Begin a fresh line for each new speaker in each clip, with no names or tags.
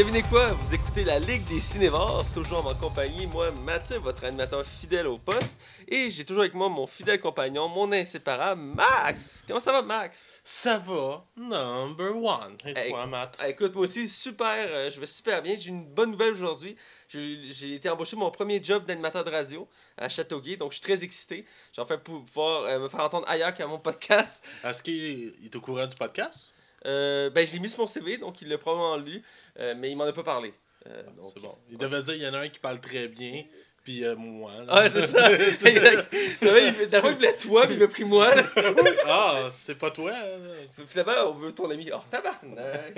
devinez quoi? Vous écoutez la Ligue des Cinévores, toujours en compagnie, moi, Mathieu, votre animateur fidèle au poste. Et j'ai toujours avec moi mon fidèle compagnon, mon inséparable, Max! Comment ça va, Max?
Ça va, number one. Et
Hey,
toi, Matt?
Écoute, moi aussi, super, euh, je vais super bien. J'ai une bonne nouvelle aujourd'hui. J'ai été embauché pour mon premier job d'animateur de radio à Châteauguay, donc je suis très excité. J'ai enfin pu pouvoir euh, me faire entendre ailleurs qu'à mon podcast.
Est-ce qu'il est au courant du podcast?
Euh, ben, je l'ai mis sur mon CV, donc il l'a probablement lu, euh, mais il m'en a pas parlé. Euh, donc-
C'est bon. Il devait dire, il y en a un qui parle très bien, puis moi. là.
Ah, c'est ça. D'abord, il voulait toi, puis il m'a pris moi. là.
ah, c'est pas toi? là.
Finalement, on veut ton ami. Oh, tabarnak.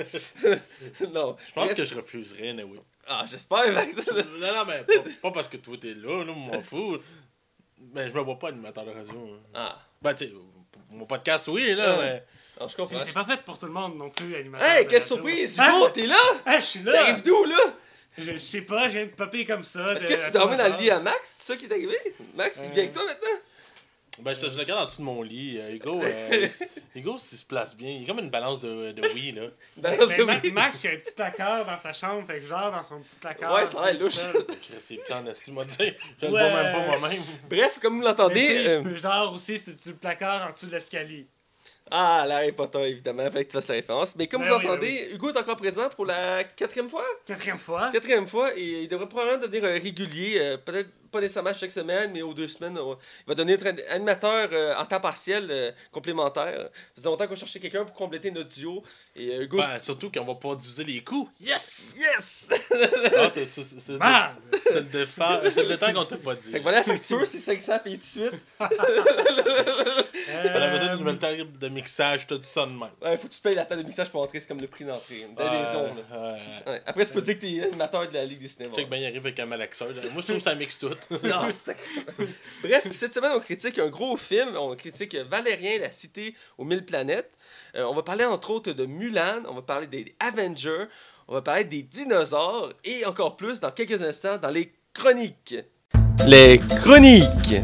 non.
Je pense
Bref.
que je refuserais, oui.
Ah, j'espère, Max.
non, non, mais pas, pas parce que toi t'es là, là, m'en fous. Mais je me vois pas animateur de radio. hein.
Ah,
Ben, tu sais, mon podcast, oui, là,
Ouais.
mais.
Alors, je comprends.
C'est pas fait pour tout le monde non plus, animateur.
Hey,
de
quelle surprise!
Hein?
Hugo, t'es là?
Hey, je suis là!
T'arrives d'où, là?
Je, je sais pas, je viens de popper comme ça.
Est-ce
de-
que tu dormais dans le lit à Max? C'est ça qui est arrivé? Max, il
Euh.
vient avec toi maintenant?
Ben, je, te- je le garde en dessous de mon lit. Euh, Hugo, euh, Hugo, s'il se place bien, il est comme une balance de, de oui, là.
Ben,
Ben, Ma-
oui.
Max, il y a un petit placard dans sa chambre, fait que genre dans son petit placard.
Ouais, ça a l'air louche.
C'est petit en esti, moi, tu sais. Je le
Ouais.
vois même pas moi-même.
Bref, comme vous l'entendez. euh,
je peux- je dors aussi, c'est sur le placard en dessous de l'escalier?
Ah, l'Harry Potter, évidemment, fallait que tu fasses la référence. Mais comme
Ben
vous
oui, ben
entendez, Hugo est encore présent pour la quatrième fois?
Quatrième fois.
Quatrième fois, et il devrait probablement devenir euh, régulier, euh, peut-être pas nécessairement chaque semaine, mais aux deux semaines. on- il va devenir être animateur euh, en temps partiel euh, complémentaire. Ça faisait longtemps qu'on cherchait quelqu'un pour compléter notre duo. Et euh, Hugo,
Ben, surtout qu'on va pouvoir diviser les coups.
yes! Yes!
Ah, t'es- c'est c'est- c'est-
Merde!
c'est le défa- c'est le détail qu'on t'a pas dit.
fait que voilà, la facture, c'est 500 payés tout de suite.
On a besoin d'une nouvelle table de mixage, tout ça de même.
Ouais, faut que tu payes la table de mixage pour entrer, c'est comme le prix d'entrée. Dans les zones. là.
ouais.
Ouais. Après, tu peux dire que t'es animateur de la Ligue des cinémas.
Check ben, il arrive avec un malaxeur. là. Moi, je trouve que ça mixe tout.
Non, Bref, cette semaine, on critique un gros film. On critique Valérien, la cité aux mille planètes. Euh, on va parler entre autres de Mulan. On va parler des Avengers. On va parler des dinosaures. Et encore plus, dans quelques instants, dans les chroniques. Les chroniques.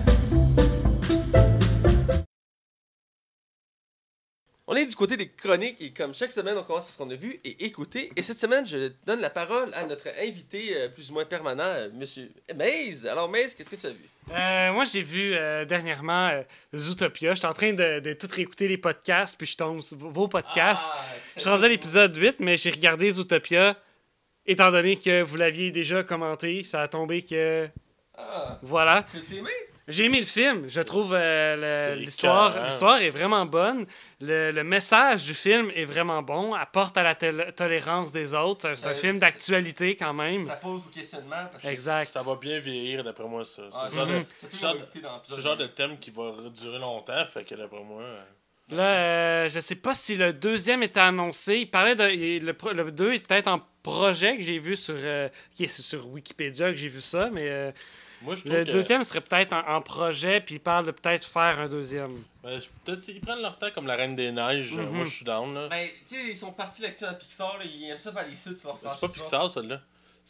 On est du côté des chroniques et comme chaque semaine, on commence par ce qu'on a vu et écouté. Et cette semaine, je donne la parole à notre invité euh, plus ou moins permanent, euh, Monsieur Maze. Alors Maze, qu'est-ce que tu as vu?
Euh, moi, j'ai vu euh, dernièrement Zootopia. J'étais en train de, de tout réécouter les podcasts, puis je tombe sur vos podcasts.
Ah,
Je suis rendu à l'épisode 8, mais j'ai regardé Zootopia. Étant donné que vous l'aviez déjà commenté, ça a tombé que.
Ah,
Voilà.
tu l'as aimé?
J'ai aimé le film. Je trouve euh, l'histoire l'histoire est vraiment bonne. Le, le message du film est vraiment bon. Apporte à la tol- tolérance des autres. C'est un
Euh,
film d'actualité quand même.
Ça pose au questionnement. Parce que
Exact.
Ça va bien vieillir, d'après moi, ça. C'est
Ah,
le genre de-
c'est
le genre thème qui va durer longtemps, fait que d'après moi. euh,
Là, euh, je sais pas si le deuxième était annoncé. Il parlait de. il- Le, le 2 est peut-être en projet que j'ai vu sur. euh, qui est sur Wikipédia que j'ai vu ça, mais euh,
Moi, je trouve
le
que.
deuxième serait peut-être en, en projet, puis il parle de peut-être faire un deuxième.
ben, je- Peut-être s'ils prennent leur temps comme la Reine des Neiges, euh,
Mhm.
moi, je suis down, là.
Ben, tu sais, ils sont partis là-dessus dans Pixar. Là, ils aiment ça faire les suites sur leur
C'est pas Pixar, celle-là.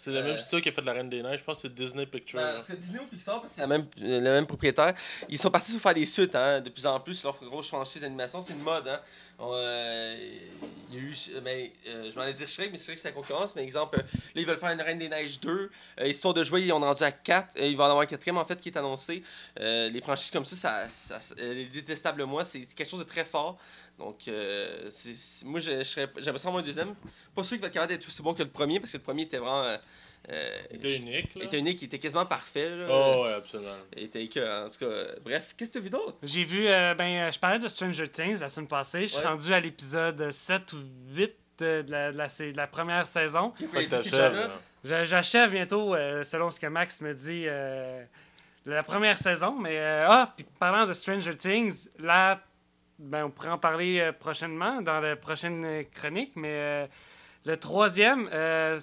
C'est le
Euh,
même studio qui a fait la Reine des Neiges. Je pense que c'est Disney Pictures.
Ben, parce que Disney ou Pixar, c'est la même, le même propriétaire, ils sont partis sur faire des suites hein, de plus en plus sur leur grosse franchise d'animation. C'est une mode. Hein. On, euh, il y a eu, ben, euh, je m'en ai dit Shrek, mais Shrek c'est la concurrence. Mais exemple, euh, là ils veulent faire une Reine des Neiges 2. Euh, histoire de jouer, ils ont rendu à 4. Euh, il va en avoir un quatrième en fait qui est annoncé. Euh, les franchises comme ça, ça, ça, ça- euh, les détestables moi, c'est quelque chose de très fort. Donc, euh, c'est- c'est- moi, je, je serais- j'aimerais ça un deuxième. Pas sûr qu'il va être capable d'être aussi bon que le premier, parce que le premier était vraiment. euh, euh,
C'était unique, là.
était unique, il était quasiment parfait. Là.
Oh, ouais, absolument.
Il était écœurant, en tout cas. bref, qu'est-ce que tu as vu d'autre?
J'ai vu, euh, ben, je parlais de Stranger Things la semaine passée. Je suis
Ouais.
rendu à l'épisode 7 ou 8 de, de la, de la- de la première saison. J'achève bientôt, euh, selon ce que Max me dit, euh, la première saison. Mais, euh, ah, puis parlant de Stranger Things, là, ben, on pourrait en parler euh, prochainement dans la prochaine euh, chronique. Mais euh, le troisième, euh,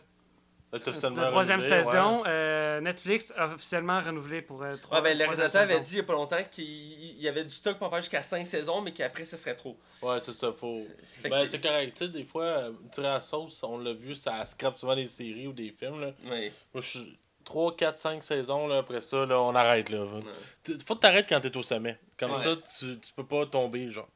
la troisième
renouvelé,
saison, euh, Netflix a officiellement renouvelé pour euh, trois,
Ouais, ben, le réalisateur avait dit il n'y a pas longtemps qu'il il y avait du stock pour en faire jusqu'à 5 saisons, mais qu'après, ce serait trop.
Ouais, c'est ça, faut. Ben,
que-
c'est correct. Tu sais, des fois, tirer à la sauce, on l'a vu, ça scrape souvent des séries ou des films, là.
Ouais.
Moi, je suis 3, 4, 5 saisons, là, après ça, là, on arrête, là. Faut que t'arrêtes quand t'es au sommet. Comme
Ouais.
ça, tu, tu peux pas tomber, genre.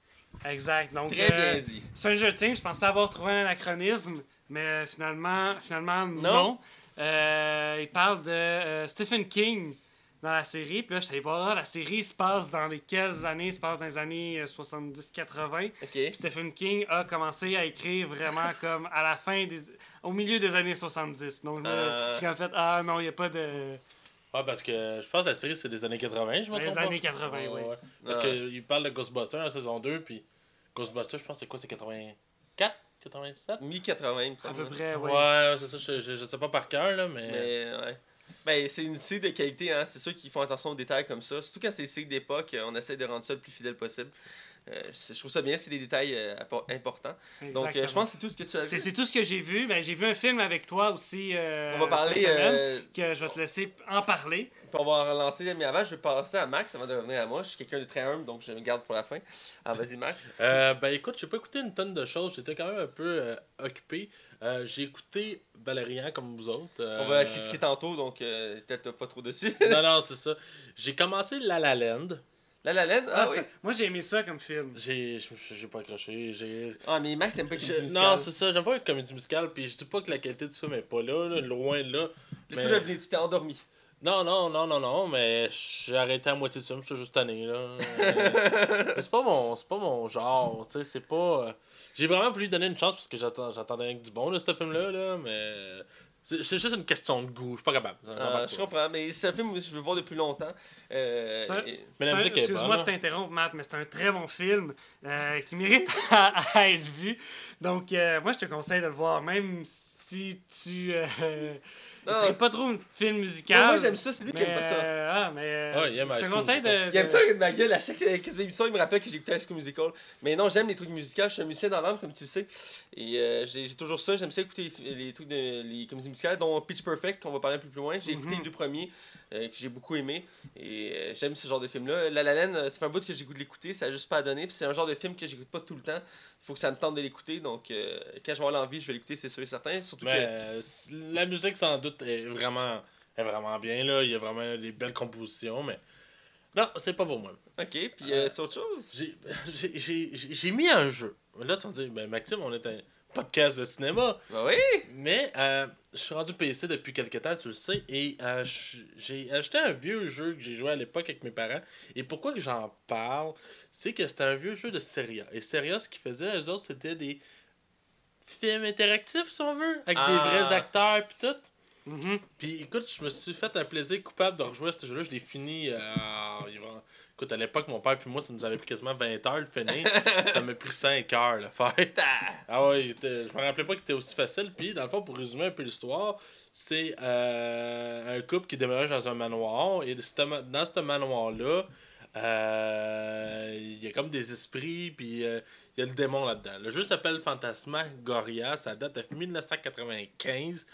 Exact. Donc,
Très
euh,
bien dit.
Stranger Things, je pensais avoir trouvé un anachronisme. Mais euh, finalement, finalement non.
Non?
Euh, il parle de euh, Stephen King dans la série. Puis là, je suis allé voir, ah, la série se passe dans les quelles années? Il se passe dans les années euh, 70-80.
Ok.
Puis Stephen King a commencé à écrire vraiment comme à la fin des. Au milieu des années 70. Donc, je me-
Euh.
j'ai en fait, ah non, il n'y a pas de.
Ouais, parce que je pense que la série c'est des années 80, je me
Les années
pas?
80, oui.
Parce
Ah.
qu'il parle de Ghostbusters en saison 2, puis Ghostbusters, je pense que c'est quoi, c'est 84 87
Mi-80, il me
À peu près,
Ouais,
ouais.
c'est ça, je, je, je sais pas par cœur, là, mais.
Mais ouais. Ben, c'est une série de qualité, hein. C'est ceux qui font attention aux détails comme ça. Surtout quand c'est des séries d'époque, on essaie de rendre ça le plus fidèle possible. Euh, je trouve ça bien, c'est des détails euh, importants. Donc, euh, je pense que c'est tout ce que tu as vu.
c'est tout ce que j'ai vu. Ben, j'ai vu un film avec toi aussi. euh,
On va parler.
cette semaine,
euh,
que je vais te laisser en parler.
puis on va relancer, mais avant, je vais passer à Max avant de revenir à moi. Je suis quelqu'un de très humble, donc je me garde pour la fin. Ah, vas-y, Max.
Euh, ben écoute, j'ai pas écouté une tonne de choses, j'étais quand même un peu euh, occupé. Euh, j'ai écouté Valérian comme vous autres. euh,
On va critiquer tantôt, donc euh, peut-être pas trop dessus.
non, non, c'est ça. J'ai commencé La La Land.
La La Land?
Ah,
Ah, oui.
Moi, j'ai aimé ça comme film.
J'ai j'ai pas accroché. J'ai.
Ah, mais Max aime pas les
Je-
comédies
Non, c'est ça, j'aime pas les comédies musicales, puis je dis pas que la qualité du film est pas là, là, loin de là. Mais-
deviner, tu t'es endormi.
Non, non, non, non, non, mais j'ai arrêté à moitié de film, je suis juste tanné, là. Euh, mais c'est pas mon, c'est pas mon genre, tu sais, c'est pas... euh, J'ai vraiment voulu donner une chance parce que j'attends- j'attendais rien que du bon, là, ce film-là, là, mais... C'est juste une question de goût, je suis pas capable.
Ah,
J'embarque
je
pas.
comprends, mais c'est un film que je veux voir depuis longtemps. Euh,
Excuse-moi de
là.
t'interrompre, Matt, mais c'est un très bon film euh, qui mérite à, à être vu. Donc, euh, moi, je te conseille de le voir, même si tu
Non.
traites pas trop de film musical.
Moi, moi, j'aime ça, c'est lui qui aime pas ça.
euh, ah, mais euh,
Ouais, il aime
je te conseille de,
Musical.
Il aime
de-
ça avec ma gueule. À chaque émission, il me rappelle que j'ai écouté High School Musical. Mais non, j'aime les trucs musicaux. Je suis un musicien dans l'âme, comme tu le sais. Et euh, j'ai j'ai toujours ça. J'aime ça écouter les, les trucs de les comédies musicales, dont Pitch Perfect, qu'on va parler un peu plus loin. J'ai écouté
Mhm.
les deux premiers, euh, que j'ai beaucoup aimé. Et euh, j'aime ce genre de film-là. La La Land, euh, fait un bout que j'ai goût de l'écouter. Ça a juste pas à donner. Puis c'est un genre de film que j'écoute pas tout le temps. Il faut que ça me tente de l'écouter. Donc, euh, quand je vais avoir l'envie, je vais l'écouter, c'est sûr et certain. Surtout
Mais euh, la musique, sans doute, est vraiment, est vraiment bien, là. Il y a vraiment des belles compositions, mais... Non, c'est pas pour moi.
que. Ok, puis c'est autre chose?
J'ai mis un jeu. Là, tu vas me dire, ben, Maxime, on est un podcast de cinéma.
Bah oui!
Mais euh, je suis rendu PC depuis quelques temps, tu le sais, et euh, j'ai acheté un vieux jeu que j'ai joué à l'époque avec mes parents. Et pourquoi que j'en parle, c'est que c'était un vieux jeu de Seria. Et Seria, ce qu'ils faisaient, eux autres, c'était des films interactifs, si on veut, avec des
Ah.
vrais acteurs puis tout.
Mhm.
Puis écoute, je me suis fait un plaisir coupable de rejouer à ce jeu-là. Je l'ai fini. euh, Écoute, à l'époque, mon père puis moi, ça nous avait pris quasiment 20 heures de finir. ça m'a pris 5 heures le faire. Ah ouais, je me rappelais pas qu'il était aussi facile. Puis, dans le fond, pour résumer un peu l'histoire, c'est euh, un couple qui déménage dans un manoir. Et dans ce manoir-là, euh, il y a comme des esprits, puis euh, il y a le démon là-dedans. Le jeu s'appelle Phantasmagoria, ça date de 1995.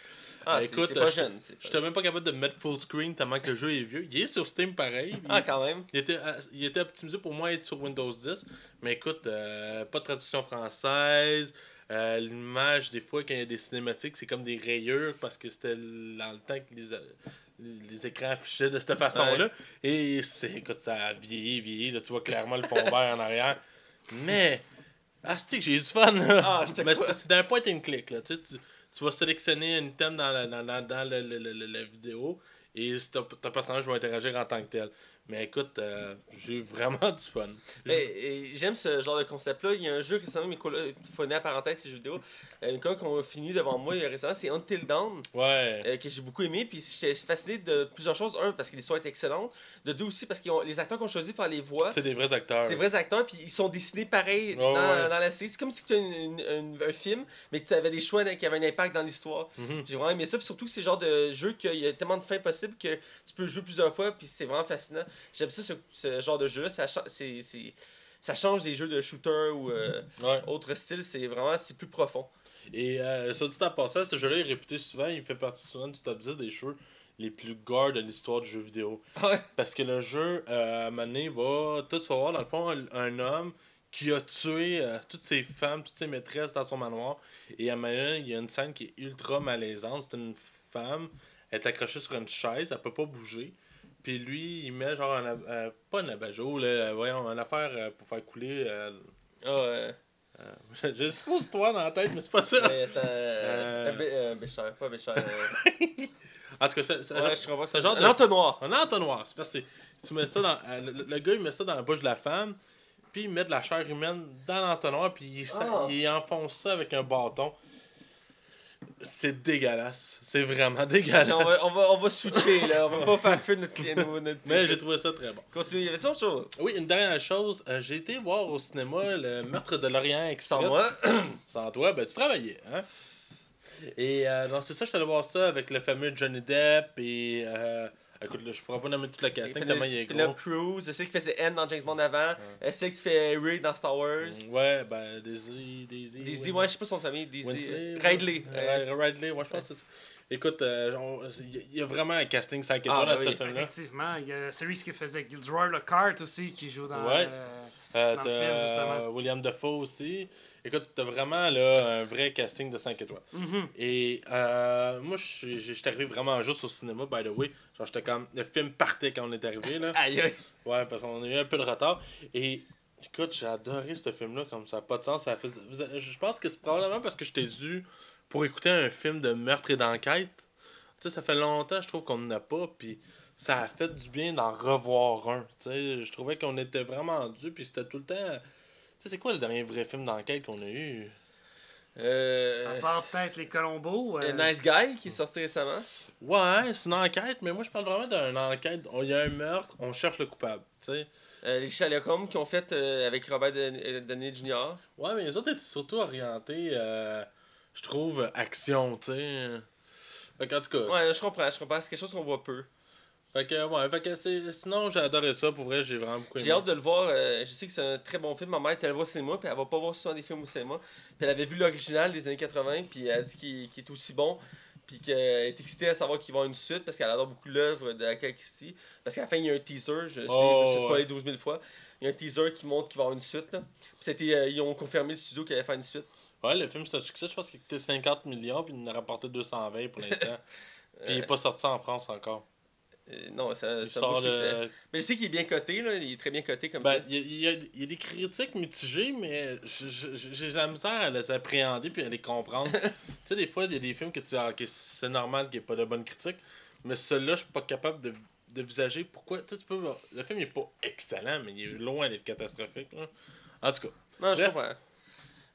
Ah,
Euh,
c'est
écoute,
pas
je-
jeune.
J'étais même pas capable de mettre full screen tellement que le jeu est vieux. Il est sur Steam pareil.
Ah, quand même.
il était, euh, il était optimisé pour moi être sur Windows 10. Mais écoute, euh, pas de traduction française. Euh, L'image, des fois, quand il y a des cinématiques, c'est comme des rayures parce que c'était dans le temps que les, les écrans affichaient de cette façon-là. Et c'est, écoute, ça a vieilli, vieilli. Là, tu vois clairement le fond vert en arrière. Mais, ah, c'est que j'ai eu du fun. Là?
Ah, je
Mais c'est d'un point and click. Là. Tu, sais, tu, tu vas sélectionner un item dans la, dans, dans, dans le- le- le- le- la vidéo et ton personnage va interagir en tant que tel. Mais écoute, euh, j'ai eu vraiment du fun.
J'aime ce genre de concept-là. Il y a un jeu récemment, mais il faut mettre la parenthèse ces jeux vidéo. Euh, une fois qu'on a fini devant moi récemment, c'est Until Dawn,
Ouais.
euh, que j'ai beaucoup aimé. Puis j'étais fasciné de plusieurs choses. Un, parce que l'histoire est excellente. De deux aussi, parce que les acteurs qu'on choisi pour faire les voix,
C'est des vrais acteurs.
c'est des vrais acteurs. Puis ils sont dessinés pareil dans,
ouais.
dans la série. C'est comme si tu une- un film, mais que tu avais des choix qui avaient un impact dans l'histoire.
Mhm.
J'ai vraiment aimé ça. Puis surtout, c'est le genre de jeu qu'il y a tellement de fins possibles que tu peux le jouer plusieurs fois. Puis c'est vraiment fascinant. J'aime ça, ce, ce genre de jeu-là. Ça, c'est- ça change des jeux de shooter ou euh,
Ouais.
autre style. C'est vraiment c'est plus profond.
Et euh, soit dit en passant, ce jeu-là est réputé souvent, il fait partie souvent du top 10 des jeux les plus gore de l'histoire du jeu vidéo.
Ouais?
Parce que le jeu, euh, à un moment donné, va. Tout se voir, dans le fond, un, un homme qui a tué euh, toutes ses femmes, toutes ses maîtresses dans son manoir. Et à un moment donné, il y a une scène qui est ultra malaisante. C'est une femme, elle est accrochée sur une chaise, elle peut pas bouger. Puis lui, il met genre un. euh, pas un abat-jour, là, voyons, une affaire euh, pour faire couler. euh,
Ah, euh,
Euh, J'ai trop histoire dans la tête, mais c'est pas ça.
Mais
euh,
Bécher, pas Bécher. euh,
En tout cas, c'est c'est un
ouais,
genre-
je comprends
c'est
ça.
un genre
Un
de-
entonnoir.
un entonnoir. C'est parce que tu mets ça dans. Le, le gars, il met ça dans la bouche de la femme, puis il met de la chair humaine dans l'entonnoir, puis il,
Ah.
il enfonce ça avec un bâton. C'est dégueulasse. C'est vraiment dégueulasse.
on, va, on, va, on va switcher là, on va pas faire feu notre, notre, notre
Mais j'ai trouvé ça très bon.
Continue, il y avait autre chose
Oui, une dernière chose, euh, j'ai été voir au cinéma le meurtre de l'Orient Express.
Sans moi.
Sans toi, ben tu travaillais, hein? Et euh, non, c'est ça, je suis allé voir ça avec le fameux Johnny Depp et. Euh, écoute, là, je pourrais pas nommer tout le casting tellement il est gros.
Cruz, je sais qu'il faisait N dans James Bond avant, je sais qu'il fait Ray dans Star Wars.
Ouais, ben Daisy. Daisy,
Daisy, ouais, je sais pas son famille, Daisy. Euh,
ouais.
Ridley. euh,
Ouais, Ridley, ouais, je pense que c'est ça. Écoute, euh, il y a vraiment un casting 5 étoiles
Ah,
à
ben
ce
oui.
film-là.
Effectivement, il y a celui qui faisait Gilderoy Lockhart aussi qui joue dans.
Ouais.
euh,
Euh,
Dans le film, justement.
euh, William Dafoe aussi. Écoute, t'as vraiment là, un vrai casting de 5 étoiles.
mhm.
Et euh, moi, je suis j'étais arrivé vraiment juste au cinéma, by the way. Genre, j'étais comme. Le film partait quand on est arrivé, là.
Aïe, aïe.
Ouais, parce qu'on a eu un peu de retard. Et écoute, j'ai adoré ce film-là, comme ça n'a pas de sens. Ça fait... Je pense que c'est probablement parce que je t'ai dû pour écouter un film de meurtre et d'enquête. Tu sais, ça fait longtemps, je trouve qu'on n'en a pas. Puis ça a fait du bien d'en revoir un. Tu sais, je trouvais qu'on était vraiment dû. Puis c'était tout le temps. C'est quoi le dernier vrai film d'enquête qu'on a eu?
Euh,
À part peut-être les Colombos. euh,
Nice Guy qui est sorti récemment.
Ouais, c'est une enquête, mais moi je parle vraiment d'une enquête. Il y a un meurtre, on cherche le coupable. Tu sais.
Euh, les Sherlock Holmes qui ont fait euh, avec Robert euh, Downey Jr.
Ouais, mais les autres étaient surtout orientés, euh, je trouve, action, tu sais. Fait qu'en tout cas.
Ouais, je comprends, je comprends. C'est quelque chose qu'on voit peu.
Fait que, ouais, fait que c'est. Sinon, j'ai adoré ça, pour vrai, j'ai vraiment beaucoup aimé.
J'ai hâte de le voir. euh, je sais que c'est un très bon film. Ma mère était allée voir au cinéma, puis elle va pas voir souvent des films au cinéma. Puis elle avait vu l'original des années 80, puis elle a dit qu'il est aussi bon. Puis qu'elle est excitée à savoir qu'il va y avoir une suite, parce qu'elle adore beaucoup l'œuvre de Agatha Christie. Parce qu'à la fin, il y a un teaser, je sais,
Oh,
je suis spoilé
ouais.
12 000 fois. Il y a un teaser qui montre qu'il va y avoir une suite. Là. Puis c'était, euh, ils ont confirmé le studio qu'il allait faire une suite.
Ouais, le film c'est un succès, je pense qu'il a coûté 50 millions, puis il en a rapporté 220 pour l'instant. puis il est
Euh,
pas sorti en France encore.
Euh, non, ça-
sort
succès.
le.
Mais je sais qu'il est bien coté, là. il est très bien coté comme
Ben,
ça.
il y, a- y y des critiques mitigées, mais j'ai la misère à les appréhender puis à les comprendre. tu sais, des fois, il y a des films que tu dis, ah, c'est normal qu'il n'y ait pas de bonnes critiques, mais celui-là, je suis pas capable de, de visager pourquoi. Tu sais, tu peux. Le film n'est pas excellent, mais il est loin d'être catastrophique. là. En tout cas,
Non, je comprends.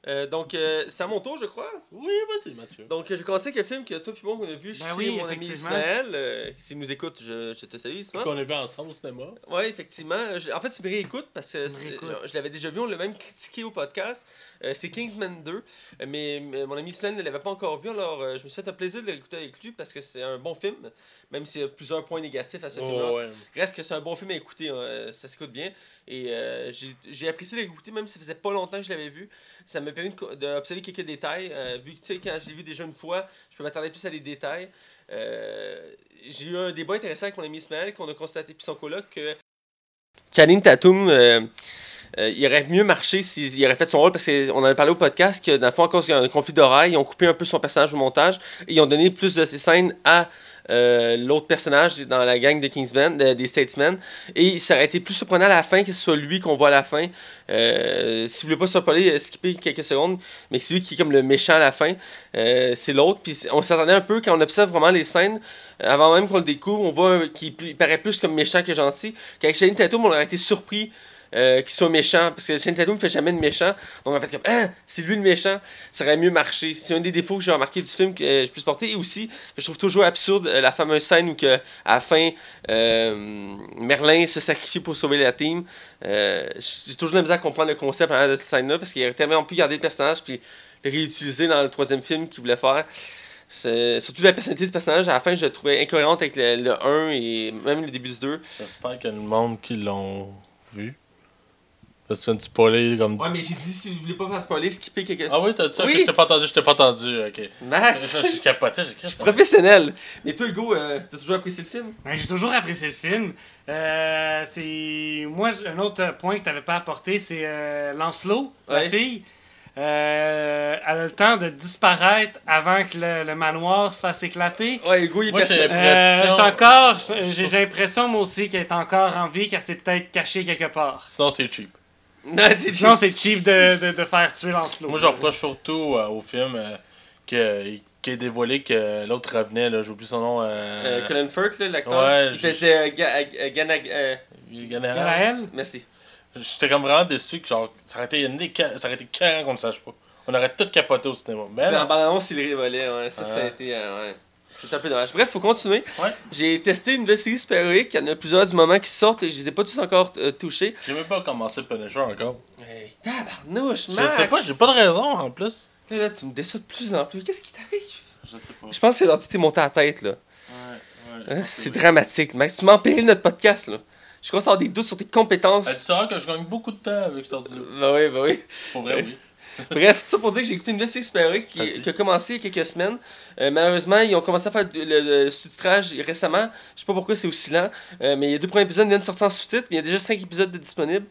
Euh, donc, euh, c'est à mon tour, je crois.
oui, vas-y, Mathieu.
Donc, je vais commencer avec le film que toi et moi, on a vu
Ben
chez
oui,
mon ami. Ismaël. Euh, S'il nous écoute, je, je te salue, Ismaël.
Qu'on a vu ensemble au cinéma.
Oui, effectivement. Je- en fait, c'est une réécoute parce que je, je l'avais déjà vu, on l'a même critiqué au podcast. Euh, c'est Kingsman 2, euh, mais, mais mon ami Ismaël ne l'avait pas encore vu, alors euh, je me suis fait un plaisir de l'écouter avec lui parce que c'est un bon film, même s'il y a plusieurs points négatifs à ce film-là.
Ouais.
Reste que c'est un bon film à écouter, hein, euh, ça s'écoute bien. Et euh, j'ai apprécié de l'écouter, même si ça faisait pas longtemps que je l'avais vu. Ça m'a permis d'observer quelques détails. euh, vu que, tu sais, quand je l'ai vu déjà une fois, je peux m'attarder plus à des détails. Euh, j'ai eu un débat intéressant avec mon ami Ismaël, qu'on a constaté, puis son coloc, que Channing Tatum, euh, il aurait mieux marché s'il aurait fait son rôle, parce qu'on en avait parlé au podcast, que dans le fond, à cause d'un conflit d'oreilles, ils ont coupé un peu son personnage au montage, et ils ont donné plus de ses scènes à euh, l'autre personnage dans la gang de Kingsman, de- des Statesmen. Et ça aurait été plus surprenant à la fin que ce soit lui qu'on voit à la fin. Euh, si vous voulez pas se spoiler, euh, skipper quelques secondes, mais c'est lui qui est comme le méchant à la fin. C'est l'autre. Puis on s'attendait un peu quand on observe vraiment les scènes, avant même qu'on le découvre, on voit qu'il il paraît plus comme méchant que gentil. Qu'avec Shane Tatum, on aurait été surpris. Euh, qu'il soit méchant parce que Shane Tatum ne fait jamais de méchant. Donc en fait comme ah c'est lui le méchant ça aurait mieux marché. C'est un des défauts que j'ai remarqué du film que je peux supporter et aussi que je trouve toujours absurde euh, la fameuse scène où que, à la fin euh, Merlin se sacrifie pour sauver la team. Euh, j'ai toujours de la à comprendre le concept hein, de cette scène là parce qu'il aurait tellement pu garder le personnage puis le réutiliser dans le troisième film qu'il voulait faire. Surtout la personnalité ce personnage à la fin je le trouvais incohérente avec le, le 1 et même le début du 2
J'espère a le monde qui l'ont vu. Parce que tu viens de spoiler comme.
ouais mais j'ai dit si vous voulez pas faire spoiler skipper quelque chose
Ah oui, t'as dit ça?
Oui.
Je t'ai pas entendu, je t'ai pas entendu. Ok.
Max
Je capotais, j'ai
je suis professionnel mais toi Hugo euh, t'as toujours apprécié le film?
Ben, j'ai toujours apprécié le film. Euh, c'est moi un autre point que tu n'avais pas apporté, c'est euh, Lancelot, la fille. Euh, elle a le temps de disparaître avant que le, le manoir se fasse éclater.
ouais Hugo il est
Moi, j'ai-
Euh,
L'impression-
j'ai encore, j'ai j'ai l'impression moi aussi qu'elle est encore en vie, qu'elle s'est peut-être cachée quelque part.
Sinon, c'est cheap.
Non, c'est
Sinon, c'est cheap de, de, de faire tuer Lancelot.
Moi, je reproche surtout euh, au film euh, que, qu'il ait dévoilé que l'autre revenait, là, j'oublie son nom.
Euh,
Euh,
Colin Firth, l'acteur.
Ouais,
il
je-
faisait euh, Ga- euh, Ganag- euh,
il gagnait.
Ganaël?
Merci.
J'étais comme vraiment déçu que genre, ça aurait été, une ça aurait été qu'on ne sache pas. On aurait tout capoté au cinéma. Mais
C'est en bande-annonce, il révolait. Ouais. Ça, ça a été. euh, ouais. C'est un peu dommage. Bref, faut continuer.
Ouais.
J'ai testé une nouvelle série super-héroïque. Il y en a plusieurs du moment qui sortent et je les ai pas tous encore euh, touchés.
J'ai même pas commencé le Punisher encore.
Hey, tabarnouche,
Je
Max!
sais pas, j'ai pas de raison en plus.
Là, là, tu me déçois de plus en plus. Qu'est-ce qui t'arrive?
Je sais pas.
Je pense que l'entité est montée à la tête, là.
Ouais, ouais.
Hein, C'est dramatique, Max. Tu m'empéries notre podcast, là. Je commence à avoir des doutes sur tes compétences.
tu sauras que je gagne beaucoup de temps avec cet ordi
Bah oui, bah oui.
Pour vrai, oui.
Bref, tout ça pour dire que j'ai écouté une série super-héroïque qui, a commencé il y a quelques semaines. Euh, malheureusement, ils ont commencé à faire le, sous-titrage récemment. Je sais pas pourquoi c'est aussi lent. Euh, mais il y a deux premiers épisodes qui viennent de sortir en sous-titres. mais Il y a déjà cinq épisodes de disponibles.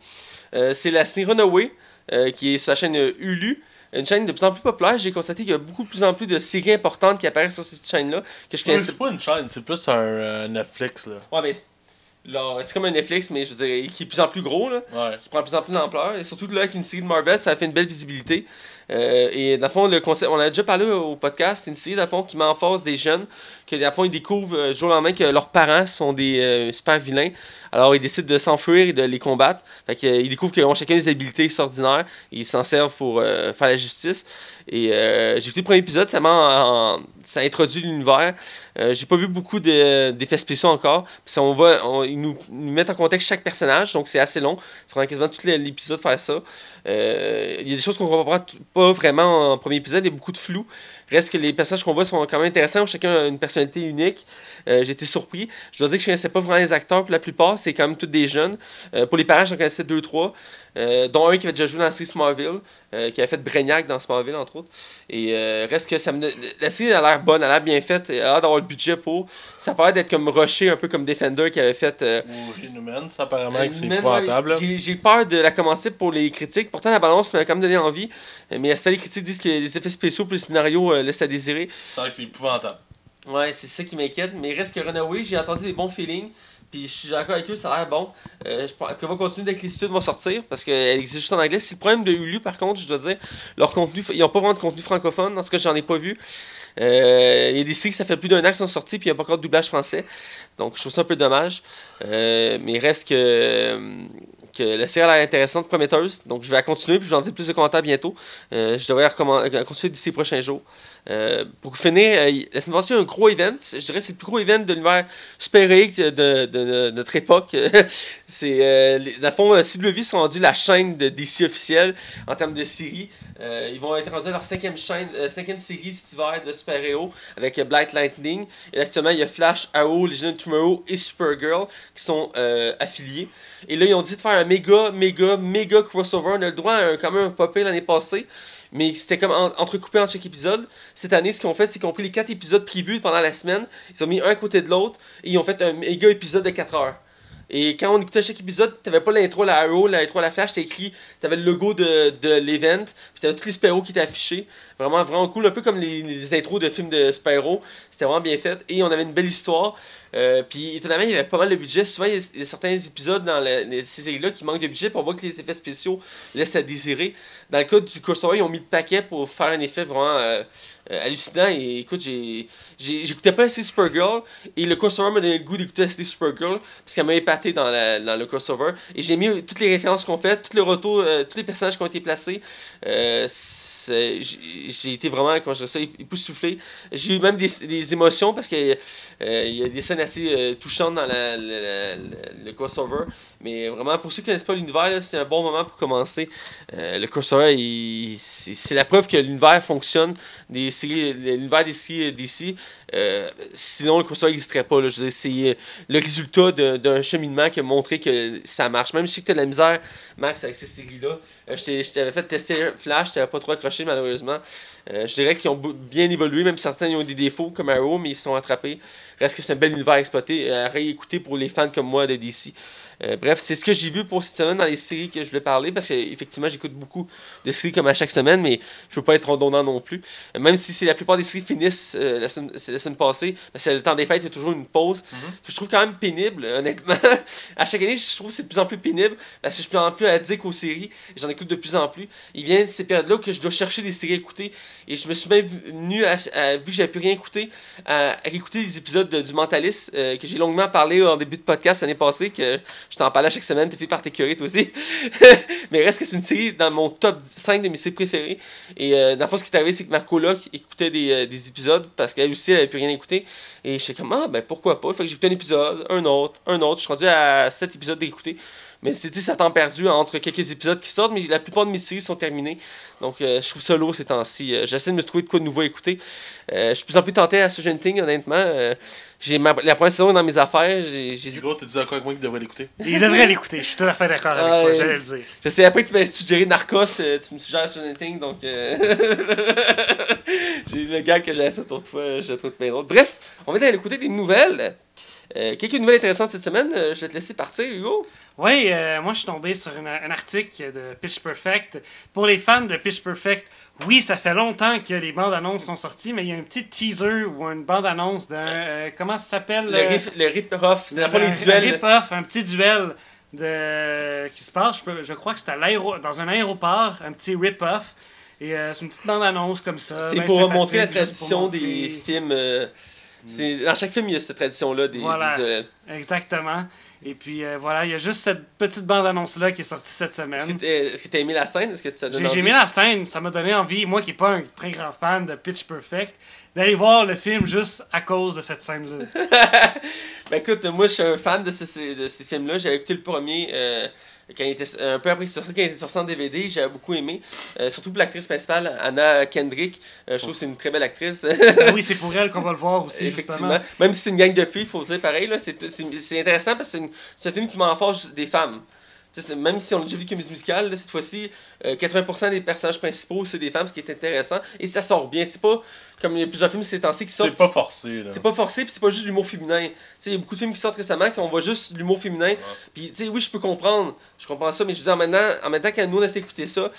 Euh, c'est la série Runaway, euh, qui est sur la chaîne Hulu. Une chaîne de plus en plus populaire. J'ai constaté qu'il y a beaucoup de plus en plus de séries importantes qui apparaissent sur cette chaîne-là. Que je
Ouais,
connaissais
C'est pas une chaîne, c'est plus un euh, Netflix là.
Ouais, mais c'est- comme un Netflix, mais je veux dire, qui est de plus en plus gros. Là.
Ouais.
qui prend de plus en plus d'ampleur. Et surtout là, avec une série de Marvel, ça a fait une belle visibilité. Euh, et dans le fond, le concept, on a déjà parlé au podcast, c'est une série dans le fond qui met en force des jeunes, que le fond, ils découvrent euh, du jour au lendemain que leurs parents sont des euh, super vilains. Alors ils décident de s'enfuir et de les combattre. Fait que, euh, ils découvrent qu'ils ont chacun des habiletés extraordinaires et ils s'en servent pour faire la justice. Et j'ai écouté le premier épisode, ça en- ça introduit l'univers. J'ai pas vu beaucoup de- d'effets spéciaux encore. Puis on ils nous, mettent en contexte chaque personnage, donc c'est assez long. Ça prend quasiment tout l'épisode faire ça. Il y a des choses qu'on ne comprend pas vraiment en premier épisode, il y a beaucoup de flou. Reste que les personnages qu'on voit sont quand même intéressants, chacun a une personnalité unique. Euh, J'ai été surpris. Je dois dire que je ne connaissais pas vraiment les acteurs pour la plupart, c'est quand même tous des jeunes. Euh, pour les parents, j'en connaissais deux, trois. Euh, dont un qui avait déjà joué dans la série Smallville, qui avait fait Brainiac dans Smallville, entre autres. Et euh, reste que ça me... la série a l'air bonne, elle a l'air bien faite, elle a l'air d'avoir le budget pour. Ça paraît d'être comme Rocher, un peu comme Defender qui avait fait. euh,
Ou Inhumans, apparemment que c'est épouvantable.
J'ai j'ai peur de la commencer pour les critiques. Pourtant, la balance m'a quand même donné envie. Euh, Mais à ce fait, les critiques disent que les effets spéciaux plus le scénario euh, laissent à désirer?
C'est vrai que c'est épouvantable.
Ouais, c'est ça qui m'inquiète. Mais reste que Runaway, j'ai entendu des bons feelings. Puis je suis d'accord avec eux, ça a l'air bon. Euh, je va continuer dès que les études vont sortir parce qu'elle existe juste en anglais. C'est le problème de Hulu, par contre, je dois dire. Leur contenu, ils n'ont pas vraiment de contenu francophone. Dans ce cas, j'en ai pas vu. Euh, Il y a des séries que ça fait plus d'un an qui sont sorties, puis il n'y a pas encore de doublage français. Donc je trouve ça un peu dommage. Euh, mais il reste que, euh, que la série a l'air intéressante, prometteuse. Donc je vais la continuer, puis je vais en dire plus de commentaires bientôt. Je devrais continuer d'ici les prochains jours. Euh, pour finir, euh, la semaine passée, un gros event. Je dirais que c'est le plus gros event de l'univers super-héroïque de, notre époque. c'est, euh, les- dans le fond, euh, CW sont rendus la chaîne de DC officielle en termes de séries. Euh, ils vont être rendus à leur cinquième, chaîne, cinquième série cet hiver de super-héros avec Black Lightning. Et actuellement, il y a Flash, Arrow, Legend of Tomorrow et Supergirl qui sont affiliés. Et là, ils ont décidé de faire un méga, méga, méga crossover. On a le droit à un, quand même un popé l'année passée. Mais c'était comme en- entrecoupé entre chaque épisode. Cette année, ce qu'ils ont fait, c'est qu'ils ont pris les quatre épisodes prévus pendant la semaine. Ils ont mis un à côté de l'autre. Et ils ont fait un méga épisode de 4 heures. Et quand on écoutait chaque épisode, t'avais pas l'intro à la Arrow, l'intro à la Flash, c'était écrit, t'avais le logo de, de l'event, puis t'avais tous les super qui étaient affichés. Vraiment, vraiment cool, un peu comme les, les intros de films de super C'était vraiment bien fait. Et on avait une belle histoire. Euh, puis étonnamment, il y avait pas mal de budget. Souvent, il y a, certains épisodes dans la- ces séries-là qui manquent de budget pour voir que les effets spéciaux laissent à désirer. Dans le cas du crossover, ils ont mis le paquet pour faire un effet vraiment euh, euh, hallucinant. Et écoute, j'ai, j'écoutais pas assez Supergirl. Et le crossover m'a donné le goût d'écouter assez Supergirl. Parce qu'elle m'a épaté dans, la- dans le crossover. Et j'ai mis toutes les références qu'on fait, tous les retours, euh, tous les personnages qui ont été placés. Euh, j'ai été vraiment, comment je époustouflé. J'ai eu même des, des émotions parce euh, il y a des scènes assez touchantes dans la- le crossover. Mais vraiment, pour ceux qui ne connaissent pas l'univers, c'est un bon moment pour commencer. Euh, le il- c'est la preuve que l'univers fonctionne. L'univers des séries DC. Euh, sinon, le crossover n'existerait pas. c'est euh, le résultat d'un- cheminement qui a montré que ça marche. Même si je sais que tu de la misère, Max, avec ces séries-là. Euh, je t'avais fait tester Flash, tu pas trop accroché malheureusement. Euh, je dirais qu'ils ont bien évolué, même certains ils ont des défauts comme Arrow, mais ils sont rattrapés. Reste que c'est un bel univers à exploiter, à réécouter pour les fans comme moi de DC. Euh, bref, c'est ce que j'ai vu pour cette semaine dans les séries que je voulais parler, parce qu'effectivement, j'écoute beaucoup de séries comme à chaque semaine, mais je veux pas être redondant non plus. Euh, même si c'est la plupart des séries finissent euh, la, semaine, la semaine passée. Parce que le temps des fêtes, il y a toujours une pause.
Mhm.
Que je trouve quand même pénible, honnêtement. à chaque année, je trouve que c'est de plus en plus pénible. Parce que je suis de plus en plus addict aux séries. J'en écoute de plus en plus. Il vient de ces périodes-là que je dois chercher des séries à écouter. Et je me suis même venu, à, à- vu que j'avais plus rien écouté, à, à écouter des épisodes de- du Mentaliste que j'ai longuement parlé en début de podcast l'année passée. Que je t'en parlais chaque semaine. Tu fais par t'écœurer, toi aussi. Mais reste que c'est une série dans mon top 5 de mes séries préférées. Et euh, dans le fond, ce qui est arrivé, c'est que ma coloc écoutait des, euh, des épisodes parce qu'elle aussi, elle avait plus rien écouté. Et j'étais comme, ah, ben pourquoi pas? Fait que écouté un épisode, un autre, un autre. Je suis rendu à 7 épisodes d'écouter. Mais c'est dit, ça temps perdu entre quelques épisodes qui sortent, mais la plupart de mes séries sont terminées. Donc, euh, je trouve ça lourd ces temps-ci. Euh, J'essaie de me trouver de quoi de nouveau à écouter. Euh, je suis de plus en plus tenté à Stranger Things, honnêtement. Euh, j'ai ma- la première saison dans mes affaires. J'ai,
Hugo, t'es-tu d'accord avec moi qu'il devrait l'écouter?
Il devrait l'écouter, je suis tout à fait d'accord avec toi, j'allais le dire.
Je sais, après, tu m'as suggéré Narcos, euh, tu me suggères Stranger Things, donc. euh, J'ai le gag que j'avais fait autrefois, je le trouve bien drôle. Bref, on va aller écouter des nouvelles. Euh, quelques nouvelles intéressantes cette semaine. Euh, je vais te laisser partir, Hugo.
Oui, euh, moi je suis tombé sur une- un article de Pitch Perfect. Pour les fans de Pitch Perfect, oui, ça fait longtemps que les bandes annonces sont sorties, mais il y a un petit teaser ou une bande annonce d'un. euh, comment ça s'appelle
Le, rip, le rip-off, c'est la fois les duels.
Un rip-off, un petit duel de... qui se passe. Je, peux- je crois que c'est dans un aéroport, un petit rip-off. Et euh, c'est une petite bande-annonce comme ça.
C'est
ben
pour montrer la tradition
montrer-
des films. euh, c'est- dans chaque film, il y a cette tradition-là des,
Voilà.
des duels.
Exactement. Et puis euh, voilà, il y a juste cette petite bande-annonce-là qui est sortie cette semaine.
est-ce que tu as aimé la scène? Est-ce que ça
J'ai j'ai aimé la scène, ça m'a donné envie, moi qui n'ai pas un très grand fan de Pitch Perfect, d'aller voir le film juste à cause de cette scène-là.
Ben écoute, moi je suis un fan de, ces- de ces films-là. J'avais écouté le premier euh, quand il était un peu après sorti, quand il était sorti en DVD. J'avais beaucoup aimé. Euh, surtout pour l'actrice principale, Anna Kendrick. Euh, je trouve que c'est une très belle actrice.
Ah oui, c'est pour elle qu'on va le voir aussi,
Effectivement.
justement.
Même si c'est une gang de filles, faut dire pareil. C'est intéressant parce que c'est un film qui m'enforge des femmes. Même si on a déjà vu comme musicale, là, cette fois-ci, euh, 80% des personnages principaux, c'est des femmes, ce qui est intéressant. Et ça sort bien. C'est pas comme il y a plusieurs films ces temps-ci qui sortent
C'est pas forcé, là.
c'est pas forcé, puis c'est pas juste l'humour féminin. Tu sais, il y a beaucoup de films qui sortent récemment qu'on voit juste l'humour féminin. Puis, tu sais, oui, je peux comprendre. Je comprends ça, mais je veux dire, en même temps, en même temps quand nous, on essaie d'écouter ça,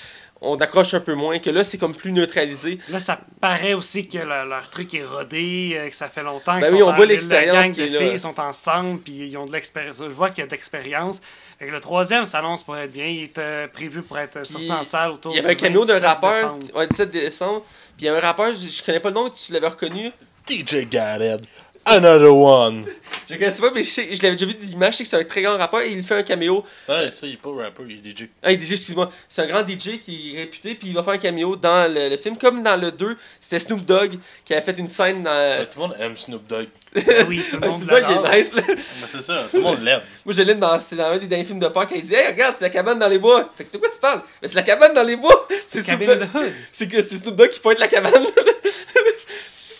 on accroche un peu moins. Que là, c'est comme plus neutralisé.
Là, ça paraît aussi que le- leur truc est rodé, euh, que ça fait longtemps
Ben
qu'ils
oui,
sont
on voit l'expérience là.
filles sont ensemble, puis ils ont de l'expérience. Je vois qu'il y a de l'expérience. Fait que le troisième s'annonce pour être bien. Il était prévu pour être sorti
Puis,
en salle autour
Il y avait un
du
caméo d'un
27
rappeur,
décembre.
ouais, 17 décembre. Puis il y a un rappeur, je, je connais pas le nom, tu l'avais reconnu.
DJ Garrett. Another one.
Je connaissais pas, mais je, sais- je l'avais déjà vu de l'image, je sais que c'est un très grand rappeur et il fait un caméo.
Ouais, ça, il est pas rapper, il est DJ.
Ah, DJ, excuse-moi. C'est un grand DJ qui est réputé, puis il va faire un caméo dans le, le film. Comme dans le 2, c'était Snoop Dogg qui avait fait une scène dans.
Ouais, tout le monde aime Snoop Dogg.
Ah oui, tout le
Ah,
monde l'adore.
nice, là.
Mais c'est ça, tout le monde l'aime.
Moi, je l'aime dans, c'est dans un des derniers films de peur quand il dit Hey, regarde, c'est la cabane dans les bois. Fait que de quoi tu parles? Mais c'est la cabane dans les bois. Snoop, Dogg- c'est que c'est Snoop Dogg qui pointe la cabane.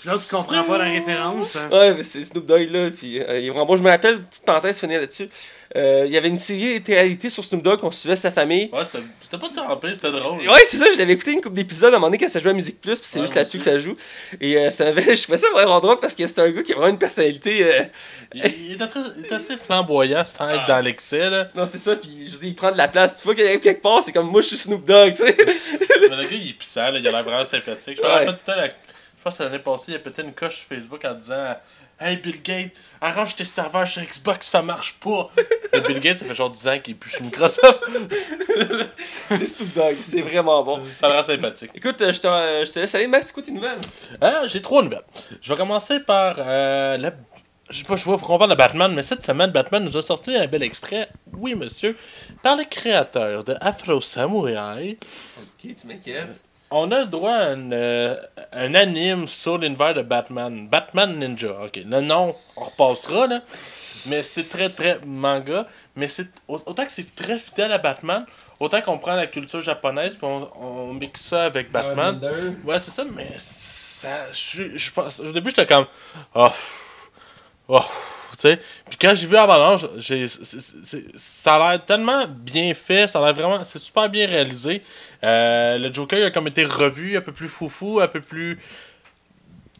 L'autre qui comprend pas la référence. hein.
ouais, mais c'est Snoop Dogg là. Puis euh, il est vraiment bon. Je me rappelle, petite parenthèse finir là-dessus. Euh, il y avait une série de réalité sur Snoop Dogg, on suivait sa famille.
Ouais, c'était c'était pas tant pire, c'était drôle.
Ouais, c'est ça, je l'avais écouté une couple d'épisodes à un moment donné quand ça jouait à Musique Plus, puis c'est
Ouais,
juste là-dessus que ça joue. Et euh, ça m'avait, je trouvais ça vraiment drôle parce que c'est un gars qui a vraiment une personnalité. euh,
Il, il était très- il était assez flamboyant sans être dans l'excès, là.
Non, c'est ça, puis je veux dire, il prend de la place. Tu vois qu'il arrive quelque part, c'est comme moi, je suis Snoop Dogg, tu sais.
Mais le gars, il est puissant, là, il a l'air vraiment sympathique. Je me rappelle tout à l'heure, je pense que l'année passée, il a pété une coche sur Facebook en disant Hey Bill Gates, arrange tes serveurs sur Xbox, ça marche pas. Et Bill Gates, ça fait genre 10 ans qu'il est plus chez Microsoft.
c'est c'est vraiment bon.
Ça rend sympathique.
Écoute, euh, je te, euh, je te laisse aller, Max, écoute tes nouvelles?
Ah, J'ai trois nouvelles. Je vais commencer par euh, la- Je sais pas, je vois, faut qu'on parle de Batman, mais cette semaine, Batman nous a sorti un bel extrait, oui monsieur, par le créateur de Afro Samurai.
Ok, tu m'inquiètes.
On a le droit à un, euh, un anime sur l'univers de Batman. Batman Ninja. Ok, le nom, on repassera, là. Mais c'est très, très manga. Mais c'est autant que c'est très fidèle à Batman, autant qu'on prend la culture japonaise puis on, on mixe ça avec Batman. Ouais, c'est ça, mais ça. Je, je pense. Au début, j'étais comme. Oh. Oh. Puis quand j'ai vu Avalanche, ça a l'air tellement bien fait, ça a l'air vraiment. C'est super bien réalisé. Euh, le Joker a comme été revu, un peu plus foufou, un peu plus.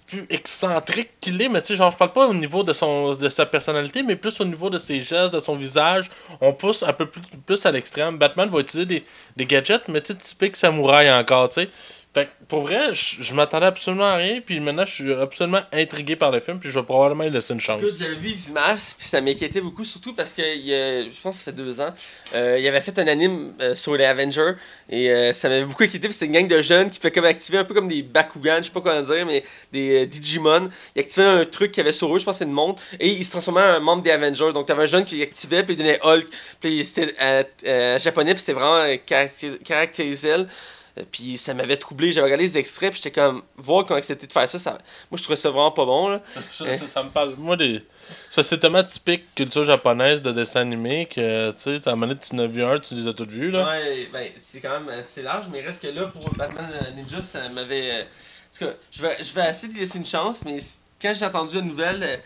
plus excentrique qu'il est, mais tu sais, genre, je parle pas au niveau de, son, de sa personnalité, mais plus au niveau de ses gestes, de son visage. On pousse un peu plus, plus à l'extrême. Batman va utiliser des, des gadgets, mais tu sais, typique samouraï encore, tu sais. Fait que, pour vrai, je, je m'attendais absolument à rien, puis maintenant je suis absolument intrigué par le film, puis je vais probablement lui laisser une chance.
J'avais vu les images, puis ça m'inquiétait beaucoup, surtout parce que, il je pense que ça fait deux ans, euh, il avait fait un anime euh, sur les Avengers, et euh, ça m'avait beaucoup inquiété, c'était une gang de jeunes qui fait comme activer un peu comme des Bakugan, je sais pas comment dire, mais des euh, Digimon. Ils activaient un truc qu'il avait sur eux, je pense c'est une montre, et ils se transformaient en un membre des Avengers. Donc, t'avais un jeune qui activait, puis il donnait Hulk, puis c'était japonais, puis c'était vraiment caractéris- caractérisé. Euh, Puis ça m'avait troublé, j'avais regardé les extraits, puis j'étais comme, voir qu'on accepté de faire ça, ça, moi je trouvais ça vraiment pas bon. Là.
Ça, ça- ça me parle. Moi, des... ça, c'est tellement typique culture japonaise de dessin animé que, tu sais, à un moment donné, tu en as vu un, tu les as tous vus, là.
Ouais, ben, c'est quand même assez large, mais reste que là, pour Batman euh, Ninja, ça m'avait. euh, Parce que je vais, je vais essayer de laisser une chance, mais quand j'ai entendu la nouvelle,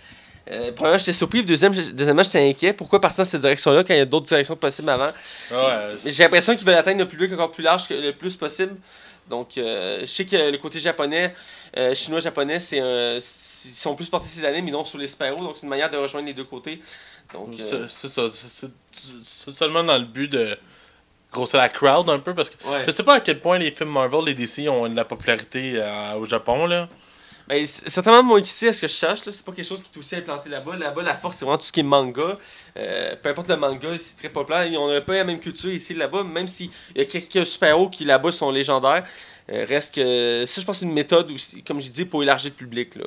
euh, premièrement, j'étais surpris, deuxième, deuxièmement, j'étais inquiet. Pourquoi partir dans cette direction-là quand il y a d'autres directions possibles avant?
Ouais,
J'ai l'impression qu'ils veulent atteindre le public encore plus large que le plus possible. Donc, euh, je sais que le côté japonais, euh, chinois-japonais, c'est ils sont plus portés ces années, mais non sur les super-héros. Donc, c'est une manière de rejoindre les deux côtés. Donc,
C'est ça. c'est- seulement dans le but de grossir la crowd un peu, parce que
ouais.
je sais pas à quel point les films Marvel, les DC ont de la popularité au Japon, là.
Ben, certainement moins qu'ici, à ce que je là, c'est pas quelque chose qui est aussi implanté là-bas. Là-bas, la force, c'est vraiment tout ce qui est manga. Euh, peu importe le manga, c'est très populaire. On n'a pas la même culture ici là-bas, même s'il y a quelques super-héros qui là-bas sont légendaires. Euh, reste que ça, je pense, c'est une méthode aussi, comme je dis, pour élargir le public. Là.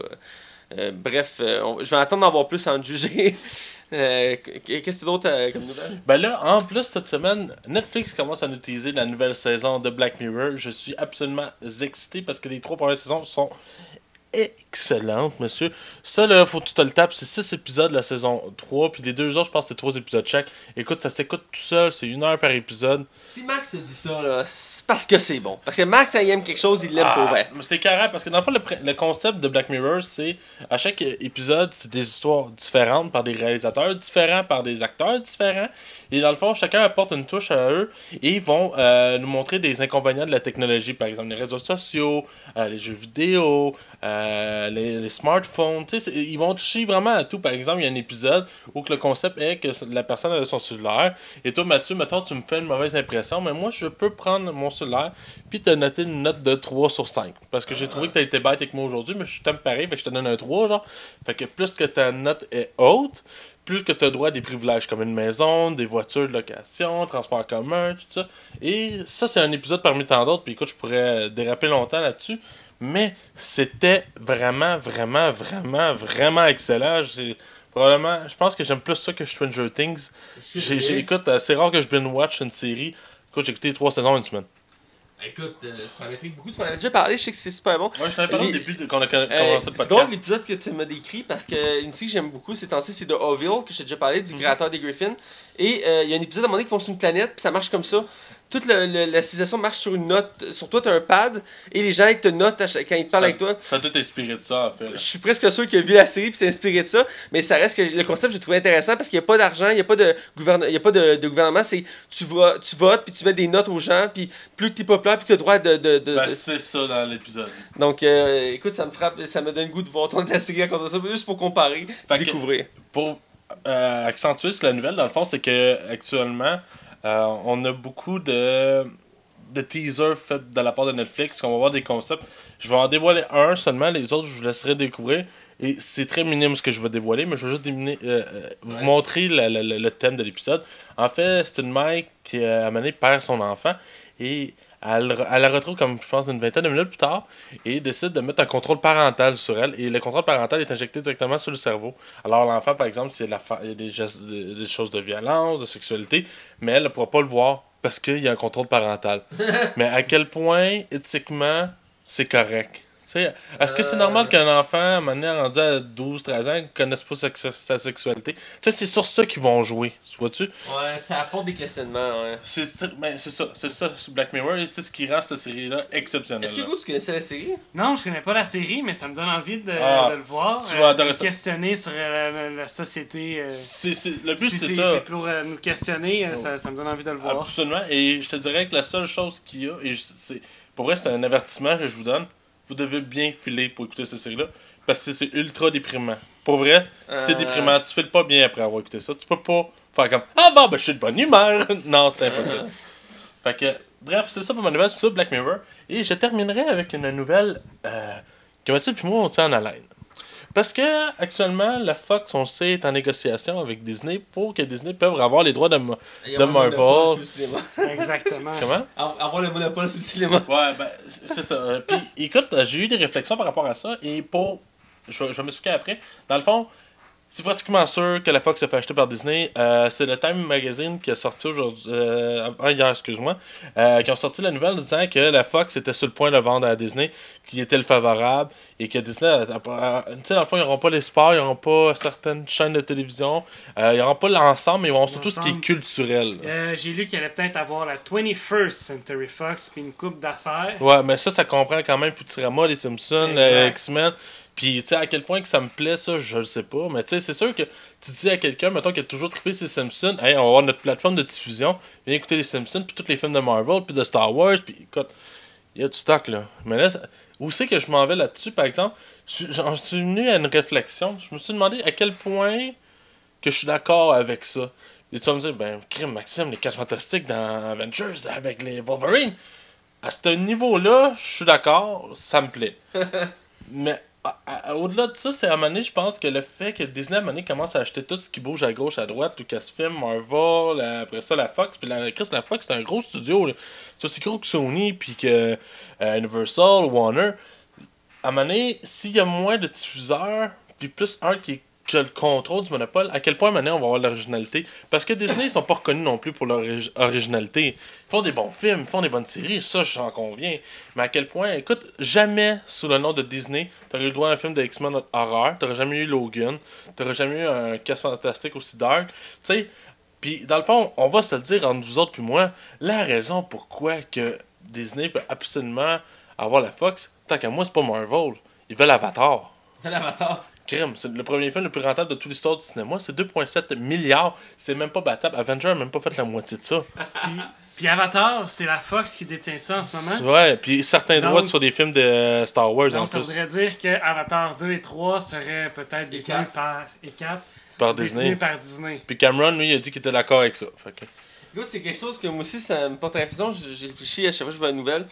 Euh, bref, je vais attendre d'en voir plus sans juger. Euh, Qu'est-ce que d'autre euh, comme nouvelle?
Ben là, en plus, cette semaine, Netflix commence à utiliser la nouvelle saison de Black Mirror. Je suis absolument excité parce que les trois premières saisons sont excellentes, monsieur. Ça, là, faut que tu te le tapes. C'est 6 épisodes la saison 3, puis les deux autres, je pense que c'est 3 épisodes chaque. Écoute, ça s'écoute tout seul, c'est une heure par épisode.
Si Max te dit ça, là, c'est parce que c'est bon. Parce que Max, il aime quelque chose, il l'aime pour vrai.
Ah, mais c'est carré parce que dans le fond, le concept de Black Mirror, c'est à chaque épisode, c'est des histoires différentes par des réalisateurs différents, par des acteurs différents. Et dans le fond, chacun apporte une touche à eux et ils vont euh, nous montrer des inconvénients de la technologie, par exemple les réseaux sociaux, euh, les jeux vidéo, euh, les, les smartphones. Ils vont toucher vraiment à tout. Par exemple, il y a un épisode où que le concept est que la personne a son cellulaire et toi, Mathieu, maintenant tu me fais une mauvaise impression, mais moi, je peux prendre mon cellulaire puis te noter une note de 3 sur 5. Parce que j'ai trouvé que tu as été bête avec moi aujourd'hui, mais je t'aime pareil, que je te donne un 3, genre. Fait que plus que ta note est haute, plus que tu as droit à des privilèges comme une maison, des voitures de location, transport commun, tout ça. Et ça, c'est un épisode parmi tant d'autres, puis écoute, je pourrais déraper longtemps là-dessus. Mais c'était vraiment, vraiment, vraiment, vraiment excellent. C'est probablement, je pense que j'aime plus ça que Stranger Things. J'ai, j'ai- écoute, euh, c'est rare que je binge watch une série. Écoute, j'ai écouté trois saisons en une semaine.
Écoute, euh, ça m'intrigue beaucoup. Tu m'en avais déjà parlé, je sais que c'est super bon.
Ouais, je t'avais parlé au début de- qu'on a con-
Euh,
commencé le
c'est drôle
podcast.
l'épisode que tu m'as décrit parce que une série que j'aime beaucoup ces temps-ci c'est de Orville que j'ai déjà parlé du
Mhm.
créateur des Griffins et euh, il y a un épisode à un moment donné qui font sur une planète puis ça marche comme ça toute le- le- la civilisation marche sur une note sur toi t'as un pad et les gens ils te notent chaque- quand ils te parlent
Ça-
avec toi
Ça a tout inspiré de ça, en fait.
je suis presque sûr qu'il a vu la série puis s'est inspiré de ça mais ça reste que le concept j'ai trouvé intéressant parce qu'il n'y a pas d'argent il n'y a pas de gouverne il y a pas de, de gouvernement c'est tu vas tu votes puis tu mets des notes aux gens puis plus tu es populaire plus tu as le droit de, de, de-
Ben,
de-
c'est ça dans l'épisode.
donc, euh, écoute, ça me frappe, ça me donne le goût de voir ton la série à cause de ça, juste pour comparer,
Fait que-
découvrir.
Pour euh, accentuer ce que la nouvelle, dans le fond, c'est que actuellement, on a beaucoup de, de teasers faits de la part de Netflix, qu'on va voir des concepts. Je vais en dévoiler un seulement, les autres, je vous laisserai découvrir. Et c'est très minime ce que je vais dévoiler, mais je vais juste déminer- euh, euh, vous montrer la- la- la- le thème de l'épisode. En fait, c'est une mère qui, euh, à un moment donné, perd son enfant et elle, la retrouve, comme je pense, une vingtaine de minutes plus tard et décide de mettre un contrôle parental sur elle. Et le contrôle parental est injecté directement sur le cerveau. Alors, l'enfant, par exemple, s'il y a, de la il y a des, gestes, de- des choses de violence, de sexualité, mais elle ne pourra pas le voir parce qu'il y a un contrôle parental. mais à quel point, éthiquement, c'est correct? Tu sais, Est-ce que c'est
Euh.
normal qu'un enfant, à un moment donné, rendu à 12-13 ans, ne connaisse pas sa, sa sexualité? Tu sais, c'est sur ça qu'ils vont jouer, vois-tu?
Ouais, ça apporte des questionnements, ouais.
C'est ben, c'est ça, c'est ça, Black Mirror, c'est ce qui rend cette série-là exceptionnelle.
Est-ce que Hugo, tu connaissais la série?
Non, je connais pas la série, mais ça me donne envie de,
Ah,
de le voir.
tu vas
euh,
adorer
de
ça.
questionner sur euh, la, la- la société. euh,
C'est- c'est- le but,
si
c'est ça.
c'est pour euh, nous questionner, euh, ça, ça me donne envie de le voir.
Absolument. Et je te dirais que la seule chose qu'il y a, et c'est pour vrai, c'est un avertissement que je vous donne, vous devez bien filer pour écouter cette série-là, parce que c'est ultra déprimant. Pour vrai, c'est
Euh,
déprimant. Tu files pas bien après avoir écouté ça. Tu peux pas faire comme Ah bon, ben je suis de bonne humeur. non, c'est impossible. fait que bref, c'est ça pour ma nouvelle sur Black Mirror. Et je terminerai avec une nouvelle euh, que Mathilde puis moi, on tient en haleine. Parce que actuellement, la Fox, on le sait, est en négociation avec Disney pour que Disney puisse avoir les droits de, de
le monopole
Marvel.
sur le cinéma.
Exactement.
Comment?
Avoir le monopole sur le cinéma.
Ouais, ben, c'est ça. Euh, Puis, écoute, j'ai eu des réflexions par rapport à ça. Et pour. Je vais m'expliquer après. Dans le fond, c'est pratiquement sûr que la Fox se fait acheter par Disney. Euh, c'est le Time Magazine qui a sorti aujourd'hui. Euh, ah, hier, excuse-moi. euh, qui ont sorti la nouvelle disant que la Fox était sur le point de vendre à Disney, qui était le favorable. Et que Disney. a- Tu sais, dans le fond, ils n'auront pas les sports, ils n'auront pas certaines chaînes de télévision. euh, ils n'auront pas l'ensemble, mais ils auront surtout ce qui est culturel.
Euh, J'ai lu qu'il allait peut-être avoir la 21st Century Fox puis une coupe d'affaires.
Ouais, mais ça, ça comprend quand même Futurama, les Simpsons, X-Men. Puis, tu sais, à quel point que ça me plaît, ça, je le sais pas. Mais tu sais, c'est sûr que tu dis à quelqu'un, mettons, qui a toujours trippé sur les Simpsons, hey, on va avoir notre plateforme de diffusion, viens écouter les Simpsons, puis tous les films de Marvel, puis de Star Wars, puis écoute, il y a du stock, là. Mais là, où c'est que je m'en vais là-dessus, par exemple? Je- J'en suis venu à une réflexion. Je me suis demandé à quel point que je suis d'accord avec ça. Et tu vas me dire, ben, crime, Maxime, les 4 fantastiques dans Avengers avec les Wolverine. À ce niveau-là, je suis d'accord, ça me plaît. Mais au-delà de ça, c'est à un je pense que le fait que Disney à commence à acheter tout ce qui bouge à gauche, à droite, Lucasfilm, Marvel, après ça la Fox, puis la, Chris, la Fox c'est un gros studio, c'est aussi gros que Sony, puis que euh, Universal, Warner. À un s'il y a moins de diffuseurs, puis plus un qui, qui a le contrôle du monopole, à quel point maintenant on va avoir l'originalité Parce que Disney, ils sont pas reconnus non plus pour leur origi- originalité. Ils font des bons films, ils font des bonnes séries, ça j'en conviens. Mais à quel point, écoute, jamais sous le nom de Disney, t'aurais eu le droit à un film de X-Men horreur, t'aurais jamais eu Logan, t'aurais jamais eu un casse fantastique aussi dark. Tu sais, puis dans le fond, on va se le dire entre vous autres puis moi, la raison pourquoi que Disney veut absolument avoir la Fox, tant qu'à moi, c'est pas Marvel. Ils veulent Avatar.
L'avatar.
Crime, c'est le premier film le plus rentable de toute l'histoire du cinéma. C'est 2,7 milliards. C'est même pas battable. Avenger a même pas fait la moitié de ça.
Puis, puis Avatar, c'est la Fox qui détient ça en ce moment.
Ouais, puis certains
Donc-
droits sur des films de Star Wars en
Donc, ça
plus.
voudrait dire que Avatar 2 et 3 seraient peut-être détenus par. Et 4
Par Disney.
par Disney.
Puis Cameron, lui, il a dit qu'il était d'accord avec ça. Fait que-
Écoute, c'est quelque chose que moi aussi, ça me porte réflexion. J'ai j'ai réfléchi à chaque fois que je vois une nouvelle.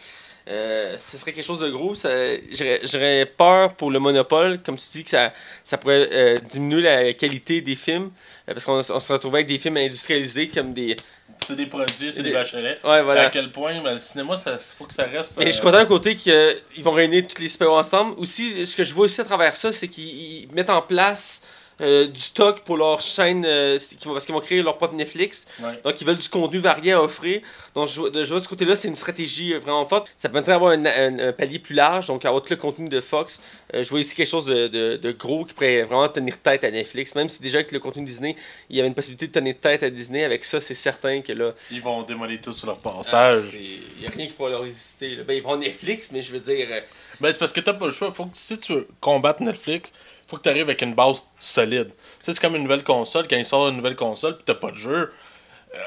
Euh, ce serait quelque chose de gros. ça- J'aurais j'aurais peur pour le monopole, comme tu dis, que ça, ça pourrait euh, diminuer la qualité des films. euh, parce qu'on on se retrouvait avec des films industrialisés comme des.
C'est des produits, c'est
Des-
des bachelets.
Ouais,
À
voilà.
quel point ben, le cinéma, il faut que ça reste.
Mais je suis content d'un côté qu'ils vont réunir tous les super ensemble. Aussi, ce que je vois aussi à travers ça, c'est qu'ils ils mettent en place euh, du stock pour leur chaîne, euh, parce qu'ils vont créer leur propre Netflix.
Ouais.
Donc, ils veulent du contenu varié à offrir. Donc, je vois, de, je vois de ce côté-là, c'est une stratégie euh, vraiment forte. Ça permettrait d'avoir un, un- un palier plus large, donc avoir tout le contenu de Fox. Euh, je vois ici quelque chose de, de- de gros qui pourrait vraiment tenir tête à Netflix. Même si déjà avec le contenu Disney, il y avait une possibilité de tenir tête à Disney, avec ça, c'est certain que là,
Ils vont démolir tout sur leur
ah,
passage.
il n'y a rien qui pourra leur résister. là. Ben, ils vont Netflix, mais je veux dire.
Ben, c'est parce que t'as pas le choix. Faut que, si tu veux combattre Netflix, faut que tu arrives avec une base solide. Tu sais, c'est comme une nouvelle console. Quand ils sortent une nouvelle console, pis t'as pas de jeu.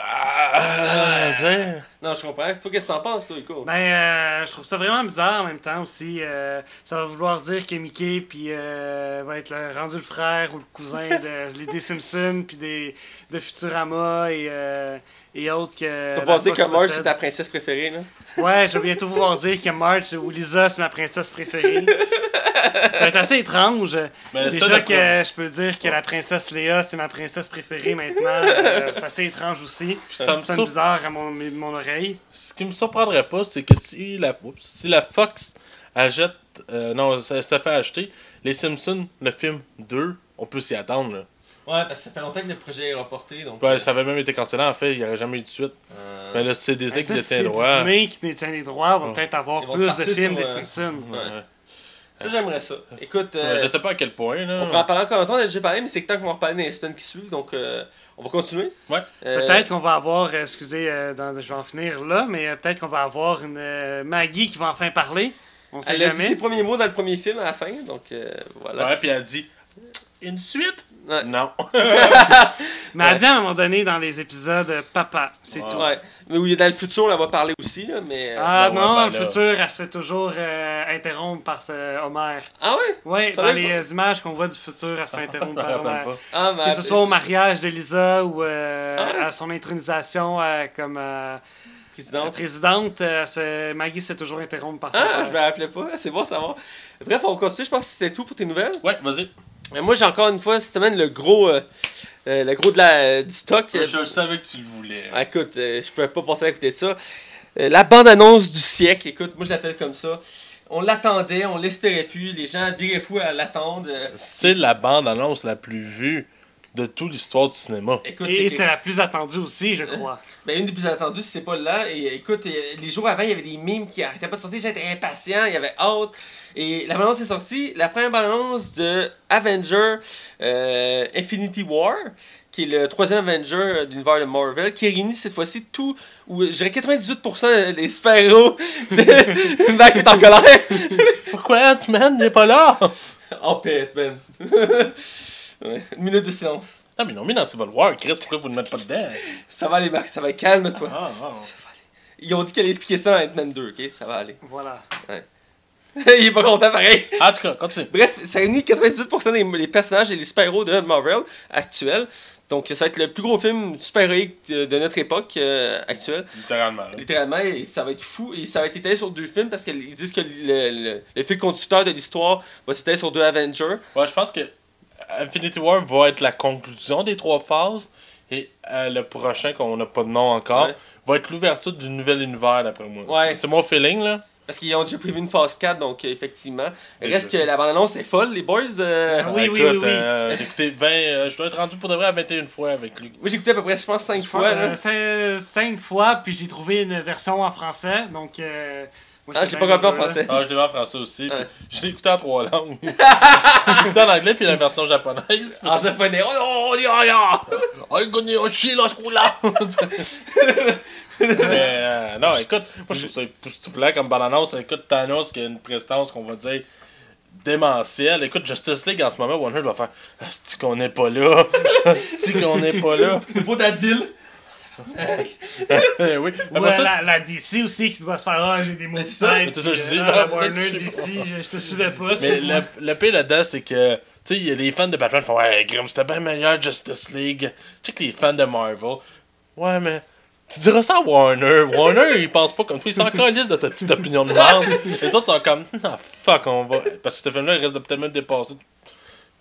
Ah, tu sais.
Non, je comprends. Toi, qu'est-ce que t'en penses, toi, Nico?
Ben, euh, je trouve ça vraiment bizarre en même temps aussi. euh, ça va vouloir dire que Mickey puis, euh, va être le, rendu le frère ou le cousin de, les- des Simpsons puis des, de Futurama et, euh, et autres que.
Tu vas dire que Marge, c'est ta princesse préférée, là?
Ouais, je vais bientôt pouvoir dire que Marge ou Lisa, c'est ma princesse préférée. ça va être assez étrange.
Mais ça,
Déjà que je peux dire que la princesse Léa, c'est ma princesse préférée maintenant. euh, c'est assez étrange aussi.
Ça me
sonne bizarre à mon, mon oreille.
Ce qui me surprendrait pas, c'est que si la, oups, si la Fox achète. euh, non, ça, ça fait acheter les Simpsons, le film 2, on peut s'y attendre. Là.
Ouais, parce que ça fait longtemps que le projet est reporté, donc...
Ouais, ça avait même été cancellé en fait, il n'y aurait jamais eu de suite.
euh,
Mais là, c'est Disney
Ben,
qui détient
c'est
le droit.
Disney qui détient les droits, va
Ouais.
peut-être avoir plus de films des
euh,
Simpsons.
Ouais.
Ouais. Ça, j'aimerais ça. Écoute,
Ouais,
euh,
je sais pas à quel point. Là.
on pourrait en parler encore longtemps, on a déjà parlé, mais c'est que tant qu'on va en reparler dans les semaines qui suivent, donc euh, on va continuer.
Ouais.
Euh,
Peut-être qu'on va avoir, euh, excusez, euh, dans- je vais en finir là, mais euh, peut-être qu'on va avoir une euh, Maggie qui va enfin parler. On sait
Elle a dit ses
jamais.
premiers mots dans le premier film à la fin, donc euh, voilà.
Ouais, puis elle a dit Une suite?
Ouais.
Non.
Mais elle dit à un moment donné dans les épisodes euh, Papa, c'est
Ouais.
tout.
Ouais. Mais oui, dans le futur, on va parler aussi, là, mais... euh,
Ah
Ben
non,
ouais,
dans le
là.
futur, elle se fait toujours euh, interrompre par ce Homer.
Ah ouais?
Oui,
Ça
dans les
pas.
euh, images qu'on voit du futur, elle se fait interrompre
Je me
par
rappelle
Homer.
pas.
Ah,
Que ce
elle-
soit au mariage de Lisa ou euh,
Ah ouais?
à son intronisation euh, comme euh,
présidente.
présidente, euh, elle se Maggie se fait toujours interrompre par son
Ah, je me rappelais pas. C'est bon, ça va. Bref, on continue. Je pense que c'était tout pour tes nouvelles.
Ouais, vas-y.
Mais moi, j'ai encore une fois cette semaine le gros, euh, euh, le gros de la, du stock.
Je, je savais que tu le voulais.
Ah, écoute, euh, je pouvais pas passer à côté de ça. Euh, la bande-annonce du siècle, écoute, moi je l'appelle comme ça. On l'attendait, on l'espérait plus. Les gens viraient fous à l'attendre. Euh,
C'est la bande-annonce la plus vue de toute l'histoire du cinéma.
écoute,
Et c'était la plus attendue aussi, je crois.
ben, une des plus attendues, si c'est pas là. Et euh, écoute, euh, les jours avant, il y avait des mimes qui arrêtaient pas de sortir. J'étais impatient, il y avait hâte. Et la bande-annonce est sortie. La première bande-annonce de Avenger euh, Infinity War, qui est le troisième Avenger de l'univers de Marvel, qui réunit cette fois-ci tout, ou je dirais 98% des super-héros de Max est en colère.
Pourquoi Ant-Man n'est pas là?
Paix, Ben. Ouais, une minute de silence.
Ah, mais l'ont mis dans Civil War, Chris, pourquoi vous ne le mettez pas dedans?
Ça va aller, Max, ça va aller. Calme-toi.
Ah, ah.
Ça va aller. Ils ont dit qu'elle allait expliquer ça dans Ant-Man 2, ok? Ça va aller.
Voilà.
Il est pas content pareil.
En tout cas, continue.
Bref, ça réunit 98% des les personnages et les super-héros de Marvel actuels. Donc ça va être le plus gros film super-héroïque de, de notre époque euh, actuelle.
Littéralement. là.
Littéralement, et ça va être fou. Et ça va être étalé sur deux films parce qu'ils disent que le, le, le fil conducteur de l'histoire va s'étaler sur deux Avengers.
Ouais, je pense que Infinity War va être la conclusion des trois phases. Et euh, le prochain, qu'on n'a pas de nom encore,
Ouais.
va être l'ouverture du nouvel univers, d'après moi.
Ouais.
C'est- mon feeling, là.
Parce qu'ils ont déjà prévu une phase 4, donc euh, effectivement.
Déjà.
Reste que la bande-annonce est folle, les boys. euh,
Ah oui,
Écoute,
oui, oui, oui.
euh, j'ai écouté 20, euh, je dois être rendu pour de vrai à 21 fois avec lui.
Moi j'ai écouté à peu près, je pense, 5 fois.
Euh,
là.
cin- cinq fois, puis j'ai trouvé une version en français. Donc, euh,
Ah, j'ai pas compris en français.
Ah, je l'ai vu en français aussi. puis. Je l'ai écouté en trois langues. je l'ai écouté en anglais puis la version japonaise.
En japonais. Oh non, oh,
chien, là, ce coup-là! Mais euh, non, écoute, moi je trouve ça époustouflant comme bande-annonce. Écoute, Thanos qui a une prestance qu'on va dire démentielle. Écoute, Justice League en ce moment, Warner doit faire Asti qu'on n'est pas là! Asti qu'on n'est pas là!
Le beau d'Adville.
Oui. Après
euh,
ça,
la, la DC aussi qui doit se faire Ah, j'ai des mots
Mais c'est ça,
mais c'est ça, je dis,
Ah,
non,
Warner DC, je, je te suivais pas.
Mais le, le pire là-dedans, c'est que, tu sais, les fans de Batman font Ouais, Grim, c'était bien meilleur Justice League. Tu sais que les fans de Marvel, ouais, mais. Tu diras ça à Warner. Warner, il pense pas comme toi. Il s'en calisse de ta petite opinion de merde. Les autres sont comme, ah, fuck, on va. Parce que ce film-là, il risque de peut-être même dépasser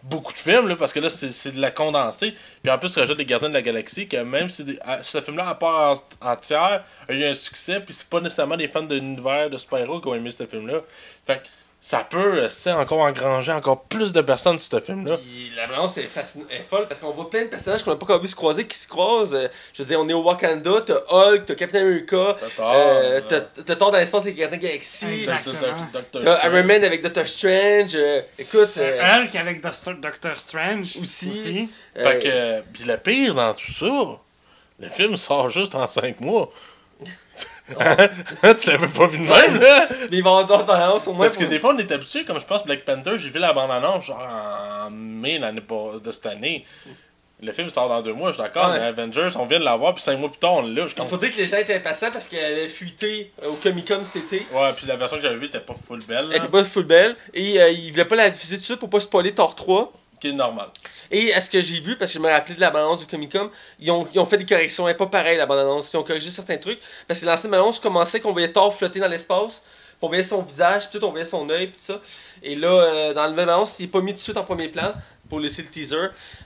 beaucoup de films, là, parce que là, c'est de la condensée. Puis en plus, rajoute les Gardiens de la Galaxie, que même si ce film-là, à part en- entière, a eu un succès, puis c'est pas nécessairement des fans de l'univers de super-héros qui ont aimé ce film-là. Fait que ça peut, euh, c'est encore engranger encore plus de personnes sur ce film-là.
Puis la balance est, fascin- est folle parce qu'on voit plein de personnages qu'on n'a pas encore vu se croiser qui se croisent. Euh, je veux dire, on est au Wakanda, t'as Hulk, t'as Captain America,
T'as tort,
euh, Thor dans l'espace avec les Gardiens.
Doctor
t'as. Iron Man avec Doctor Strange. euh, écoute, euh,
Hulk avec Doctor, Doctor Strange
Aussi.
Fait
euh,
que, pis le pire dans tout ça, le film sort juste en 5 mois. tu l'avais pas vu de même, là?
vont avoir tendance au moins.
Parce que des fois, on est habitué, comme je pense Black Panther, j'ai vu la bande-annonce genre en mai de cette année. Le film sort dans deux mois, je suis d'accord,
Ouais.
mais Avengers, on vient de l'avoir, puis cinq mois plus tard, on l'a.
Il faut dire que les gens étaient impatients parce qu'elle a fuité au Comic Con cet été.
Ouais, puis la version que j'avais vue était pas full belle,
Elle était pas full belle et euh, ils voulaient pas la diffuser tout de suite pour pas spoiler Thor 3.
Qui est normal.
Et à ce que j'ai vu, parce que je me rappelais de la balance du Comic Con, ils ont, ils ont fait des corrections. Elle est pas pareille la bande annonce. Ils ont corrigé certains trucs. Parce que l'ancienne bande annonce commençait qu'on voyait Thor flotter dans l'espace. On voyait son visage, tout, on voyait son œil, puis ça. Et là, euh, dans la nouvelle annonce, il est pas mis tout de suite en premier plan pour laisser le teaser.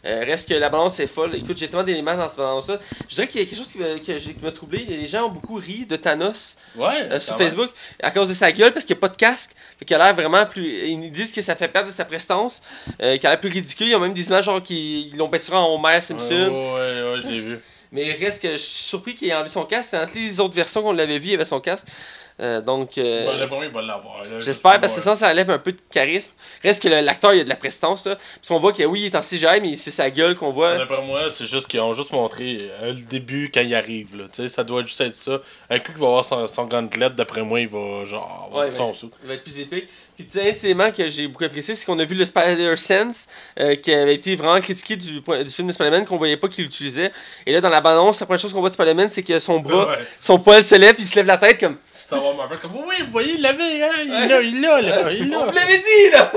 Euh, reste que la balance est folle. Écoute, j'ai tellement d'éléments dans cette annonce-là. Je dirais qu'il y a quelque chose qui m'a- qui m'a troublé. Les gens ont beaucoup ri de Thanos
Ouais,
euh, sur. Facebook à cause de sa gueule parce qu'il n'y a pas de casque. Fait qu'il a l'air vraiment plus. Ils disent que ça fait perdre de sa prestance. Euh, qu'il a l'air plus ridicule. Ils ont même des images genre qui ils l'ont peinturé en Homer Simpson.
Ouais, ouais, ouais, je l'ai vu.
Mais reste que je suis surpris qu'il ait enlevé son casque. C'est entre les autres versions qu'on l'avait vu, il y avait son casque. Euh, donc. euh,
Bon, le premier, il va l'avoir. là.
J'espère, parce que ça, ça enlève un peu de charisme. Reste que l'acteur, il a de la prestance, là. Parce qu'on voit que oui, il est en CGI, mais c'est sa gueule qu'on voit.
D'après moi, c'est juste qu'ils ont juste montré euh, le début quand il arrive. Là. Tu sais, Ça doit juste être ça. Un coup qu'il va avoir son, son gauntlet, d'après moi, il va genre avoir
Ouais,
son sou.
Il va être plus épique. Puis, petit éléments que j'ai beaucoup apprécié, c'est qu'on a vu le Spider-Sense, euh, qui avait été vraiment critiqué du, du film de Spider-Man, qu'on voyait pas qu'il l'utilisait. Et là, dans la bande-annonce, la première chose qu'on voit de Spider-Man, c'est que son bras,
Ouais.
son poil se lève, puis il se lève la tête comme.
Ça va Marvel comme oui, vous voyez, il l'avait, hein, il l'a, il l'a, là, il
On
l'a.
vous l'avait dit, là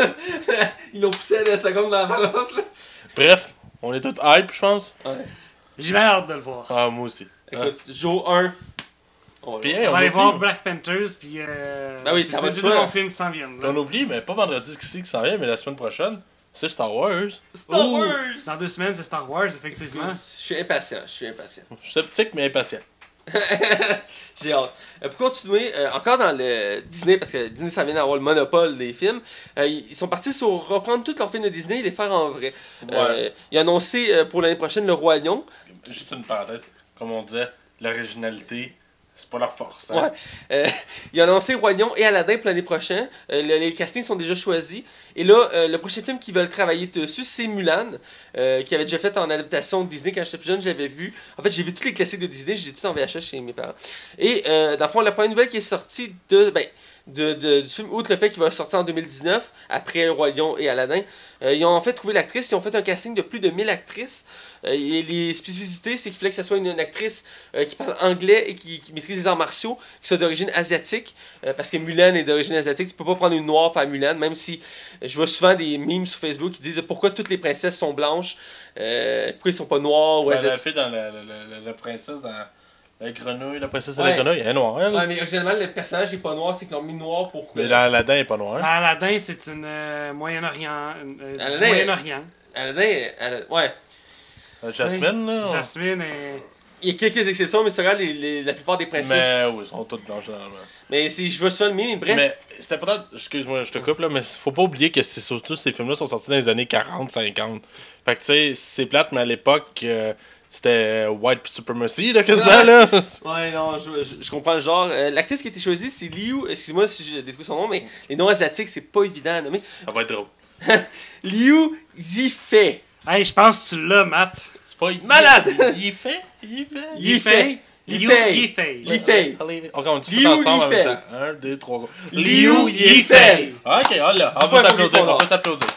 Ils l'ont poussé à la seconde dans la balance, là.
Bref, on est tous hype, je pense.
J'ai bien hâte de le voir.
Ah, moi aussi.
Écoute, jour 1, On va
Puis,
voir.
hey,
On
on,
va aller voir Black Panthers, puis. Euh,
Ben oui,
c'est
ça va soi.
bons films qui s'en viennent. là.
on oublie, mais pas vendredi qui s'en vient, mais la semaine prochaine, c'est Star Wars.
Star
Ouh,
Wars!
Dans deux semaines, c'est Star Wars, effectivement.
Je suis impatient, je suis impatient.
Je suis sceptique, mais impatient.
J'ai hâte. Euh, pour continuer, euh, encore dans le Disney, parce que Disney, ça vient d'avoir le monopole des films, euh, ils sont partis sur reprendre tous leurs films de Disney et les faire en vrai. Euh, ils ont annoncé pour l'année prochaine Le Roi Lion.
Juste une parenthèse. Comme on disait, l'originalité, c'est pas leur force.
Ouais.
Hein?
Euh, ils ont annoncé Roi Lion et Aladdin pour l'année prochaine. Euh, le- les castings sont déjà choisis. Et là, euh, le prochain film qu'ils veulent travailler dessus, c'est Mulan, qui avait déjà fait en adaptation de Disney quand j'étais plus jeune, je l'avais vu. En fait, j'ai vu tous les classiques de Disney, j'ai tout en VHS chez mes parents. Et dans le fond, la première nouvelle qui est sortie de, ben, de, de- du film, outre le fait qu'il va sortir en 2019, après Le Roi Lion et Aladdin, euh, ils ont en fait trouvé l'actrice, ils ont fait un casting de plus de 1000 actrices. Euh, et les spécificités, c'est qu'il fallait que ce soit une, une actrice euh, qui parle anglais et qui, qui maîtrise les arts martiaux, qui soit d'origine asiatique, parce que Mulan est d'origine asiatique. Tu peux pas prendre une noire faire Mulan, même si je vois souvent des memes sur Facebook qui disent pourquoi toutes les princesses sont blanches, pourquoi ils sont pas noirs ou
la
asiatiques.
fille dans la, la, la, la princesse dans la grenouille, la princesse de
Ouais.
la grenouille, elle est noire. Elle.
Ouais, mais originellement, le personnage est pas noir, c'est qu'ils l'ont mis noir pour.
Mais dans Aladdin, elle est pas noire.
Ben, Aladdin, c'est une euh, Moyen-Orient. euh, Moyen-Orient.
Ouais.
Euh, Jasmine, là.
Jasmine est.
Il y a quelques exceptions, mais c'est les, les- la plupart des princesses.
Mais oui, ils sont toutes blanches généralement.
Mais si je vois souvent le mais bref.
Mais c'était peut-être, excuse-moi, je te coupe là, mais faut pas oublier que c'est surtout ces films-là sont sortis dans les années 40-50. Fait que tu sais, c'est plate, mais à l'époque, euh, c'était White Supremacy, là, quasiment, là.
Ouais, non, je, je- je comprends le genre. Euh, L'actrice qui a été choisie, c'est Liu. Excuse-moi si j'ai détruit son nom, mais les noms asiatiques, c'est pas évident à nommer.
Ça va être drôle.
Liu Yifei.
Hey, je pense que tu l'as, Matt.
C'est pas
Malade!
Il fait.
Yifei.
Liu
Yifei.
Yifei.
Yifei.
Allez, on
Liu
tout ensemble en
Yifei.
même temps. Un, deux, trois.
Liu Yifei.
Ok, on l'a.
Dis
On
pas
peut s'applaudir, on peut s'applaudir.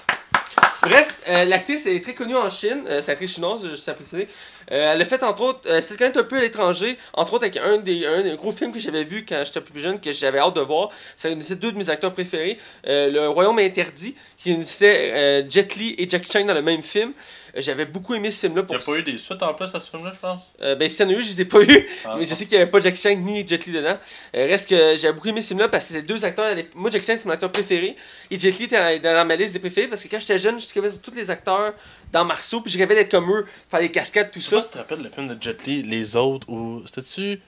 Bref, euh, l'actrice est très connue en Chine. Euh, c'est actrice chinoise, je sais préciser. Euh, elle a fait entre autres, euh, c'est quand même un peu à l'étranger, entre autres avec un des, un des gros films que j'avais vu quand j'étais plus jeune, que j'avais hâte de voir. C'est deux de mes acteurs préférés. Euh, le Royaume interdit, qui unissait euh, Jet Li et Jackie Chan dans le même film. J'avais beaucoup aimé ce film-là.
Il
Pour
n'y a pas eu des suites en plus à ce film-là, je pense?
Euh, ben, s'il y en a eu, je les ai pas eu.
Ah,
mais je sais qu'il n'y avait pas Jackie Chan ni Jet Li dedans. Euh, reste que j'avais beaucoup aimé ce film-là parce que c'est deux acteurs. Moi, Jackie Chan, c'est mon acteur préféré. Et Jet Li était dans, dans ma liste des préférés parce que quand j'étais jeune, je rêvais sur tous les acteurs dans Marceau. Puis je rêvais d'être comme eux, faire des cascades, tout
Je sais
ça.
pas si tu te rappelles le film de Jet Li, Les Autres, ou. C'était-tu.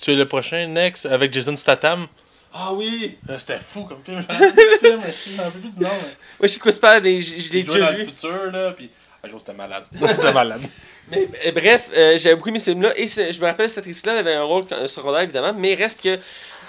Tu es le prochain, Next, avec Jason Statham?
Ah oui!
Euh, C'était fou comme film. Rappelle plus du film, mais je me rappelle plus du nom.
Ouais, je sais de quoi c'est pas, mais je, l'ai
Il
déjà
dans
vu.
le futur, là, puis. Ah, gros, c'était malade. c'était malade.
Mais euh, bref, euh, j'avais beaucoup aimé ce film-là. Et je me rappelle, cette actrice-là, avait un rôle secondaire, évidemment. Mais reste que.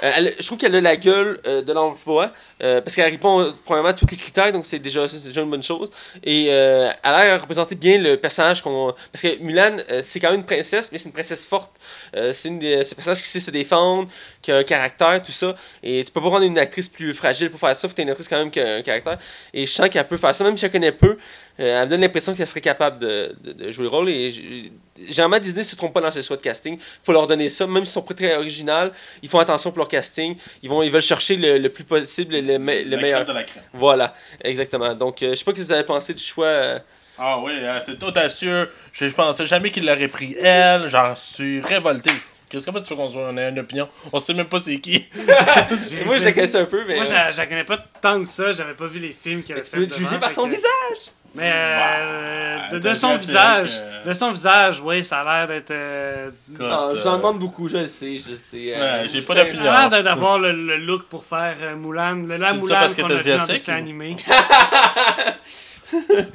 euh, je trouve qu'elle a la gueule euh, de l'emploi. parce qu'elle répond, premièrement, à tous les critères. Donc, c'est déjà, déjà une bonne chose. Et elle a l'air représenter bien le personnage qu'on. Parce que Mulan, c'est quand même une princesse, mais c'est une princesse forte. C'est une un personnage qui sait se défendre, qui a un caractère, tout ça. Et tu peux pas prendre une actrice plus fragile pour faire ça. Faut que une actrice quand même qui a un caractère. Et je sens qu'elle peut faire ça, même si elle connaît peu. Euh, elle me donne l'impression qu'elle serait capable de, de- jouer le rôle. Généralement, Disney ne se trompe pas dans ses choix de casting. Il faut leur donner ça. Même s'ils sont pas très original, ils font attention pour leur casting. Ils, vont, ils veulent chercher le, le plus possible le, me- le
La
meilleur.
crème de la crème.
Voilà, exactement. Donc, euh, je sais pas ce que vous avez pensé du choix. euh,
Ah oui, hein, c'est tout sûr. Je je pensais jamais qu'il l'aurait pris elle. J'en suis révolté. Qu'est-ce que tu veux qu'on ait une opinion? On sait même pas c'est qui.
Moi, je la connaissais un peu, mais.
Moi,
euh,
je la- connais pas tant que ça. J'avais pas vu les films qu'elle a
tu
fait
peux
devant,
juger par son visage.
Mais euh,
Bah,
de, son visage,
que-
de son visage, oui, ça a l'air d'être. euh,
Écoute,
Non, je vous en
euh,
demande beaucoup, je le sais, je le sais. euh,
Ouais, j'ai pas d'opinion.
ça a l'air d'a- d'avoir le, le look pour faire euh, Mulan. Le, la
que
qu'on a vu en
asiatique,
dessin
ou-
animé.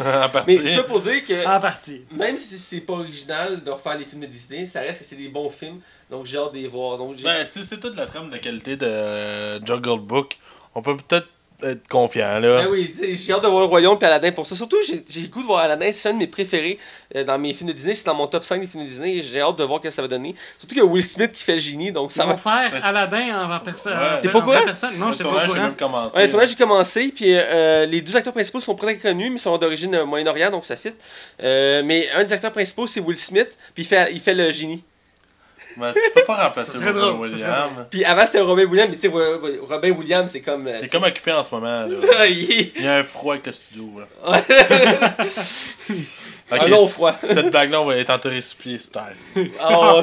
en partie.
Mais ça pour dire que.
En partie.
Même si c'est pas original de refaire les films de Disney, ça reste que c'est des bons films, donc j'ai hâte de les voir. Donc
Ben, si c'est toute la trame de la qualité de euh, Jungle Book, on peut peut-être être confiant, là.
Ben oui, j'ai hâte de voir le Royaume et Aladdin pour ça. Surtout, j'ai j'ai le goût de voir Aladdin, c'est un de mes préférés euh, dans mes films de Disney. C'est dans mon top 5 des films de Disney et j'ai hâte de voir ce que ça va donner. Surtout qu'il y a Will Smith qui fait le génie, donc ça
Ils
va.
vont faire Aladdin en personne.
Ouais.
T'es pas
personne. Non,
le
je sais pas
même commencé.
Ouais, le tournage a commencé, puis euh, les deux acteurs principaux sont très connus, mais sont d'origine euh, Moyen-Orient, donc ça fit. Euh, mais un des acteurs principaux, c'est Will Smith, puis il fait, il fait le génie.
Mais tu peux pas remplacer Robin
drôle,
Williams.
Puis avant, c'était Robin Williams, mais tu sais, Ro- Robin Williams, c'est comme. euh,
Il est comme occupé en ce moment, là.
il-
y a un froid avec le studio, là.
Un
Ok,
long froid.
cette blague-là, on va être en récipier style.
Oh,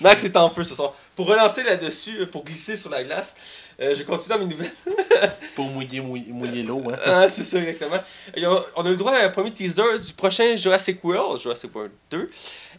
Max est en feu ce soir. pour relancer là-dessus, euh, pour glisser sur la glace, euh, je continue dans mes nouvelles.
Pour mouiller, mouiller, mouiller l'eau, hein.
Ah, c'est ça, exactement. On on a eu le droit à un premier teaser du prochain Jurassic World, Jurassic World 2.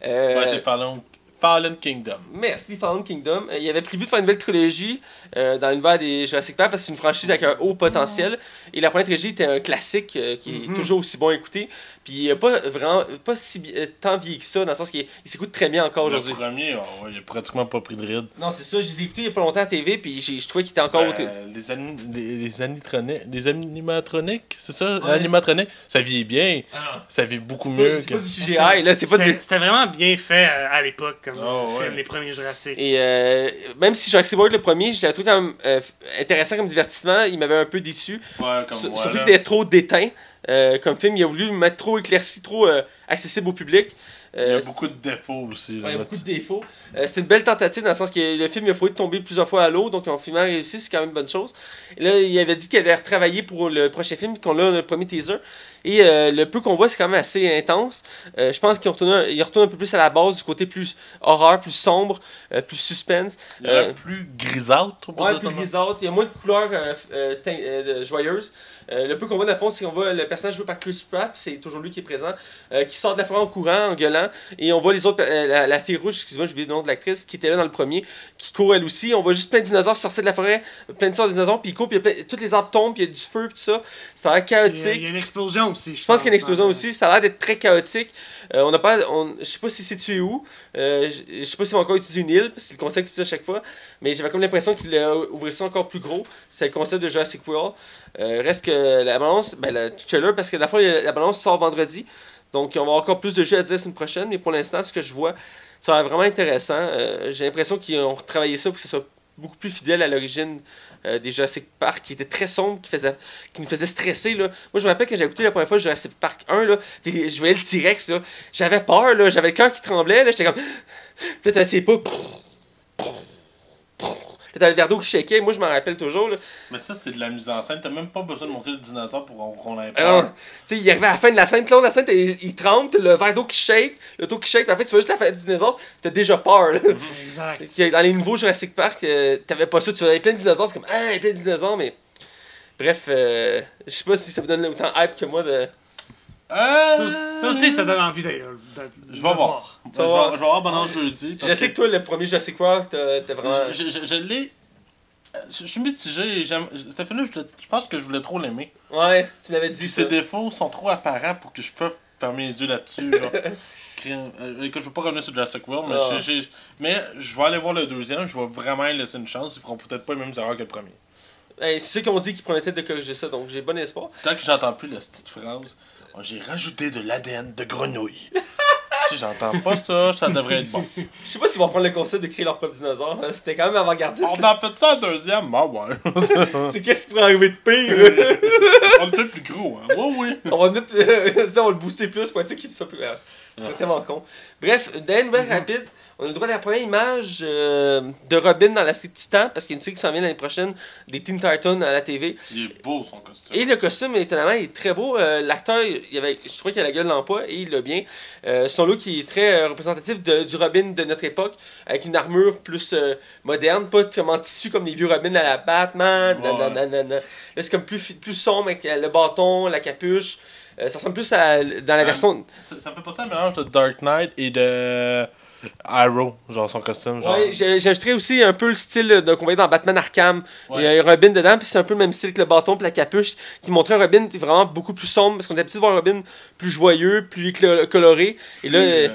Euh,
Ouais, c'est Fallen, Fallen Kingdom.
Merci, Fallen Kingdom. Euh, il avait prévu de faire une nouvelle trilogie euh, dans l'univers des Jurassic Park parce que c'est une franchise avec un haut potentiel. Et la première trilogie était un classique euh, qui est
Mhm.
toujours aussi bon à écouter. Puis il a pas vraiment pas si euh, tant vieilli que ça, dans le sens qu'il il s'écoute très bien encore
Le
aujourd'hui.
premier, oh, ouais, il a pratiquement pas pris de ride.
Non, c'est ça, je les ai écoutés il y a pas longtemps à TV, puis j'ai- je trouvais qu'il était encore au
Euh,
t-
les, les, les animatroniques, les animatroniques, c'est ça?
Ouais.
Animatroniques, ça vit bien. Ça vit beaucoup mieux
C'est
que.
pas du CGI, là, c'est pas du.
C'était vraiment bien fait euh, à l'époque, comme
Oh,
film,
ouais.
les premiers Jurassic.
Et euh, même si Jurassic World le premier, je l'avais trouvé quand même euh, intéressant comme divertissement, il m'avait un peu déçu.
Ouais, comme moi,
Surtout qu'il était trop déteint euh, comme film. Il a voulu le mettre trop éclairci, trop euh, accessible au public.
Il y
Euh,
a beaucoup de défauts aussi. là,
Ouais, il y a beaucoup de défauts. Euh, c'est une belle tentative dans le sens que le film il a fallu tomber plusieurs fois à l'eau, donc ont finalement réussi, c'est quand même une bonne chose. Et là, il avait dit qu'il allait retravailler pour le prochain film, qu'on a le premier teaser. Et euh, le peu qu'on voit, c'est quand même assez intense. Euh, je pense qu'il retourne, un- il retourne un peu plus à la base du côté plus horreur, plus sombre, euh, plus suspense.
Il y a
Euh,
plus grisâtre,
Ouais, plus grisâtre. Il y a moins de couleurs euh, euh, euh, joyeuses. Euh, le peu qu'on voit le fond, c'est qu'on voit le personnage joué par Chris Pratt, c'est toujours lui qui est présent, euh, qui sort de la forêt en courant, en gueulant. Et on voit les autres, euh, la, la fille rouge, excuse-moi, j'ai oublié le nom de l'actrice, qui était là dans le premier, qui court elle aussi. On voit juste plein de dinosaures sortir de la forêt, plein de sortes de dinosaures, puis ils courent, puis toutes les arbres tombent, puis il y a du feu, puis tout ça. Ça a l'air chaotique.
il y a une explosion aussi.
Je pense qu'il y a une explosion
dans-
aussi. Ça a l'air d'être très chaotique. Euh, on n'a pas, on, je sais pas si c'est tué où. Euh, je sais pas s'ils vont encore utiliser une île, parce que c'est le concept qu'ils utilisent à chaque fois. Mais j'avais comme l'impression qu'ils voulaient ouvrir ça encore plus gros. C'est le concept de Jurassic World. Euh, reste que la balance, ben le trailer, parce que la fois la balance sort vendredi. Donc on va encore plus de jeux à dire la semaine prochaine. Mais pour l'instant, ce que je vois, ça a l'air vraiment intéressant. J'ai l'impression qu'ils ont retravaillé ça pour que ce soit beaucoup plus fidèle à l'origine euh, des Jurassic Park, qui était très sombre, qui, nous faisait stresser. Là. Moi, je me rappelle quand j'ai écouté la première fois Jurassic Park 1, là, je voyais le T-Rex, j'avais peur, j'avais le cœur qui tremblait, j'étais comme... Puis là, t'as essayé pas... Là, t'as le verre d'eau qui shakeait, moi, je m'en rappelle toujours, là.
Mais ça, c'est de la mise en scène. T'as même pas besoin de montrer le dinosaure pour qu'on ait
Alors,
peur.
tu sais, il arrivait à la fin de la scène, tout le long de la scène, il, il tremble, t'as le verre d'eau qui shake, le d'eau qui shake, puis en fait, tu vois juste la fin du dinosaure, t'as déjà peur, là.
Exact.
Fait que Dans les nouveaux Jurassic Park, euh, t'avais pas ça, tu avais plein de dinosaures, c'est comme, ah, il y a plein de dinosaures, mais. Bref, euh, je sais pas si ça vous donne autant hype que moi de.
Ça,
Euh,
ça aussi, ça donne envie d'ailleurs. de-
Je vais voir. Je vais
voir.
je vais voir pendant jeudi.
Je sais que toi, le premier Jurassic World, t'as t'as vraiment.
Je, je, je- je l'ai. Je, je suis mitigé. j'aime- Cet film-là, je, je pense que je voulais trop l'aimer.
Ouais, tu m'avais
Puis
dit ça.
ses défauts sont trop apparents pour que je puisse fermer les yeux là-dessus. Crime. Euh, que je veux pas revenir sur Jurassic World, mais, je vais aller voir le deuxième. Je vais vraiment laisser une chance. Ils feront peut-être pas les mêmes erreurs que le premier.
Hey, c'est ceux qui ont dit qu'ils prenaient tête de corriger ça, donc j'ai bon espoir.
Tant que j'entends plus la petite phrase, j'ai rajouté de l'ADN de grenouille. si j'entends pas ça, ça devrait être bon.
Je sais pas s'ils vont prendre le concept de créer leur propre dinosaure. hein. C'était quand même avant-gardiste.
On en fait ça un deuxième? Ah ouais.
C'est qu'est-ce qui pourrait arriver de pire, là?
On le fait plus gros, hein? Oui, oui.
On va, mettre, ça, on va le booster plus pour être sûr qu'il soit plus. euh, C'est tellement con. Bref, dernière nouvelle rapide. On a le droit de la première image euh, de Robin dans la série Titan, parce qu'il y a une série qui s'en vient l'année prochaine, des Teen Titans à la TV.
Il est beau son costume.
Et le costume, étonnamment, il est très beau. Euh, L'acteur, il avait, je trouvais qu'il a la gueule d'emploi et il l'a bien. Euh, son look qui est très représentatif de- du Robin de notre époque, avec une armure plus moderne, pas comme en tissu comme les vieux Robin à la Batman.
Ouais.
nanana. Là, c'est comme plus, plus sombre avec le bâton, la capuche. Ça ressemble plus à dans la
Ouais.
version.
Ça, ça me fait penser à un mélange de Dark Knight et de Arrow, genre son costume. Genre.
Ouais, ajouté aussi un peu le style qu'on voyait dans Batman Arkham. Il y a Robin dedans, puis c'est un peu le même style que le bâton puis la capuche, qui montrait Robin vraiment beaucoup plus sombre, parce qu'on était habitué de voir Robin plus joyeux, plus coloré. Et là, euh,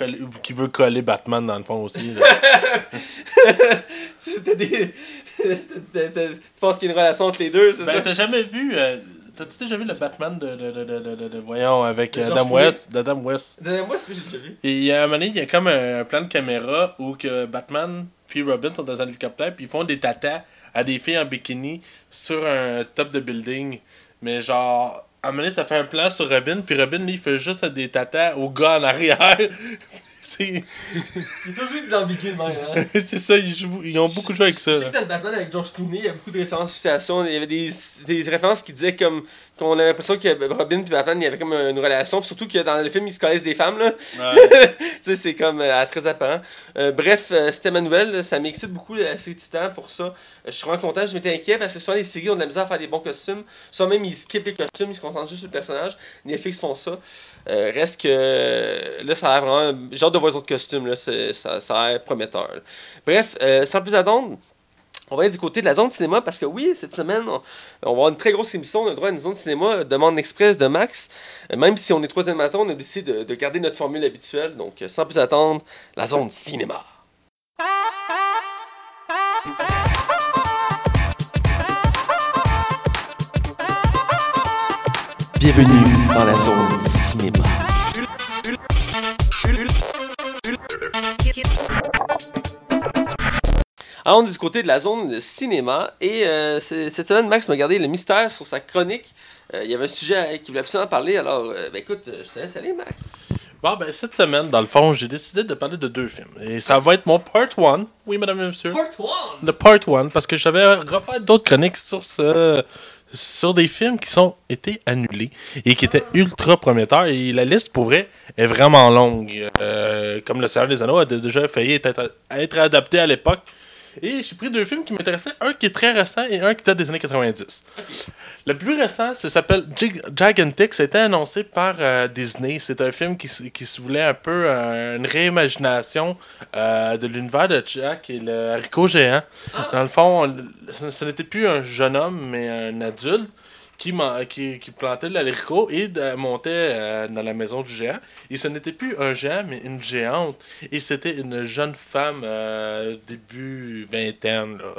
Euh, qui veut coller Batman dans le fond aussi.
c'était des. tu penses qu'il y a une relation entre les deux, c'est
ben,
ça?
t'as jamais vu. euh, T'as-tu déjà vu le Batman de, de, de, de, de, voyons, avec euh, Adam? West, d'Adam West?
Donnez-moi ce que j'ai déjà vu.
Et il y a un moment donné, il y a comme un plan de caméra où que Batman puis Robin sont dans un hélicoptère puis ils font des tatas à des filles en bikini sur un top de building. Mais genre, à un moment donné, ça fait un plan sur Robin puis Robin, lui, il fait juste des tatas au gars en arrière. C'est
Il est toujours des ambigus de même, hein?
c'est ça, ils, jouent- ils ont beaucoup joué avec ça.
Je sais que dans le Batman avec George Clooney, il y a beaucoup de références à fixation. Il y avait des, des références qui disaient comme qu'on a l'impression que Robin et Batman, il y avait comme une relation. Puis surtout que dans le film, ils se connaissent des femmes, là.
Ouais.
tu sais, c'est comme euh, très apparent. Euh, bref, euh, c'était ma nouvelle. là. Ça m'excite beaucoup, la série Titan, pour ça. Je suis vraiment content. Je m'étais inquiet parce que souvent, les séries ont de la misère à faire des bons costumes. Soit même, ils skippent les costumes, ils se concentrent juste sur le personnage. Netflix font ça. Reste que là, ça a l'air vraiment. J'ai hâte de voir les autres costumes. Là. C'est- Ça, ça a l'air prometteur. là. Bref, euh, sans plus attendre. On va aller du côté de la zone cinéma parce que oui, cette semaine, on, va avoir une très grosse émission. On a droit à une zone cinéma euh, demande express de Max. Euh, Même si on est troisième matin, on a décidé de, de garder notre formule habituelle. Donc, euh, sans plus attendre, la zone cinéma. Bienvenue dans la zone cinéma. Alors, on est du côté de la zone cinéma et euh, cette semaine, Max m'a gardé le mystère sur sa chronique. Euh, il y avait un sujet qu'il voulait absolument parler, alors euh, ben, écoute, je te laisse aller, Max.
Bon, ben, cette semaine, dans le fond, j'ai décidé de parler de deux films. Et ça va être mon part 1. Oui, madame et monsieur?
Part 1
Le part 1, parce que j'avais refait d'autres chroniques sur ce sur des films qui sont été annulés et qui étaient ultra prometteurs et la liste pour vrai est vraiment longue Euh, comme le Seigneur des Anneaux a déjà failli être, être adapté à l'époque et j'ai pris deux films qui m'intéressaient un qui est très récent et un qui date des années 90 le plus récent ça s'appelle Gig- Gigantic ça a été annoncé par euh, Disney. C'est un film qui, qui se voulait un peu euh, une réimagination euh, de l'univers de Jack et le haricot géant. Dans le fond, ce n'était plus un jeune homme, mais un adulte qui, qui, qui plantait de et de- montait euh, dans la maison du géant. Et ce n'était plus un géant, mais une géante. Et c'était une jeune femme euh, début vingtaine. Là.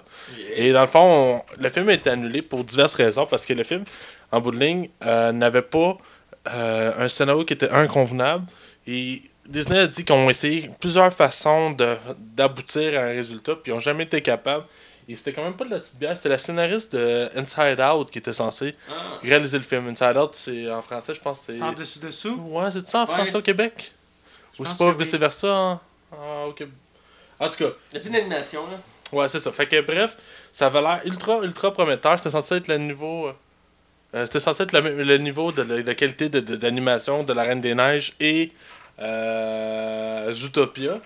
Et dans le fond, on- le film a été annulé pour diverses raisons, parce que le film, en bout de ligne, euh, n'avait pas un scénario qui était inconvenable. Et Disney a dit qu'ils ont essayé plusieurs façons d'aboutir à un résultat, puis ils n'ont jamais été capables. Et c'était quand même pas de la petite bière, c'était la scénariste de Inside Out qui était censée
Ah.
réaliser le film. Inside Out, c'est en français, je pense c'est.
Sans dessus-dessous.
Ouais, c'est ça en
Ouais.
français au Québec Ou c'est pas vice-versa en... en- au Québec En tout cas,
Le film d'animation, là.
Ouais, c'est ça. Fait que bref, ça avait l'air ultra, ultra prometteur. C'était censé être le niveau. euh, c'était censé être le, le niveau de la, de qualité de- de- d'animation de, La Reine des Neiges et euh, Zootopia.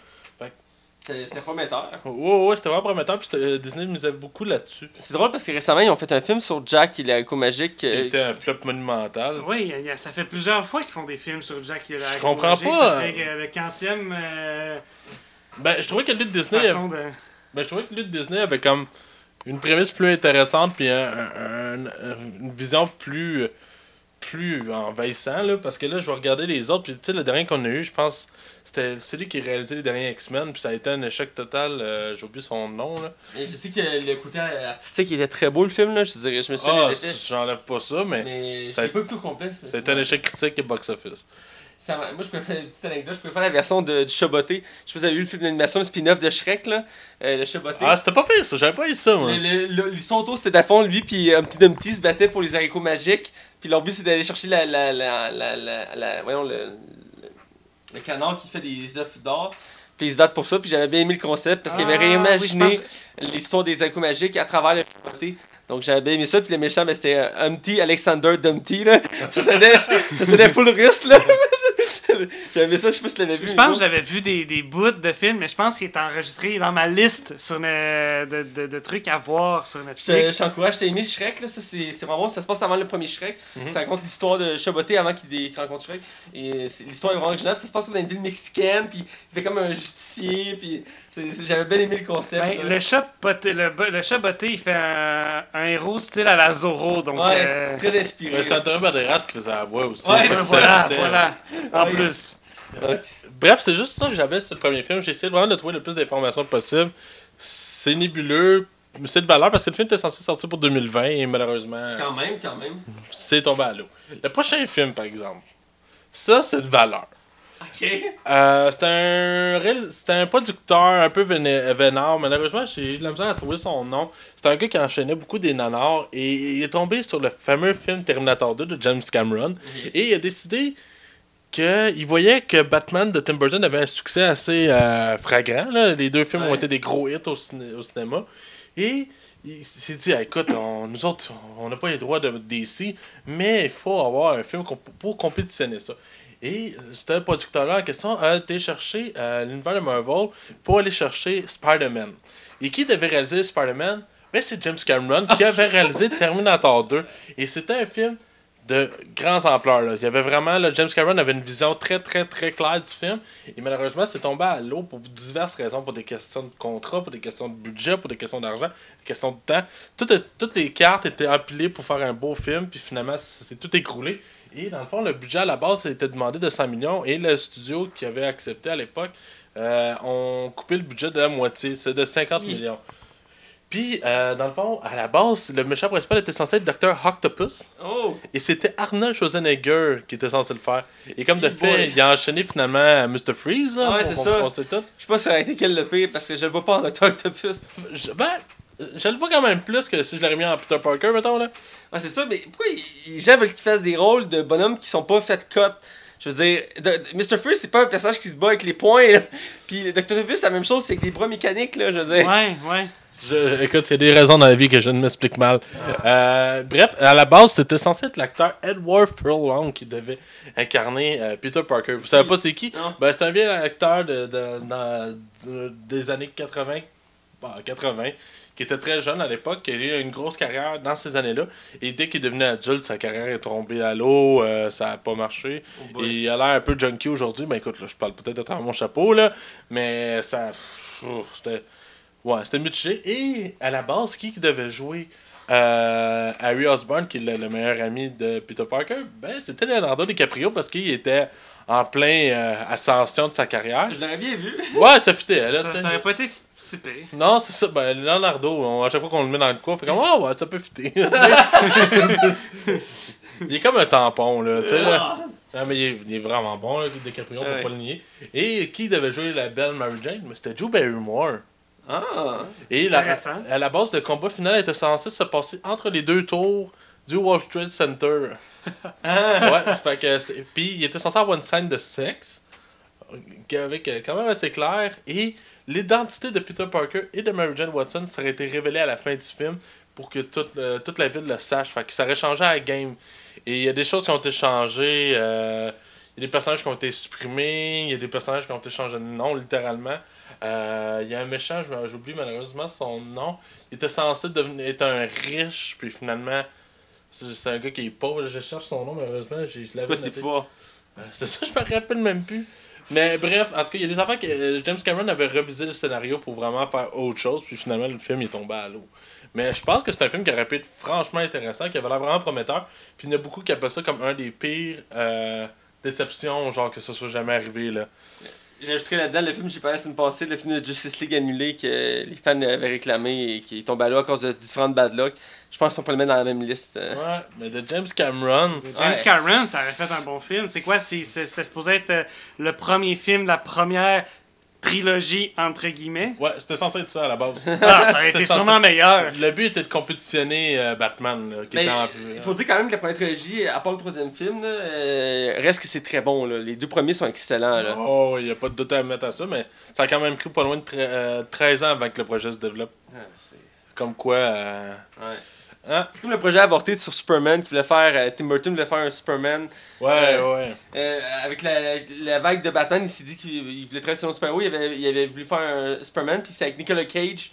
C'est c'est prometteur.
Ouais, ouais, c'était vraiment prometteur. Puis c'était- Disney misait beaucoup là-dessus.
C'est drôle parce que récemment, ils ont fait un film sur Jack et l'haricot magique.
Qui
euh,
était un flop monumental.
Oui, il y a- ça fait plusieurs fois qu'ils font des films sur Jack et la
Je comprends
Magique.
pas.
Que le quantième euh,
Ben, je trouvais que lui de Disney.
façon de.
Ben, je trouvais que lui de Disney avait comme une prémisse plus intéressante puis un- un- un- une vision plus plus envahissant là parce que là je vais regarder les autres puis tu sais le dernier qu'on a eu je pense c'était celui qui a réalisé les derniers X-Men puis ça a été un échec total euh, j'ai oublié son nom là
et je sais que le côté artistique il était très beau, le film, là. Je dirais, je me suis
ah
les effets.
j'enlève pas ça mais,
Mais
ça-
pas tout complet.
ça a été un échec critique et box office
Ça moi, je préfère une petite anecdote. Je préfère la version de, du Chaboté. Je sais pas si vous avez vu le film d'animation, le spin-off de Shrek, là. Euh, le Chaboté.
ah c'était pas pire ça j'avais pas eu ça moi
Le- le- le- autour, c'était à fond, lui puis Humpty Dumpty se battaient pour les haricots magiques. Puis leur but, c'est d'aller chercher la, la, la, la, la, la- voyons, le, le, le canard qui fait des œufs d'or. Puis ils se battent pour ça. Puis j'avais bien aimé le concept parce qu'il avait
Ah,
réimaginé
oui,
l'histoire des haricots magiques à travers le Chaboté. Donc j'avais bien aimé ça. Puis le méchant, ben, c'était euh, Humpty Alexander Dumpty. Là. Ça sonnait, ça sonnait full russe. là. j'avais ça, je sais pas si tu l'avais vu.
Je pense que j'avais vu des, des bouts de films, mais je pense qu'il est enregistré dans ma liste sur ne- de, de, de trucs à voir sur Netflix.
je t'encourage, t'as aimé Shrek, là, ça c'est vraiment bon. Ça se passe avant le premier Shrek.
Mhm.
Ça raconte l'histoire de Chaboté avant qu'il rencontre Shrek. Et l'histoire est vraiment originale. Ça se passe dans une ville mexicaine, puis il fait comme un justicier, puis j'avais bien aimé le concept.
Ben, le chat botté, le, bo- le chat botté, il fait un, un héros style à la Zorro, donc
ouais,
euh,
c'est très inspiré.
Ouais, c'est Antonio Banderas qui faisait la voix aussi
Ouais,
voilà, voilà, en
Ouais.
plus.
Ouais.
Bref, c'est juste ça que j'avais sur le premier film. J'ai essayé vraiment de trouver le plus d'informations possible. C'est nébuleux, mais c'est de valeur parce que le film était censé sortir pour 2020 et malheureusement,
Quand même, quand même.
c'est tombé à l'eau. Le prochain film, par exemple, ça, c'est de valeur.
Ok.
Euh, c'est un, réal- c'est un producteur un peu véné- vénard. Malheureusement, j'ai eu de la misère à trouver son nom. C'est un gars qui enchaînait beaucoup des nanars et il est tombé sur le fameux film Terminator 2 de James Cameron. Et il a décidé qu'il voyait que Batman de Tim Burton avait un succès assez euh, fragrant. là. Les deux films ont été des gros hits au, ciné- au cinéma. Et il s'est dit ah, écoute, on- nous autres, on n'a pas les droits de DC, mais il faut avoir un film pour compétitionner ça. Et euh, ce producteur-là en question a été chercher euh, l'univers de Marvel pour aller chercher Spider-Man. Et qui devait réaliser Spider-Man? Ben, C'est James Cameron qui avait réalisé Terminator 2. Et c'était un film de grands ampleurs. Là. Il y avait vraiment, là, James Cameron avait une vision très, très, très claire du film. Et malheureusement, c'est tombé à l'eau pour diverses raisons, pour des questions de contrat, pour des questions de budget, pour des questions d'argent, des questions de temps. Toutes, toutes les cartes étaient empilées pour faire un beau film, puis finalement, ça s'est tout écroulé. Et dans le fond, le budget à la base était demandé de 100 millions, et le studio qui avait accepté à l'époque euh, ont coupé le budget de la moitié, c'est de 50 millions. Puis, euh, dans le fond, à la base, le méchant principal était censé être Dr. Octopus.
Oh!
Et c'était Arnold Schwarzenegger qui était censé le faire. Et comme de fait,
boy.
il a enchaîné finalement à Mr. Freeze. Là,
Ouais, c'est ça. Je sais pas si ça aurait été quel le pire parce que je le vois pas en Dr. Octopus.
Je, ben, je le vois quand même plus que si je l'aurais mis en Peter Parker, mettons. Là.
Ouais, c'est ça, mais pourquoi ils- les gens veulent qu'ils fassent des rôles de bonhommes qui sont pas faits cut? Je veux dire, de- Mr. Freeze, c'est pas un personnage qui se bat avec les poings, là. Puis Dr. Octopus, c'est la même chose, c'est avec des bras mécaniques, là, je veux dire.
Ouais, ouais.
Je, écoute, il y a des raisons dans la vie que je ne m'explique mal. Euh, bref, à la base, c'était censé être l'acteur Edward Furlong qui devait incarner euh, Peter Parker. Vous savez pas c'est qui? Ben, C'est un vieil acteur de, de- dans- de- des années 80, bon, 80, qui était très jeune à l'époque, qui a eu une grosse carrière dans ces années-là. Et dès qu'il est devenu adulte, sa carrière est tombée à l'eau, euh, ça n'a pas marché.
Oh.
Et il a l'air un peu junkie aujourd'hui. Ben écoute, là, je parle peut-être de travers mon chapeau, là, mais ça. oh, c'était. Ouais, c'était mitigé. Et à la base, qui qui devait jouer euh, Harry Osborn, qui est le, le meilleur ami de Peter Parker? Ben, c'était Leonardo DiCaprio parce qu'il était en plein euh, ascension de sa carrière.
Je l'aurais bien vu.
Ouais, ça fitait, là,
Ça,
tu sais.
ça aurait pas été si- pire.
Non, c'est ça. Ben, Leonardo, on- à chaque fois qu'on le met dans le coin, on fait comme, ah ouais, ça peut fitter. Il est comme un tampon, là, tu sais. là. Non, mais il est, il est vraiment bon, là, DiCaprio, pour
Ouais.
pas le nier. Et qui devait jouer la belle Mary Jane? C'était Drew Barrymore.
Ah!
Et la, à la base, le combat final était censé se passer entre les deux tours du Wall Street Center.
Ah!
ouais, fait que puis il était censé avoir une scène de sexe euh, avec euh, quand même assez clair et l'identité de Peter Parker et de Mary Jane Watson serait été révélée à la fin du film pour que toute, euh, toute la ville le sache. Fait que ça aurait changé à la game. Et il y a des choses qui ont été changées. euh, il y a des personnages qui ont été supprimés. Il y a des personnages qui ont été changés de nom, littéralement. Euh, il y a un méchant, j'oublie malheureusement son nom. Il était censé devenir être un riche, puis finalement, c'est un gars qui est pauvre. Je cherche son nom, malheureusement.
C'est
l'avais
quoi ces
noté.
pouvoirs?
Euh, C'est ça, je me rappelle même plus. Mais bref, en tout cas, il y a des affaires que euh, James Cameron avait revisé le scénario pour vraiment faire autre chose, puis finalement, le film il est tombé à l'eau. Mais je pense que c'est un film qui aurait pu être franchement intéressant, qui avait l'air vraiment prometteur. Puis il y en a beaucoup qui appellent ça comme un des pires euh, déceptions, genre que ça soit jamais arrivé. là.
J'ajouterais là-dedans le film j'ai parlé la semaine passée, le film de Justice League annulé que les fans avaient réclamé et qui est tombé à l'eau à cause de différentes bad luck. Je pense qu'on peut le mettre dans la même liste. euh.
Ouais, mais de James Cameron.
James
Ouais.
Cameron, ça aurait fait un bon film. C'est quoi? C'est- c'est- C'était supposé être euh, le premier film de la première trilogie, entre guillemets?
Ouais, c'était censé être ça à la base.
Ah, ça aurait été
censé-
sûrement meilleur.
Le but était de compétitionner euh, Batman, là, qui
Mais
était en
il faut dire quand même que la première trilogie, à part le troisième film, là, euh, reste que c'est très bon. Là. Les deux premiers sont excellents. Là.
Oh, il n'y a pas de doute à mettre à ça, mais ça a quand même pris pas loin de tre- euh, 13 ans avant que le projet se développe.
Ah, c'est-
Comme quoi. euh,
ouais.
Hein?
C'est comme le projet avorté sur Superman qui voulait faire. euh, Tim Burton voulait faire un Superman.
Ouais,
Euh,
ouais.
Euh, avec la, la vague de Batman, il s'est dit qu'il il voulait travailler sur un super-héros. Il avait, il avait voulu faire un Superman, puis c'est avec Nicolas Cage.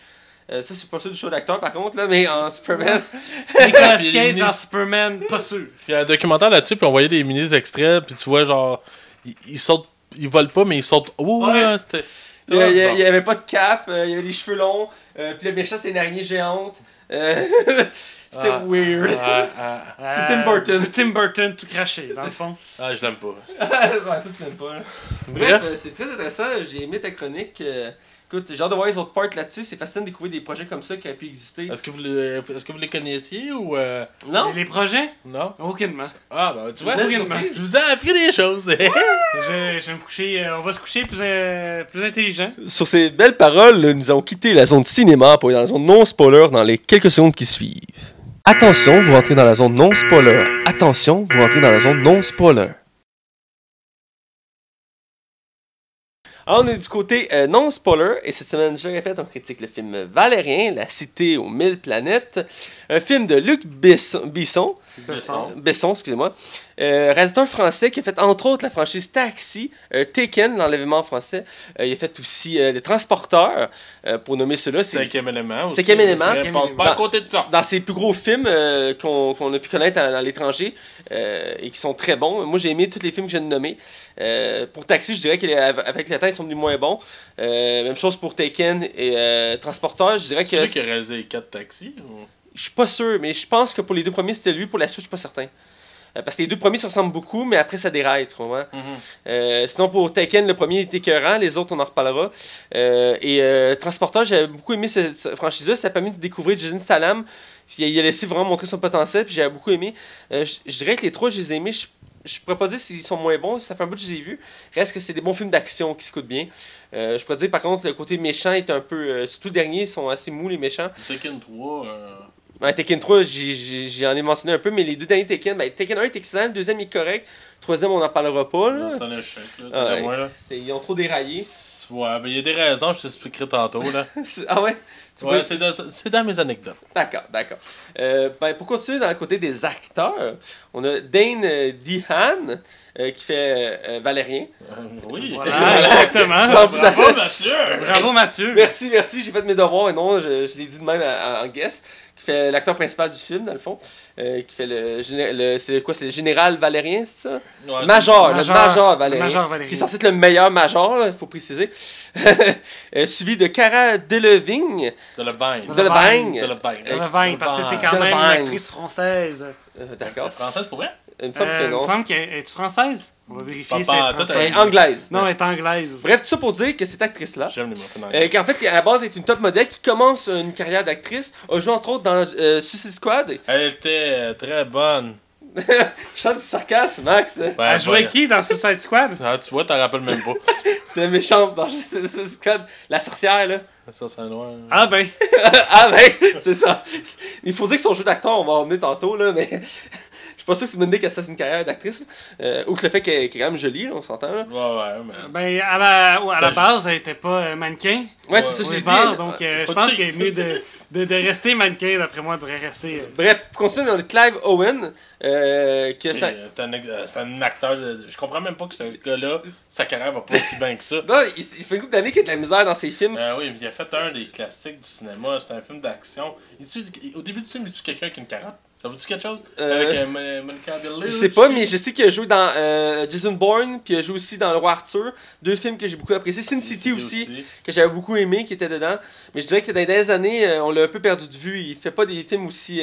Euh, ça, c'est pas ça du show d'acteur par contre, là, mais en Superman.
Nicolas Cage en Superman, pas sûr.
Puis il y a un documentaire là-dessus, puis on voyait des mini-extraits, puis tu vois, genre. Ils, ils sautent. Ils volent pas, mais ils sautent. Oh, ouais,
Ouais.
c'était.
Il y, a- il y a-
bizarre.
il y avait pas de cap, euh, il y avait des cheveux longs, euh, puis le méchant c'était une araignée géante. Euh, c'était
Ah.
weird.
Ah, ah,
C'est Tim Burton.
C'est Tim Burton tout craché, dans le fond.
ah, je l'aime pas.
ouais, toi, tu l'aimes pas. Bref. euh, c'est très intéressant. J'ai aimé ta chronique. euh, écoute, j'ai hâte de voir les autres parts là-dessus. C'est fascinant de découvrir des projets comme ça qui auraient pu exister.
Est-ce que, vous les- est-ce que vous les connaissiez ou. euh,
Non?
Les projets?
Non
Aucunement.
Ah, bah, tu vois,
Belle
je vous ai appris des choses.
Je, je vais me coucher, euh, on va se coucher plus, euh, plus intelligent.
Sur ces belles paroles, nous allons quitter la zone cinéma pour aller dans la zone non-spoiler dans les quelques secondes qui suivent. Attention, vous rentrez dans la zone non-spoiler. Attention, vous rentrez dans la zone non-spoiler. Alors, on est du côté euh, non-spoiler, et cette semaine, je répète, on critique le film Valérien, La cité aux mille planètes, un film de Luc Besson, Bisson,
Besson.
Besson, excusez-moi, euh, réalisateur français qui a fait entre autres la franchise Taxi, euh, Taken, l'enlèvement en français. Euh, il a fait aussi euh, Les Transporteurs, euh, pour nommer ceux-là. C'est
Cinquième élément aussi.
Cinquième élément.
Je passe pas à côté de ça.
dans ses plus gros films qu'on a pu connaître dans l'étranger et qui sont très bons. Moi, j'ai aimé tous les films que je viens de nommer. Euh, pour Taxi, je dirais qu'avec le temps, ils sont devenus moins bons. Même chose pour Taken et euh, Transporteur. Je dirais
C'est
que
lui qui a réalisé les 4 taxis ou...
je suis pas sûr, mais je pense que pour les deux premiers, c'était lui. Pour la suite, je suis pas certain. Euh, parce que les deux premiers se ressemblent beaucoup, mais après ça déraille, tu comprends? Euh, sinon, pour Taken, le premier était écœurant, les autres, on en reparlera. Euh, et euh, Transporteur, j'avais beaucoup aimé cette, cette franchise-là. Ça a permis de découvrir Jason Statham. Puis il a laissé vraiment montrer son potentiel, puis j'avais beaucoup aimé. Je je dirais que les trois, je les ai aimés. Je, je pourrais pas dire s'ils sont moins bons, ça fait un bout que je les ai vus. Reste que c'est des bons films d'action qui s'écoutent bien. Euh, je pourrais dire, par contre, le côté méchant est un peu. euh, surtout le dernier, ils sont assez mous, les méchants.
Tekken 3, euh...
Ouais, Tekken 3, j'ai- j'ai j'ai en ai mentionné un peu, mais les deux derniers Tekken, ben, Tekken 1 est excellent, le deuxième est correct, le troisième, on n'en parlera pas. Là.
c'est un échec, là.
Ah,
T'as
ouais.
moins, là.
C'est- Ils ont trop déraillé.
Ouais, ben il y a des raisons, je t'expliquerai tantôt, là.
Ah ouais?
Ouais,
vois-
c'est dans, c'est dans mes anecdotes.
D'accord, d'accord. Euh, ben, pour continuer dans le côté des acteurs, on a Dane euh, Dehan euh, qui fait euh, Valérien.
Euh, oui.
Voilà, exactement.
Sans-
Bravo, Mathieu!
Bravo, Mathieu.
Merci, merci, j'ai fait mes devoirs et non, je, je l'ai dit de même à- à- en guest. Qui fait l'acteur principal du film, dans le fond. Euh, qui fait le, le- c'est quoi, c'est le général Valérien, c'est ça?
Ouais,
Major, le
Major-
Major Valérien.
Major Valérien.
Qui est censé être le meilleur Major, il faut préciser. Euh, suivi de Cara Delevingne.
De le bain.
De
parce que c'est quand même une actrice française.
Euh, D'accord.
Française pour vrai?
Il me semble
Euh,
que
il me semble qu'elle est française? On va vérifier si elle est
anglaise.
Non, elle est anglaise.
Bref, tout ça pour dire que cette actrice-là,
J'aime les
euh, qui en fait à la base est une top modèle qui commence une carrière d'actrice, a joué entre autres dans euh, Suicide Squad.
Elle était euh, très bonne.
Je chante du sarcasme, Max.
Ouais,
Elle jouait
ouais.
qui dans Suicide Squad?
Ah, tu vois, t'en rappelles même pas.
C'est la méchante dans Suicide Squad. La sorcière, là.
Ça, c'est noir.
Ah ben,
ah ben, c'est ça. Il faut dire que son jeu d'acteur, on va en revenir tantôt, là, mais... Je suis pas sûr que c'est une bonne idée qu'elle fasse une carrière d'actrice. Euh, outre le fait qu'elle est quand même jolie, on s'entend. Là.
Ouais, ouais, mais.
ben à la, à la base, elle était pas euh, mannequin.
Ouais, c'est ça, j'ai dit.
donc euh, je
Faut
pense
que-
qu'il est mieux de, de, de rester mannequin. D'après moi, elle devrait rester. euh,
Bref, pour continuer, on a Clive Owen, euh, que ça...
C'est un, c'est acteur. de- Je comprends même pas que ce gars-là, sa carrière va pas aussi bien que ça.
Non, il, il fait une couple d'années qu'il y a de la misère dans ses films.
Euh, oui, il a fait un des classiques du cinéma. C'est un film d'action. Au début du film, il tue quelqu'un avec une carotte. Ça vous dit quelque chose?
Euh,
Avec euh, Mon- Monica Bellucci?
Je sais pas, mais je sais qu'il a joué dans euh, Jason Bourne, puis il a joué aussi dans Le Roi Arthur. Deux films que j'ai beaucoup appréciés. Sin City aussi, que j'avais beaucoup aimé, qui était dedans. Mais je dirais que dans les dernières années, on l'a un peu perdu de vue. Il fait pas des films aussi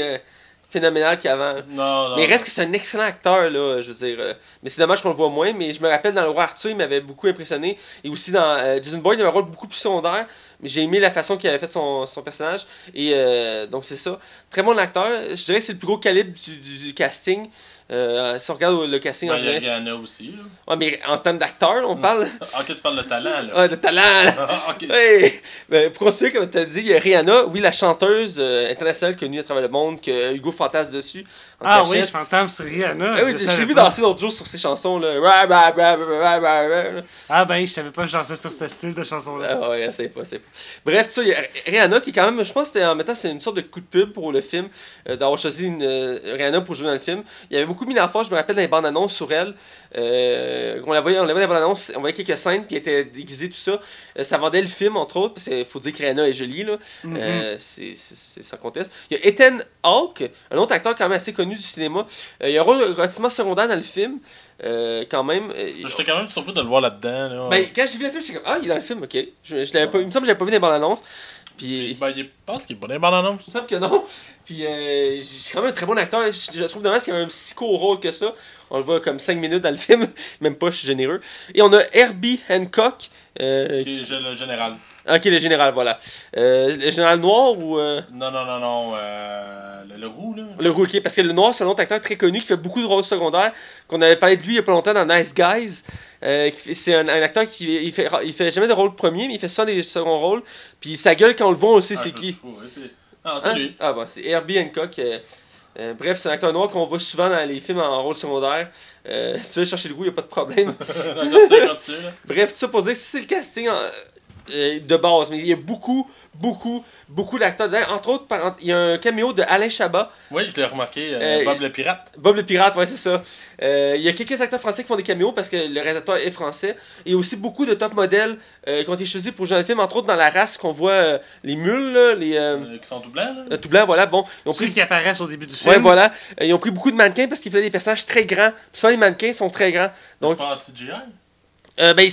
phénoménal qu'avant.
Non, non.
Mais il reste que c'est un excellent acteur, là, je veux dire. mais c'est dommage qu'on le voit moins, mais je me rappelle dans Le Roi Arthur, il m'avait beaucoup impressionné. Et aussi dans euh, Jason Bourne, il avait un rôle beaucoup plus secondaire, j'ai aimé la façon qu'il avait fait son, son personnage. Et euh, donc c'est ça. Très bon acteur. Je dirais que c'est le plus gros calibre du, casting. Euh, si on regarde le casting en
Ben, Il y a
général.
Rihanna aussi. Là.
Ouais, mais en termes d'acteur, on parle
Ah, ok, tu parles de talent, là.
ah, de talent. là.
Ah, ok.
Hey! Ben, pour continuer, comme tu as dit, il y a Rihanna, oui, la chanteuse euh, internationale connue à travers le monde, que Hugo fantasme dessus.
Ah oui, je fantasme sur Rihanna.
Ah oui,
je savais
vu danser l'autre jour sur ces chansons là.
Ah ben, je savais pas que je dansais sur ce style de chanson-là.
Ah ouais, c'est pas, c'est pas. Bref, tu sais, Rihanna qui est quand même, je pense que c'est- en même temps, c'est une sorte de coup de pub pour le film, euh, d'avoir choisi une, euh, Rihanna pour jouer dans le film. Il y avait beaucoup mis l'enfant, je me rappelle dans les bandes annonces sur elle. Euh, on la voyait, on la voyait dans annonces, on voyait quelques scènes, puis elle était déguisée, tout ça. Euh, ça vendait le film, entre autres, parce qu'il faut dire que Rihanna est jolie, là.
Mhm.
Euh, c'est sans conteste. Il y a Ethan Hawke, un autre acteur quand même assez connu du cinéma. Il a un rôle relativement secondaire dans le film, quand même.
J'étais quand même surpris de le voir là-dedans. Là.
ben, quand j'ai vu le film, j'étais comme Ah, il est dans le film, ok. Je, je l'avais pas, il me semble que j'avais pas vu dans annonces. Puis.
Ben, il pense qu'il est bon dans les bandes annonces.
Il me semble que non. Puis, euh, c'est quand même un très bon acteur. Je, je trouve dommage qu'il y ait un si court rôle que ça. On le voit comme 5 minutes dans le film. Même pas, je suis généreux. Et on a Herbie Hancock. euh,
Qui est le général.
Ok, le général, voilà. Euh, le général noir ou. euh,
Non, non, non, non. Euh, le, le roux, là.
Le rookie, parce que le noir, c'est un autre acteur très connu qui fait beaucoup de rôles secondaires. Qu'on avait parlé de lui il y a pas longtemps dans Nice Guys. C'est un, un acteur qui il fait, il fait jamais de rôle premier, mais il fait souvent des seconds rôles. Puis sa gueule, quand on le voit, on sait
Ah,
c'est qui.
ouais, c'est- Ah, c'est
Hein?
lui.
Ah, bon, c'est Herbie Hancock. euh, bref, c'est un acteur noir qu'on voit souvent dans les films en rôle secondaire. Euh, si tu veux chercher le goût, il n'y a pas de problème. Bref, tout ça pour dire que c'est le casting en- euh, de base, mais il y a beaucoup, beaucoup, beaucoup d'acteurs. dedans. Entre autres, par- il y a un caméo de Alain Chabat,
Oui, je l'ai remarqué, euh,
Euh,
Bob le pirate.
Bob le pirate, ouais, c'est ça. Euh, il y a quelques acteurs français qui font des caméos parce que le réalisateur est français. Il y a aussi beaucoup de top modèles euh, qui ont été choisis pour jouer dans le film, entre autres dans la race qu'on voit euh, les mules, là, les euh,
euh, qui sont tout blancs, là.
euh, tout voilà. Bon, ils ont
Ceux
pris
qui apparaissent au début du film.
Ouais, voilà. Euh, ils ont pris beaucoup de mannequins parce qu'ils faisaient des personnages très grands. Puis souvent, les mannequins sont très grands. Donc,
Je pense CGI.
Euh, ben,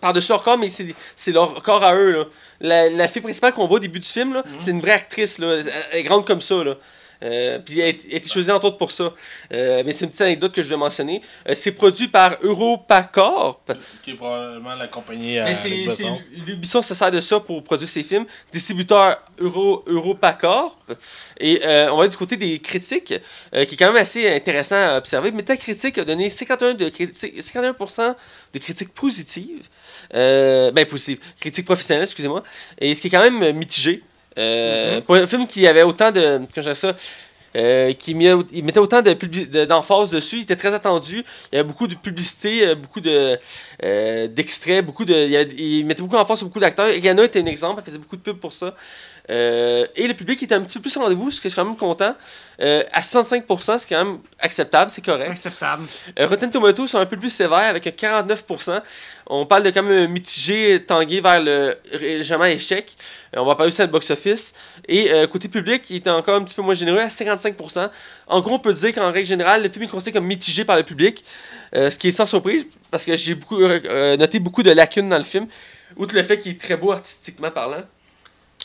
par-dessus leur corps, mais c'est leur corps à eux. Là. La, la fille principale qu'on voit au début du film, là, c'est une vraie actrice. Là. Elle, elle est grande comme ça. Là. Euh, puis elle a été- elle été choisie entre autres pour ça. Euh, mais c'est une petite anecdote que je vais mentionner. Euh, c'est produit par EuropaCorp.
Qui est probablement la compagnie à. Luc Besson
se sert de ça pour produire ses films. Distributeur Euro, EuropaCorp. Et euh, on va du côté des critiques, euh, qui est quand même assez intéressant à observer. Metacritic a donné 51%, de, critiques- 51% de critiques positives. Ben, positives. Critiques professionnelles, excusez-moi. Et ce qui est quand même mitigé. Euh, Pour un film qui avait autant de. Comment ça euh, qui mettait autant de publi- de- d'emphase dessus, il était très attendu. Il y avait beaucoup de publicité, euh, beaucoup de euh, d'extraits, beaucoup de. Il, y avait- il mettait beaucoup d'emphase sur beaucoup d'acteurs. Rihanna était un exemple, elle faisait beaucoup de pubs pour ça. Euh, et le public était un petit peu plus au rendez-vous, ce que je suis quand même content. Euh, à 65%, c'est quand même acceptable, c'est correct.
Acceptable.
Euh, Rotten Tomatoes sont un peu plus sévères avec un 49%. On parle de quand même un mitigé tangué vers le légèrement échec. Euh, on va parler aussi à le box-office. Et euh, côté public, il était encore un petit peu moins généreux à 55%. En gros, on peut dire qu'en règle générale, le film est considéré comme mitigé par le public. Ce qui est sans surprise, parce que j'ai beaucoup noté beaucoup de lacunes dans le film. Outre le fait qu'il est très beau artistiquement parlant.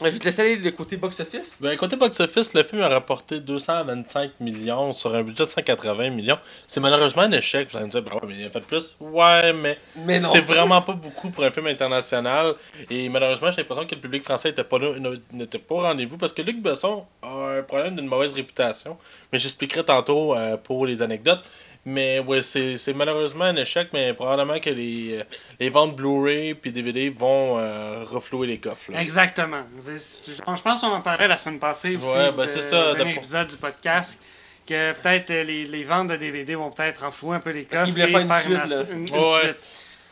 Je vais te laisser aller le côté box-office.
Ben, côté box-office, le film a rapporté 225 millions sur un budget de 180 millions. C'est malheureusement un échec. Vous allez me dire, ben ouais, mais il a fait plus. Ouais, mais, c'est vraiment pas beaucoup pour un film international. Et malheureusement, j'ai l'impression que le public français était pas n'était pas au rendez-vous parce que Luc Besson a un problème d'une mauvaise réputation. Mais j'expliquerai tantôt euh, pour les anecdotes. Mais ouais, c'est c'est malheureusement un échec, mais probablement que les, les ventes Blu-ray puis DVD vont euh, reflouer les coffres. là.
Exactement. C'est- c'est- Je je pense qu'on en parlait la semaine passée aussi.
Ouais, ben
de-
c'est ça,
épisode du podcast. Que peut-être euh, les, les ventes de DVD vont peut-être enflouer un peu les
Parce
coffres.
qu'ils voulaient
et
faire une
faire
suite, là.
une- une
Ouais.
suite.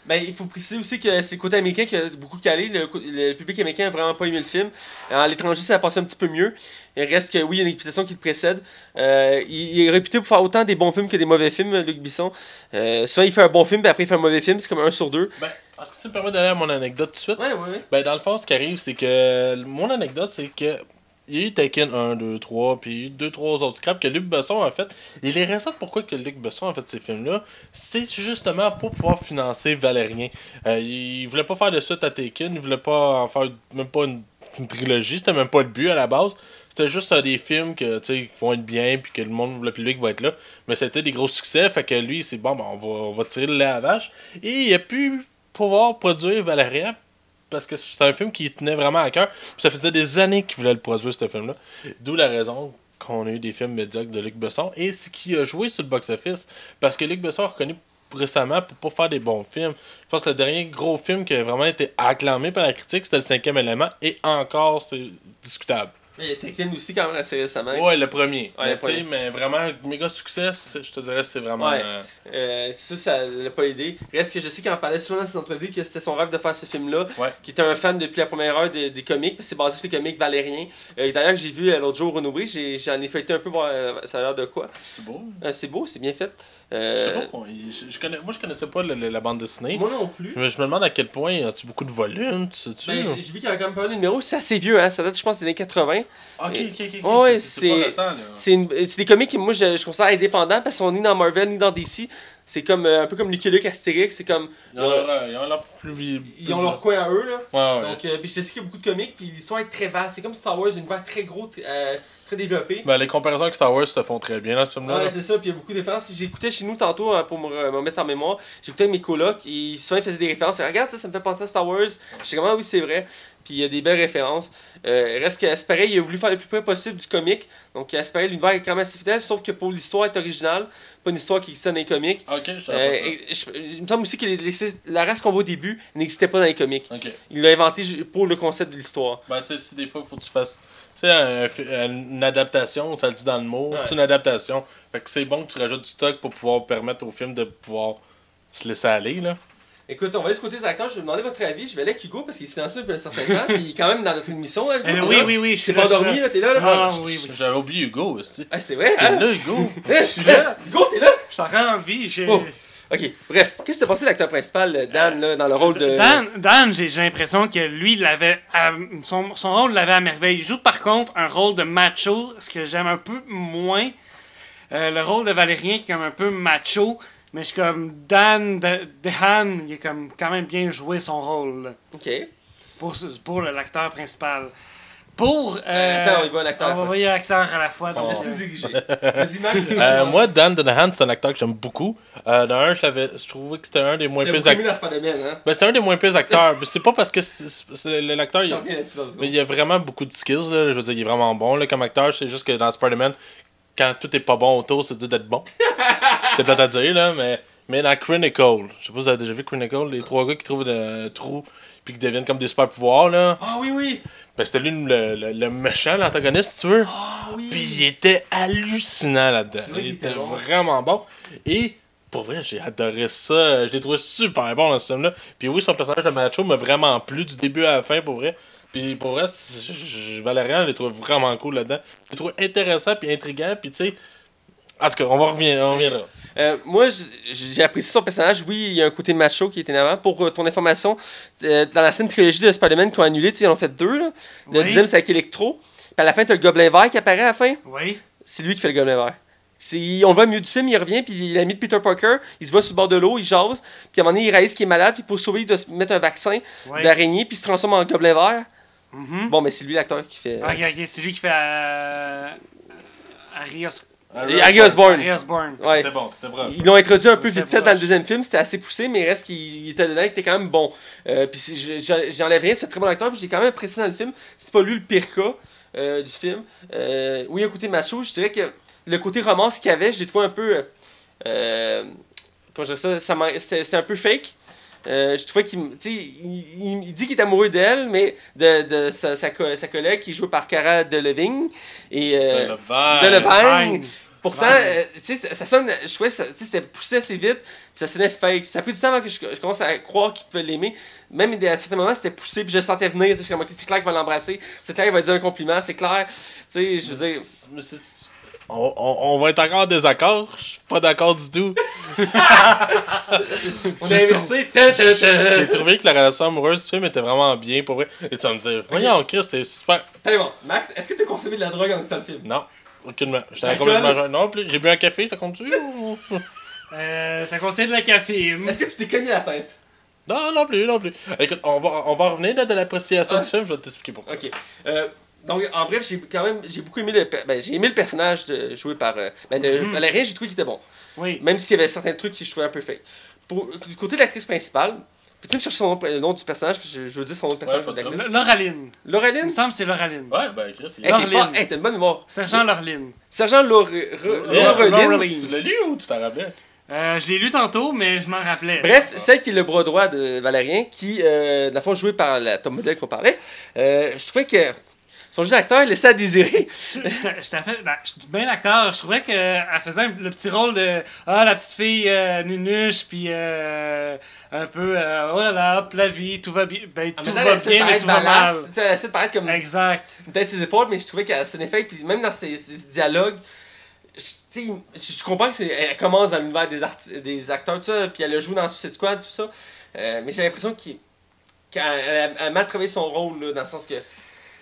Ben, il faut préciser aussi que c'est le côté américain qui a beaucoup calé. Le, le public américain a vraiment pas aimé le film. À l'étranger, ça a passé un petit peu mieux. Il reste que, oui, il y a une réputation qui le précède. Euh, il, il est réputé pour faire autant des bons films que des mauvais films, Luc Bisson. Euh, souvent, il fait un bon film, puis après, il fait un mauvais film. C'est comme un sur deux.
Ben, est-ce que ça me permet d'aller à mon anecdote tout de suite?
Ouais, ouais.
Ben, dans le fond, ce qui arrive, c'est que mon anecdote, c'est que il y a eu Taken 1, 2, 3, puis il y a eu 2, 3 autres scraps que Luc Besson a fait. Et les raisons pourquoi que Luc Besson a fait ces films-là, c'est justement pour pouvoir financer Valérien. Euh, il voulait pas faire de suite à Taken, il voulait pas en faire même pas une, trilogie, c'était même pas le but à la base. C'était juste euh, des films que, qui vont être bien, puis que le monde, le public va être là. Mais c'était des gros succès, fait que lui, c'est bon, ben, on, va, on va tirer le lait à la vache. Et il a pu pouvoir produire Valérian parce que c'est un film qui tenait vraiment à cœur. Ça faisait des années qu'il voulait le produire, ce film-là. D'où la raison qu'on a eu des films médiocres de Luc Besson. Et ce qui a joué sur le box-office. Parce que Luc Besson a reconnu récemment pour pas faire des bons films. Je pense que le dernier gros film qui a vraiment été acclamé par la critique, c'était le cinquième élément. Et encore, c'est discutable.
Mais il y a Tekken aussi, quand même, assez récemment.
Ouais, le premier.
Ouais,
mais,
le premier.
sais, mais vraiment, méga succès, je te dirais, c'est vraiment.
Ouais.
euh,
Euh, c'est sûr, ça l'a pas aidé. Reste que je sais qu'il en parlait souvent dans ses entrevues que c'était son rêve de faire ce film-là.
Ouais.
Qui était un fan depuis la première heure des, des comics, parce que c'est basé sur les comics valériens. Euh, D'ailleurs, j'ai vu euh, l'autre jour Renouvelé, j'ai- j'en ai feuilleté un peu voir euh, ça a l'air de quoi.
c'est beau.
Euh, c'est beau, c'est bien fait.
Je sais pas quoi. Je, je connais, moi, je connaissais pas le- le- la bande dessinée.
Moi non plus.
Je je me demande à quel point as-tu beaucoup de volume, tu sais-tu?
Ben, j'ai j'ai vu qu'il y avait quand même pas mal de numéros. C'est assez vieux, hein. Ça date, je pense, des années 80.
Ok, ok, ok.
Ouais, c'est-
là.
C'est des comics que moi je, je considère indépendants parce qu'ils sont ni dans Marvel ni dans DC. C'est comme euh, un peu comme Lucky Luke, Astérix. C'est comme.
Ils ont leur, ils ont leur plus.
Ils ont leur coin à eux, là.
Ouais, ouais.
Donc, euh, puis je sais qu'il y a beaucoup de comics, puis l'histoire est très vaste. C'est comme Star Wars, une voix très gros, euh, très développée.
Ben, les comparaisons avec Star Wars se font très bien dans ce film-là.
Ouais,
là.
c'est ça, puis il y a beaucoup de références. J'écoutais chez nous tantôt euh, pour me, re- me mettre en mémoire. J'écoutais mes colocs, et souvent ils faisaient des références. Et, Regarde ça, ça me fait penser à Star Wars. Je sais comment, oui, c'est vrai. Puis il y a des belles références. Euh, reste pareil, il a voulu faire le plus près possible du comic. Donc, pareil, l'univers est quand même assez fidèle, sauf que pour l'histoire est originale. pas une histoire qui existait dans les comics.
Ok, je
Euh, et je- il me semble aussi que les- les- la race qu'on voit au début n'existait pas dans les comics. Il l'a inventé pour le concept de l'histoire.
Ben, tu sais, si des fois, faut que tu fasses. Tu sais, un une adaptation, ça le dit dans le mot,
Ouais.
c'est une adaptation. Fait que c'est bon que tu rajoutes du stock pour pouvoir permettre au film de pouvoir se laisser aller, là.
Écoute, on va aller du côté des acteurs. Je vais demander votre avis. Je vais aller avec Hugo parce qu'il s'est lancé depuis un certain temps. Puis il est quand même dans notre émission. Hein, Hugo,
Euh,
t'es
oui,
là?
oui, oui, je
Tu
suis
pas
là, je suis
endormi,
là.
là, t'es là, là?
Ah, oui, oui.
J'avais oublié Hugo aussi.
Ah, c'est vrai,
T'es
hein?
là, Hugo.
Je suis là. Hugo, t'es là?
Je suis encore en vie. j'ai-
Oh. Ok, bref. Qu'est-ce qui s'est passé l'acteur principal, euh, Dan, là, dans le rôle de.
Dan, Dan j'ai l'impression que lui, il l'avait à- son, son rôle l'avait à merveille. Il joue par contre un rôle de macho, ce que j'aime un peu moins. Euh, le rôle de Valérien qui est comme un peu macho, mais je suis comme Dan de, Dehan, il est comme quand même bien joué son rôle là,
Ok.
pour, pour le- l'acteur principal. Pour. euh,
attends, il va un acteur à la
On va
fois.
voir un acteur à la fois. donc,
Laisse-nous
euh,
diriger. Vas-y, Max.
Euh, moi, Dan Donahan, c'est un acteur que j'aime beaucoup. Euh, dans un, je, je trouvais que c'était un des moins pires acteurs.
hein?
Ben, c'est un des moins pires acteurs. mais c'est pas parce que l'acteur. il- il y a vraiment beaucoup de skills, là. Je veux dire, il est vraiment bon là, comme acteur. C'est juste que dans Spider-Man, quand tout est pas bon autour, c'est dur d'être bon. c'est plate à dire, là, mais, mais dans Chronicle, je sais pas si vous avez déjà vu Chronicle, les trois gars qui trouvent un trou puis qui deviennent comme des super pouvoirs, là.
Ah oui, oui.
Ben, c'était lui le, le, le méchant, l'antagoniste, si tu veux.
Ah oui.
Puis il était hallucinant là-dedans.
Vrai
Il était
bon.
vraiment bon. Et pour vrai, j'ai adoré ça. Je l'ai trouvé super bon dans ce film-là. Puis oui, son personnage de macho m'a vraiment plu du début à la fin, pour vrai. Puis pour vrai, Valérian, je l'ai trouvé vraiment cool là-dedans. Je l'ai trouvé intéressant puis intriguant. Puis tu sais. En tout cas, on va revenir, on reviendra.
Euh, moi, j'ai apprécié son personnage. Oui, il y a un côté macho qui est énervant. Pour euh, ton information, euh, dans la scène trilogie de Spider-Man qu'ils ont annulé, tu sais, ils en ont fait deux. Là. Le
Oui.
deuxième, c'est avec Electro. Puis à la fin, tu as le gobelin vert qui apparaît à la fin.
Oui.
C'est lui qui fait le gobelin vert. C'est- on le voit au milieu du film, il revient, puis il a mis de Peter Parker, il se va sur le bord de l'eau, il jase, puis à un moment donné, il réalise qu'il est malade, puis pour sauver, il doit se mettre un vaccin
Oui.
d'araignée, puis il se transforme en gobelin vert.
Mhm.
Bon, mais c'est lui l'acteur qui fait.
Ah, ok, ok, c'est lui qui fait. Euh, Harry Os-
Et Harry Osborn.
Osborn.
Ouais.
C'était bon, c'était.
Ils l'ont introduit un peu vite fait dans le deuxième film, c'était assez poussé, mais il reste qu'il il était dedans, il était quand même bon. Euh, puis j'enlève rien, c'est un très bon acteur, puis j'ai quand même apprécié dans le film. C'est pas lui le pire cas euh, du film. Euh, oui, un côté macho, je dirais que le côté romance qu'il y avait, je l'ai trouvé un peu. comment je dirais ça, ça c'était un peu fake. Euh, je trouvais qu'il il, il- dit qu'il est amoureux d'elle, mais de, de sa, sa, co- sa collègue qui est jouée par Cara Delevingne. Et, euh,
De le
Delevingne.
Fine.
Pourtant, euh, ça, ça sonne, je trouvais que ça- c'était poussé assez vite, puis ça sonnait fake. Ça a pris du temps avant que je, je commence à croire qu'il pouvait l'aimer. Même à certains moments, c'était poussé, puis je le sentais venir. c'est clair qu'il va l'embrasser, c'est clair qu'il va dire un compliment, c'est clair. Tu sais, je veux dire.
Mais On, on, on va être encore en désaccord. Je suis pas d'accord du tout.
On a inversé.
J'ai trouvé que la relation amoureuse du film était vraiment bien, pour vrai. Et tu vas me dire, voyons, Chris, c'était super.
Très bon. Max, est-ce que tu as consommé de la drogue en écoutant le film?
Non, aucunement. J'étais complètement jeune. Non plus. J'ai bu un café, ça compte-tu ou-
Euh, ça contient de la caféine.
Est-ce que tu t'es cogné la tête?
Non, non plus, non plus. Écoute, on va, on va revenir là, de l'appréciation
Ouais.
du film, je vais t'expliquer pourquoi.
Ok. Euh, donc, en bref, j'ai quand même j'ai beaucoup aimé le, ben, j'ai aimé le personnage de, joué par. Euh, ben, de,
Mhm.
Valérien, j'ai trouvé qu'il était bon.
Oui.
Même s'il y avait certains trucs que je trouvais un peu fake. Pour, du côté de l'actrice principale, peux-tu me chercher son nom, le nom du personnage? Je, je veux dire son nom de personnage
Ouais, pas de
de l'actrice.
L- Loraline. Il me semble que c'est Loraline.
Ouais, ben Chris,
fort. Hey, t'as une bonne mémoire.
Sergent Loreline.
Sergent. Laureline.
Tu l'as lu ou tu t'en rappelles?
Euh, je l'ai lu tantôt, mais je m'en rappelais.
Bref, celle qui est le bras droit de Valérien, qui, euh, dans le fond, joué par la top modèle qu'on parlait, euh, je trouvais que son jeu d'acteur laissait à désirer.
Je, je, t'a- je t'ai fait- ben, je suis bien d'accord. Je trouvais qu'elle faisait un- le petit rôle de Ah, la petite fille euh, nunuche, puis euh, un peu euh, Oh là là, hop, la vie, tout va bien. Ben, tout va bien, mais tout va mal.
Elle essaie de paraître comme
Exact.
peut-être ses épaules, mais je trouvais qu'elle sonnait fake. Puis même dans ses, ses dialogues, je, je, comprends qu'elle commence dans l'univers des, des acteurs, tout ça, puis elle a joué dans Suicide Squad, tout ça. Euh, mais j'ai l'impression qu'elle elle a, elle a mal travaillé son rôle, là, dans le sens que.